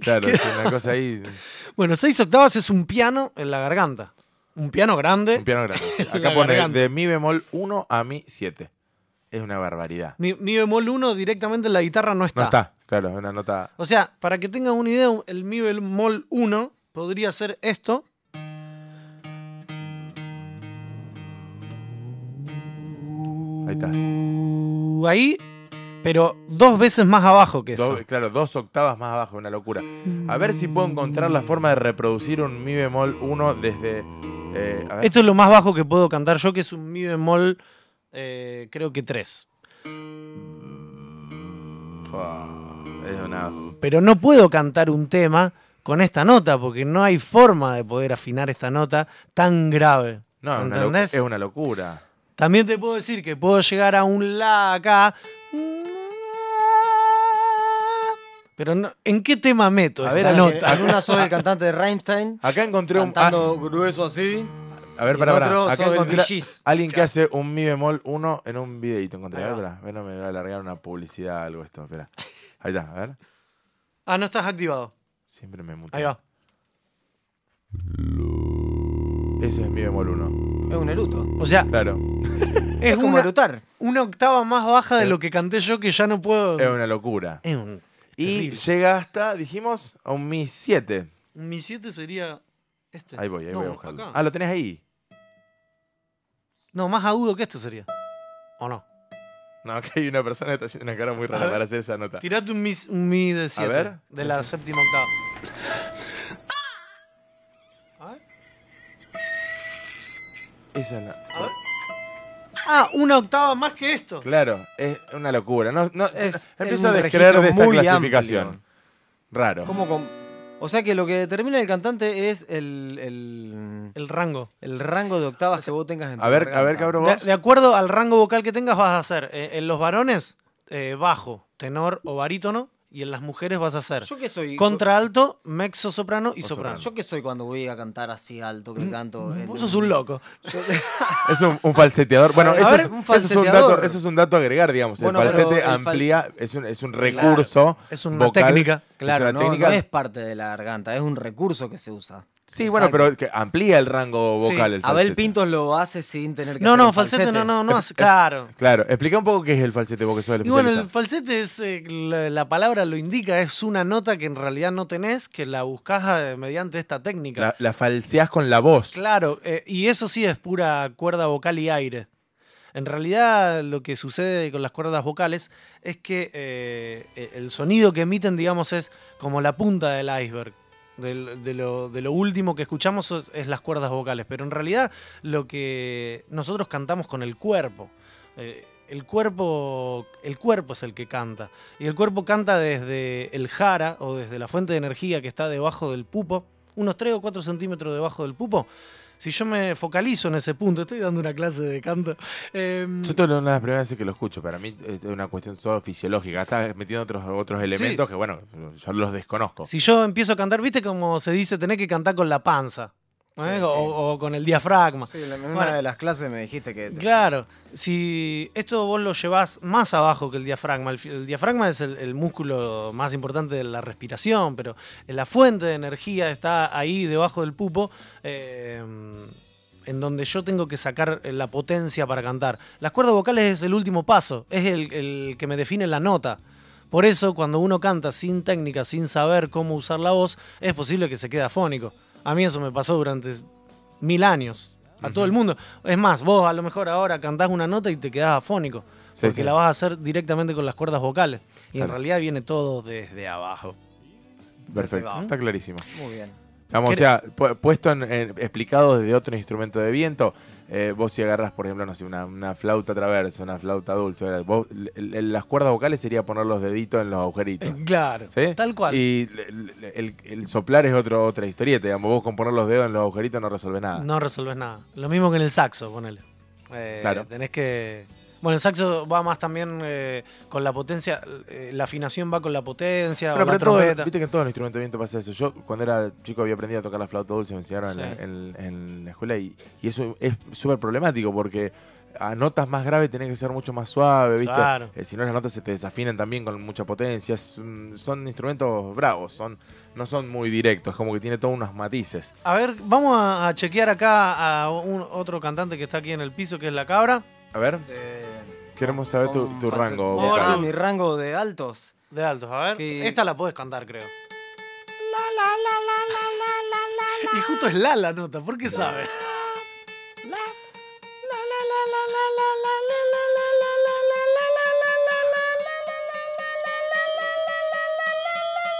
Claro, es una cosa ahí. Bueno, seis octavas es un piano en la garganta. Un piano grande. Un piano grande. Acá pone garganta. de mi bemol 1 a mi 7. Es una barbaridad. Mi, mi bemol 1 directamente en la guitarra no está. No está, claro, es una nota. O sea, para que tengan una idea, el mi bemol 1 podría ser esto. Ahí está. Uh, ahí, pero dos veces más abajo que esto. Claro, dos octavas más abajo, una locura. A ver si puedo encontrar la forma de reproducir un mi bemol 1 desde. eh, a ver. Esto es lo más bajo que puedo cantar yo, que es un mi bemol, eh, creo que 3. Fua, es una. Pero no puedo cantar un tema con esta nota, porque no hay forma de poder afinar esta nota tan grave. No, es una, es una locura. También te puedo decir que puedo llegar a un la acá. Pero no- ¿en qué tema meto A ver, esta a ver, nota? En una sos el cantante de Rammstein, Acá encontré un. cantando grueso así. ah, a ver, para, otro Acá encontré alguien que hace un mi bemol 1 en un videito. Encontré. A ver, va. espera. A ver, no me voy a alargar una publicidad algo esto. Espera. Ahí está, a ver. Ah, no estás activado. Siempre me muteo. Ahí va. Ese es mi bemol 1. Es un eruto. O sea, Claro. es Es como una, erutar. una octava más baja de lo que canté yo que ya no puedo. Es una locura. Es un. Y terrible. llega hasta, dijimos, a un Mi 7. Mi 7 sería este. Ahí voy, ahí No, voy a buscarlo. acá. Ah, lo tenés ahí. No, más agudo que este sería. ¿O no? No, acá hay una persona que está haciendo una cara muy A rara para hacer esa nota. Tirate un mi, un mi de 7. ver. De la séptima octava. A ver. Esa es la- A ver. Ah, una octava más que esto. Claro, es una locura. No, no, Es empiezo a descreer de esta clasificación. amplio. Raro. Como con- O sea que lo que determina el cantante es el, el, El rango. el rango de octavas que vos tengas en tu A ver, a ver, cabrón, De, vos. de acuerdo al rango vocal que tengas, vas a hacer eh, en los varones eh, bajo, tenor o barítono, y en las mujeres vas a hacer ¿Yo qué soy? contralto, mezzo soprano y soprano. ¿Yo qué soy cuando voy a cantar así alto que canto? en Vos sos un loco. Es un, un falseteador. Bueno, eso, ver, es, un eso es un dato, falseteador. eso es un dato a agregar, digamos. Bueno, el pero falsete el fal- amplía, es, un, es un recurso. es una vocal, técnica. Claro, es una no, técnica. no es parte de la garganta, es un recurso que se usa. Sí, bueno, pero que amplía el rango Sí. vocal. el Abel. Pintos lo hace sin tener que No, hacer no, un falsete no, no, no hace. Claro. Claro, explica un poco qué es el falsete, vos que sos el Y bueno, el falsete es, eh, la, la palabra lo indica, es una nota que en realidad no tenés, que la buscás eh, mediante esta técnica. La, la falseás con la voz. Claro, eh, y eso sí es pura cuerda vocal y aire. En realidad lo que sucede con las cuerdas vocales es que eh, el sonido que emiten, digamos, es como la punta del iceberg. De, lo, de lo último que escuchamos es, es las cuerdas vocales, pero en realidad lo que nosotros cantamos con el cuerpo. Eh, el cuerpo, el cuerpo es el que canta. Y el cuerpo canta desde el jara o desde la fuente de energía que está debajo del pupo, unos 3 o 4 centímetros debajo del pupo. Si yo me focalizo en ese punto, estoy dando una clase de canto. em, Yo esto es una de las primeras veces que lo escucho. Para mí es una cuestión solo fisiológica. Estás metiendo otros, otros elementos que, bueno, yo los desconozco. si yo empiezo a cantar, viste como se dice, tenés que cantar con la panza. ¿Eh? Sí, o, sí. o con el diafragma. Sí, en una Bueno. de las clases me dijiste que... Claro, si esto vos lo llevas más abajo que el diafragma, el, diafragma es el, el músculo más importante de la respiración, pero la fuente de energía está ahí debajo del pupo, eh, en donde yo tengo que sacar la potencia para cantar. Las cuerdas vocales es el último paso, es el, el que me define la nota. Por eso, cuando uno canta sin técnica, sin saber cómo usar la voz, es posible que se quede afónico. A mí eso me pasó durante mil años. A todo el mundo. Es más, vos a lo mejor ahora cantás una nota y te quedás afónico. Sí, porque sí. la vas a hacer directamente con las cuerdas vocales. Y en realidad viene todo desde abajo. Perfecto, está clarísimo. Muy bien. Vamos, o ¿Querés- sea, pu- puesto en, en- explicado desde otro instrumento de viento, eh, vos si agarras, por ejemplo, no sé, una, una flauta traversa, una flauta dulce, ¿verdad? vos, las cuerdas vocales sería poner los deditos en los agujeritos. Claro. ¿Sí? Tal cual. Y el, el soplar es otro, otra historieta, digamos. Vos con poner los dedos en los agujeritos no resolvés nada. No resolves nada. Lo mismo que en el saxo, ponele. Eh, Claro. Tenés que. Bueno, el saxo va más también eh, con la potencia. eh, la afinación va con la potencia. Bueno, o la todo- trompeta. viste que en todo el instrumento de viento pasa eso. Yo cuando era chico había aprendido a tocar la flauta dulce, me enseñaron en, Sí. la, en- en la escuela y, y eso es súper problemático porque a notas más graves tenés que ser mucho más suave, ¿viste? Claro. Eh, si no las notas se te desafinan también con mucha potencia. Son instrumentos bravos, son no son muy directos, como que tiene todos unos matices. A ver, vamos a, a chequear acá a un, otro cantante que está aquí en el piso, que es la cabra. A ver, queremos saber tu, tu rango vocal. Ah, mi rango de altos. De altos, a ver. Que- Esta la puedes cantar, creo. Y justo es la la nota, ¿por qué sabe?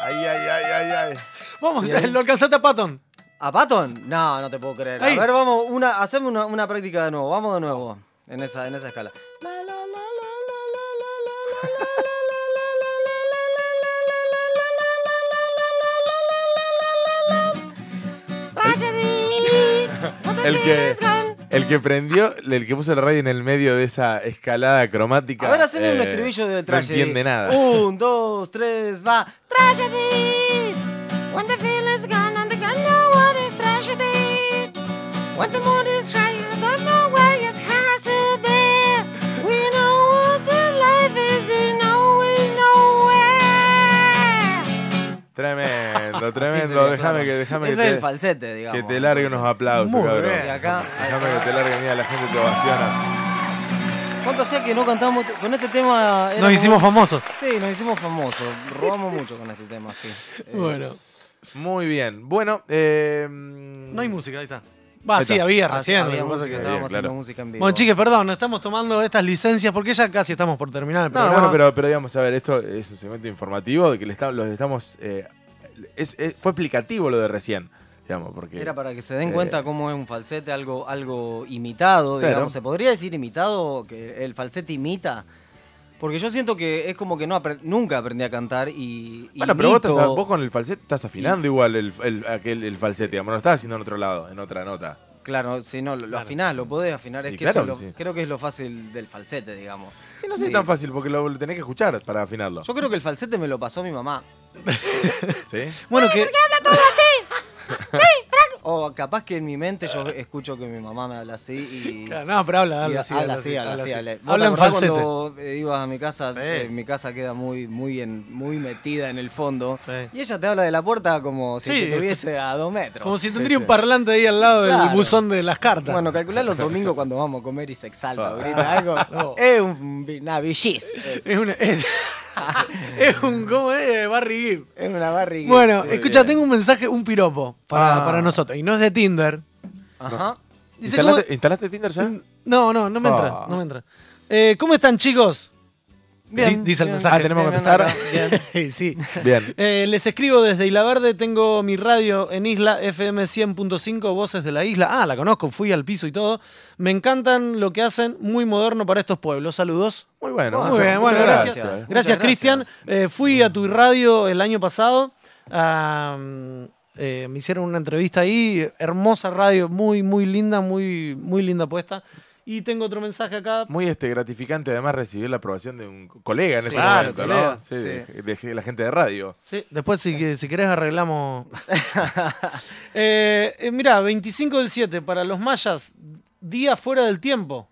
Ay, ay, ay, ay, ay. Vamos, Bien. lo alcanzaste a Patton. ¿A Patton? No, no te puedo creer. Ahí. A ver, vamos, una, haceme una, una práctica de nuevo. Vamos de nuevo. En esa, en esa escala. La, la, la, la, la, la, la, la, El que, el que prendió, el que puso la radio en el medio de esa escalada cromática. A ver, haceme un eh, estribillo del No tragedy. entiende nada. Un, dos, tres, va. Tragedy. When the feeling's gone and the gun know what is tragedy. When the mood is higher, Tremendo, déjame que, déjame Ese que es te, el falsete, digamos. que te largue unos aplausos, Muy cabrón. bien. Y acá. Déjame que te largue, mira, la gente te ovaciona. ¿Cuánto hacía que no cantamos con este tema? Nos hicimos famosos. Sí, nos hicimos famosos. Robamos mucho con este tema, sí. Eh, Bueno, Muy bien. Bueno, eh, no hay música, ahí está. Va, Ahí sí, está. había ah, recién. había música, que- Había, estábamos haciendo claro. música en vivo. Bueno, chiques, perdón, nos estamos tomando estas licencias porque ya casi estamos por terminar el No, programa. bueno, pero, pero digamos, a ver, esto es un segmento informativo de que le está- los estamos. eh, es- es- fue explicativo lo de recién, digamos, porque. Era para que se den Eh, cuenta cómo es un falsete, algo, algo imitado, Claro. digamos. ¿Se podría decir imitado? Que el falsete imita. Porque yo siento que es como que no apre- nunca aprendí a cantar y. Bueno, pero vos, estás- vos con el falsete estás afinando igual el, el, aquel, el falsete, digamos, no lo estás haciendo en otro lado, en otra nota. Claro, si no, lo, Claro. afinás, lo podés afinar. Es que claro eso es que lo- sí. creo que es lo fácil del falsete, digamos. Sí, no sé Sí. tan fácil porque lo, lo tenés que escuchar para afinarlo. Yo creo que el falsete me lo pasó mi mamá. ¿Sí? Bueno, que, O capaz que en mi mente yo escucho que mi mamá me habla así y. Claro, no, pero habla, y habla así. habla así, habla así. habla- ¿Vos te Habla en falsete. cuando eh, ibas a mi casa? Sí. eh, mi casa queda muy, muy, en, muy metida en el fondo. Sí. Y ella te habla de la puerta como si Sí. te tuviese a dos metros. Como si tendría sí. un parlante ahí al lado del Claro. buzón de las cartas. Bueno, calculá los domingos cuando vamos a comer y se exalta, Ah. grita algo. No. Es un, una. Es, es, una, es, es un. ¿Cómo es? Barry Gibb. es una barriga. Bueno, sí. escucha, tengo un mensaje, un piropo para, Ah. para nosotros. Y no es de Tinder. Ajá. Dice ¿Instalaste, Tinder ya? No, no, no me entra. Ah. No me entra. Eh, ¿Cómo están, chicos? Bien, Di- dice el mensaje. Ah, tenemos que acá, bien. sí. Bien. Eh, les escribo desde Isla Verde, tengo mi radio en Isla FM 100.5, Voces de la Isla. Ah, la conozco, fui al piso y todo. Me encantan lo que hacen, muy moderno para estos pueblos. Saludos. Muy bueno. Muy muchas- bien, bueno, muchas gracias. eh. Gracias, Muchas Cristian. Eh, fui a tu radio el año pasado. ah, eh, me hicieron una entrevista ahí. Hermosa radio, muy, muy linda, muy, muy linda puesta. Y tengo otro mensaje acá. Muy este, gratificante además recibir la aprobación de un colega en este Claro, momento, colega, ¿no? Sí, sí. De, de la gente de radio. Sí, después si, si querés arreglamos. eh, eh, mirá, 25 del 7, para los mayas, día fuera del tiempo.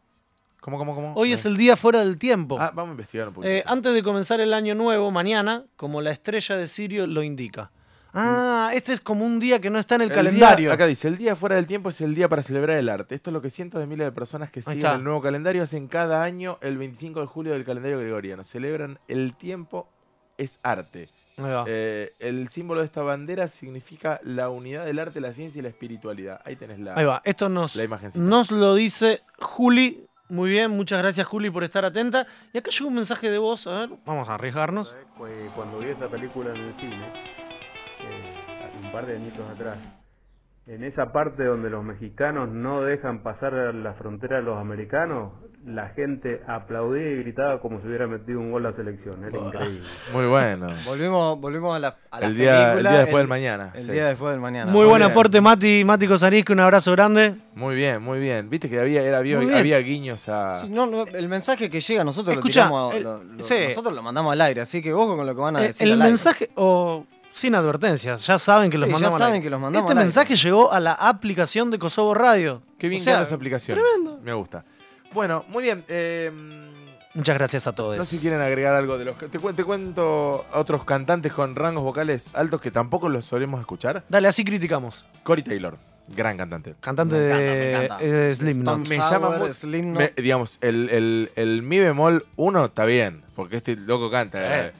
¿Cómo, cómo, cómo? Hoy es el día fuera del tiempo. Ah, vamos a investigar un poquito. Eh, antes de comenzar el año nuevo, mañana, como la estrella de Sirio lo indica. Ah, este es como un día que no está en el, El calendario. día- acá dice, el día fuera del tiempo es el día para celebrar el arte. Esto es lo que cientos de miles de personas que siguen está. el nuevo calendario hacen cada año el 25 de julio del calendario gregoriano. Celebran el tiempo es arte. Ahí va. Eh, el símbolo de esta bandera significa la unidad del arte, la ciencia y la espiritualidad. Ahí tenés la, Ahí va. Esto nos, la nos lo dice Juli. Muy bien, muchas gracias Juli por estar atenta. Y acá llegó un mensaje de voz. A ver, vamos a arriesgarnos. Cuando vi esta película en el cine, un par de añitos atrás, en esa parte donde los mexicanos no dejan pasar la frontera a los americanos, la gente aplaudía y gritaba como si hubiera metido un gol a la selección. Era increíble. Muy bueno. Volvimos, volvimos a la, a la el, día, el película, día después el- del mañana. El sí. día después del mañana. Muy buen bien. aporte, Mati, Mati Cosarisco, un abrazo grande. Muy bien, muy bien. Viste que había, era, había, Muy había guiños a... Sí, no, no, el mensaje que llega nosotros Escuchá, lo tiramos, el- lo- lo- sí. nosotros lo mandamos al aire, así que ojo con lo que van a Eh, decir. el al aire. mensaje, o sin advertencia, ya saben que Sí, los ya mandamos al saben que los mandamos Este mensaje llegó a la aplicación de Kosovo Radio. Qué bien O sea, que esa aplicación. tremendo. Me gusta. Bueno, muy bien. eh, Muchas gracias a todos. no sé si quieren agregar algo de los... Te, cuen- te cuento otros cantantes con rangos vocales altos que tampoco los solemos escuchar. Dale, así criticamos. Cory Taylor, gran cantante. Cantante Me encanta, de eh, Slipknot. Stone Me llama Slipknot. Me- digamos, el, el, el mi bemol 1 está bien, porque este loco canta. Eh,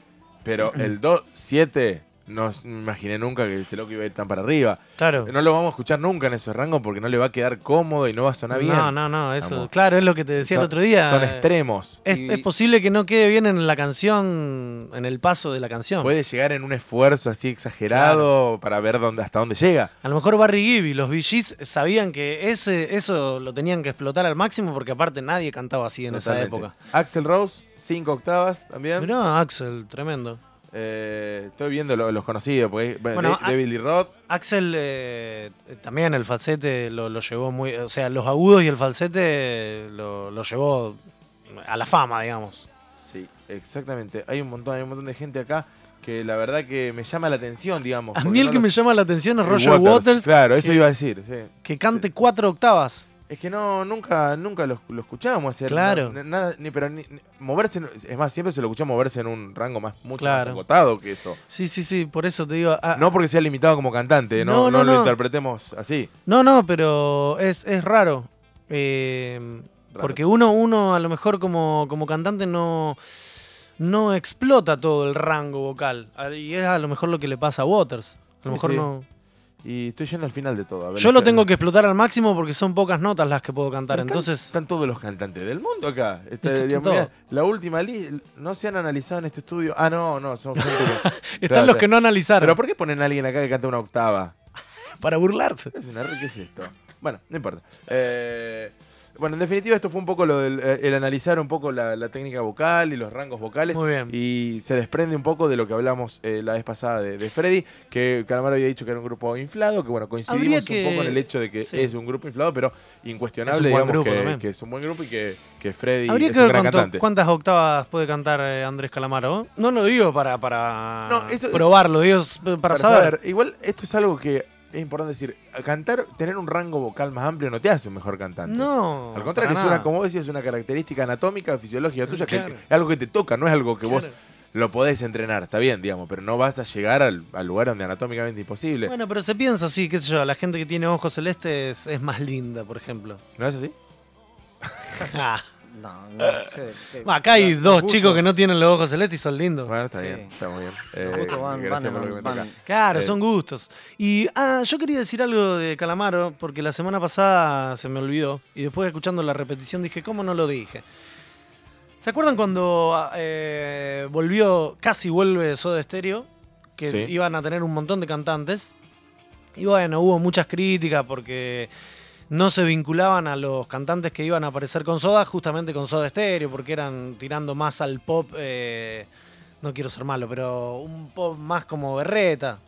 Pero el do 7, no me imaginé nunca que este loco iba a ir tan para arriba. Claro. No lo vamos a escuchar nunca en ese rango porque no le va a quedar cómodo y no va a sonar bien. No, no, no, eso. Vamos. Claro, es lo que te decía son, el otro día. Son extremos. Es, Y- es posible que no quede bien en la canción, en el paso de la canción. Puede llegar en un esfuerzo así exagerado para ver dónde, hasta dónde llega. A lo mejor Barry Gibb y los Gees sabían que ese, eso lo tenían que explotar al máximo porque aparte nadie cantaba así en esa época. Axel Rose, 5 octavas también. Mirá, Axel, tremendo. Eh, estoy viendo lo- los conocidos, porque bueno, a- Roth. Axel eh, también el falsete lo, lo llevó muy. O sea, los agudos y el falsete lo, lo llevó a la fama, digamos. Sí, exactamente. Hay un montón, hay un montón de gente acá que la verdad que me llama la atención, digamos. A porque mí el no que me los- llama la atención es Roger Waters, Claro, eso que, iba a decir. sí. que cante cuatro octavas. Es que no, nunca, nunca lo, lo escuchábamos hacer. Claro. no- nada, ni, pero ni- ni- moverse, es más, siempre se lo escuchó moverse en un rango más, mucho más acotado que eso. Sí, sí, sí, por eso te digo. ah, No porque sea limitado como cantante, no, No, no, no, lo interpretemos así. No, no, pero es, es raro. Eh, Raro. Porque uno, uno a lo mejor como, como cantante no, no explota todo el rango vocal. Ah, Y es a lo mejor lo que le pasa a Waters. A Sí, lo mejor sí. no. Y estoy yendo al final de todo. a ver, Yo lo tengo que explotar al máximo porque son pocas notas las que puedo cantar. Están- Entonces, Están todos los cantantes del mundo acá. Este, Está- está digamos, todo. mirá, la última no se han analizado en este estudio. Ah, no, no, son gente que. están Claro, los que no analizaron Pero ¿por qué ponen a alguien acá que canta una octava? para burlarse. Es una ¿Qué es esto? Bueno, no importa. Eh, bueno, en definitiva, esto fue un poco lo del eh, el analizar un poco la, la técnica vocal y los rangos vocales. Muy bien. Y se desprende un poco de lo que hablamos eh, la vez pasada de, de Freddy, que Calamaro había dicho que era un grupo inflado, que bueno, coincidimos Habría un que- poco en el hecho de que sí. es un grupo inflado, pero incuestionable, digamos, grupo que, que es un buen grupo y que, que Freddy Habría es que un ver gran cuánto- cantante. cuántas octavas puede cantar eh, Andrés Calamaro. No lo digo para, para No, eso- probarlo, digo s- para, saber. Igual esto es algo que es importante decir. Cantar, tener un rango vocal más amplio no te hace un mejor cantante. No. Al contrario, es una, como decías, es una característica anatómica, fisiológica tuya, que es algo que te toca, no es algo que vos lo podés entrenar, está bien, digamos, pero no vas a llegar al, al lugar donde anatómicamente es imposible. Bueno, pero se piensa así, qué sé yo, la gente que tiene ojos celestes es más linda, por ejemplo. ¿No es así? No, no sé. eh, Bah, acá hay los dos gustos- chicos que no tienen los ojos celestes y son lindos. Bueno, está Sí. bien, está muy bien. Los Eh, gustos van- gracias van por lo en- que me van- toca. Claro, Eh, son gustos. Y ah, yo quería decir algo de Calamaro, porque la semana pasada se me olvidó. Y después escuchando la repetición dije, ¿cómo no lo dije? ¿Se acuerdan cuando ah, eh, volvió, casi vuelve Soda Stereo? Que Sí. iban a tener un montón de cantantes. Y bueno, hubo muchas críticas porque no se vinculaban a los cantantes que iban a aparecer con Soda, justamente con Soda Stereo, porque eran tirando más al pop, eh, no quiero ser malo, pero un pop más como berreta.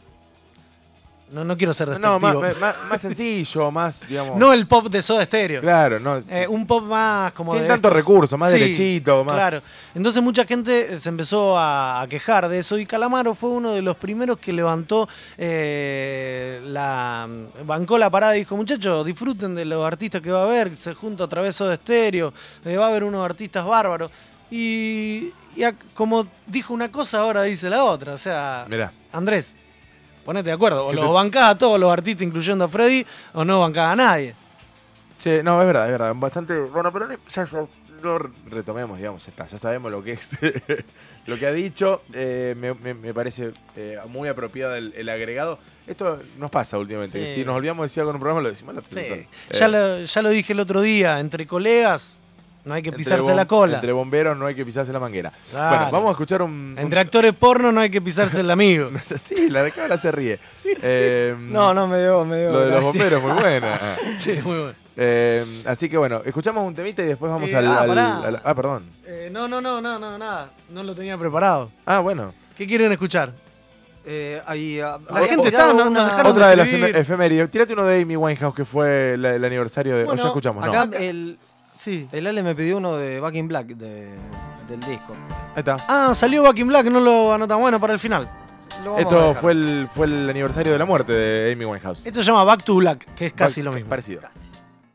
No, no quiero ser No, más, despectivo. más, más sencillo, más, digamos. No el pop de Soda Stereo. Claro, no. Eh, un pop más como Sin de tanto estos- recurso, más Sí, derechito, más. Claro. Entonces mucha gente se empezó a, a quejar de eso y Calamaro fue uno de los primeros que levantó eh, la bancó la parada y dijo, muchachos, disfruten de los artistas que va a haber, se junta otra vez Soda Stereo, eh, va a haber unos artistas bárbaros. Y, y como dijo una cosa, ahora dice la otra. O sea, Mirá. Andrés, ponete de acuerdo. O ¿Qué los bancás a todos los artistas, incluyendo a Freddy, o no bancás a nadie. Che, no, es verdad, es verdad. Bastante. Bueno, pero ya, ya no retomemos, digamos, ya está. Ya sabemos lo que es. lo que ha dicho. eh, me, me- me parece eh, muy apropiado el, el agregado. Esto nos pasa últimamente. que si nos olvidamos de decir algo en un programa, lo decimos otro. Sí. Eh, Ya, lo, ya lo dije el otro día, entre colegas no hay que pisarse la cola. Entre bomberos no hay que pisarse la manguera. Claro. Bueno, vamos a escuchar un. Entre actores porno no hay que pisarse el amigo. sí, la de se ríe. Eh, No, no, me dio, me dio. Lo de los bomberos, muy buena. sí, muy bueno. Eh, así que bueno, escuchamos un temita y después vamos Eh, al, ah, al- al- Ah, perdón. Eh, no, no, no, no, no, nada. No lo tenía preparado. Ah, bueno. ¿Qué quieren escuchar? Eh, ahí, ah, La gente está, no- una- nos dejaron Otra de las efemérides. Tírate uno de Amy Winehouse que fue la- el aniversario de. o Bueno, ya escuchamos, ¿no? Acá Ahí el, Sí. el Ale me pidió uno de Back in Black de- del disco. está. Ah, salió Back in Black, no lo anota bueno para el final. Lo vamos a Esto dejar. fue el, fue el aniversario de la muerte de Amy Winehouse. Esto se llama Back to Black, que es casi lo mismo. Parecido. Casi.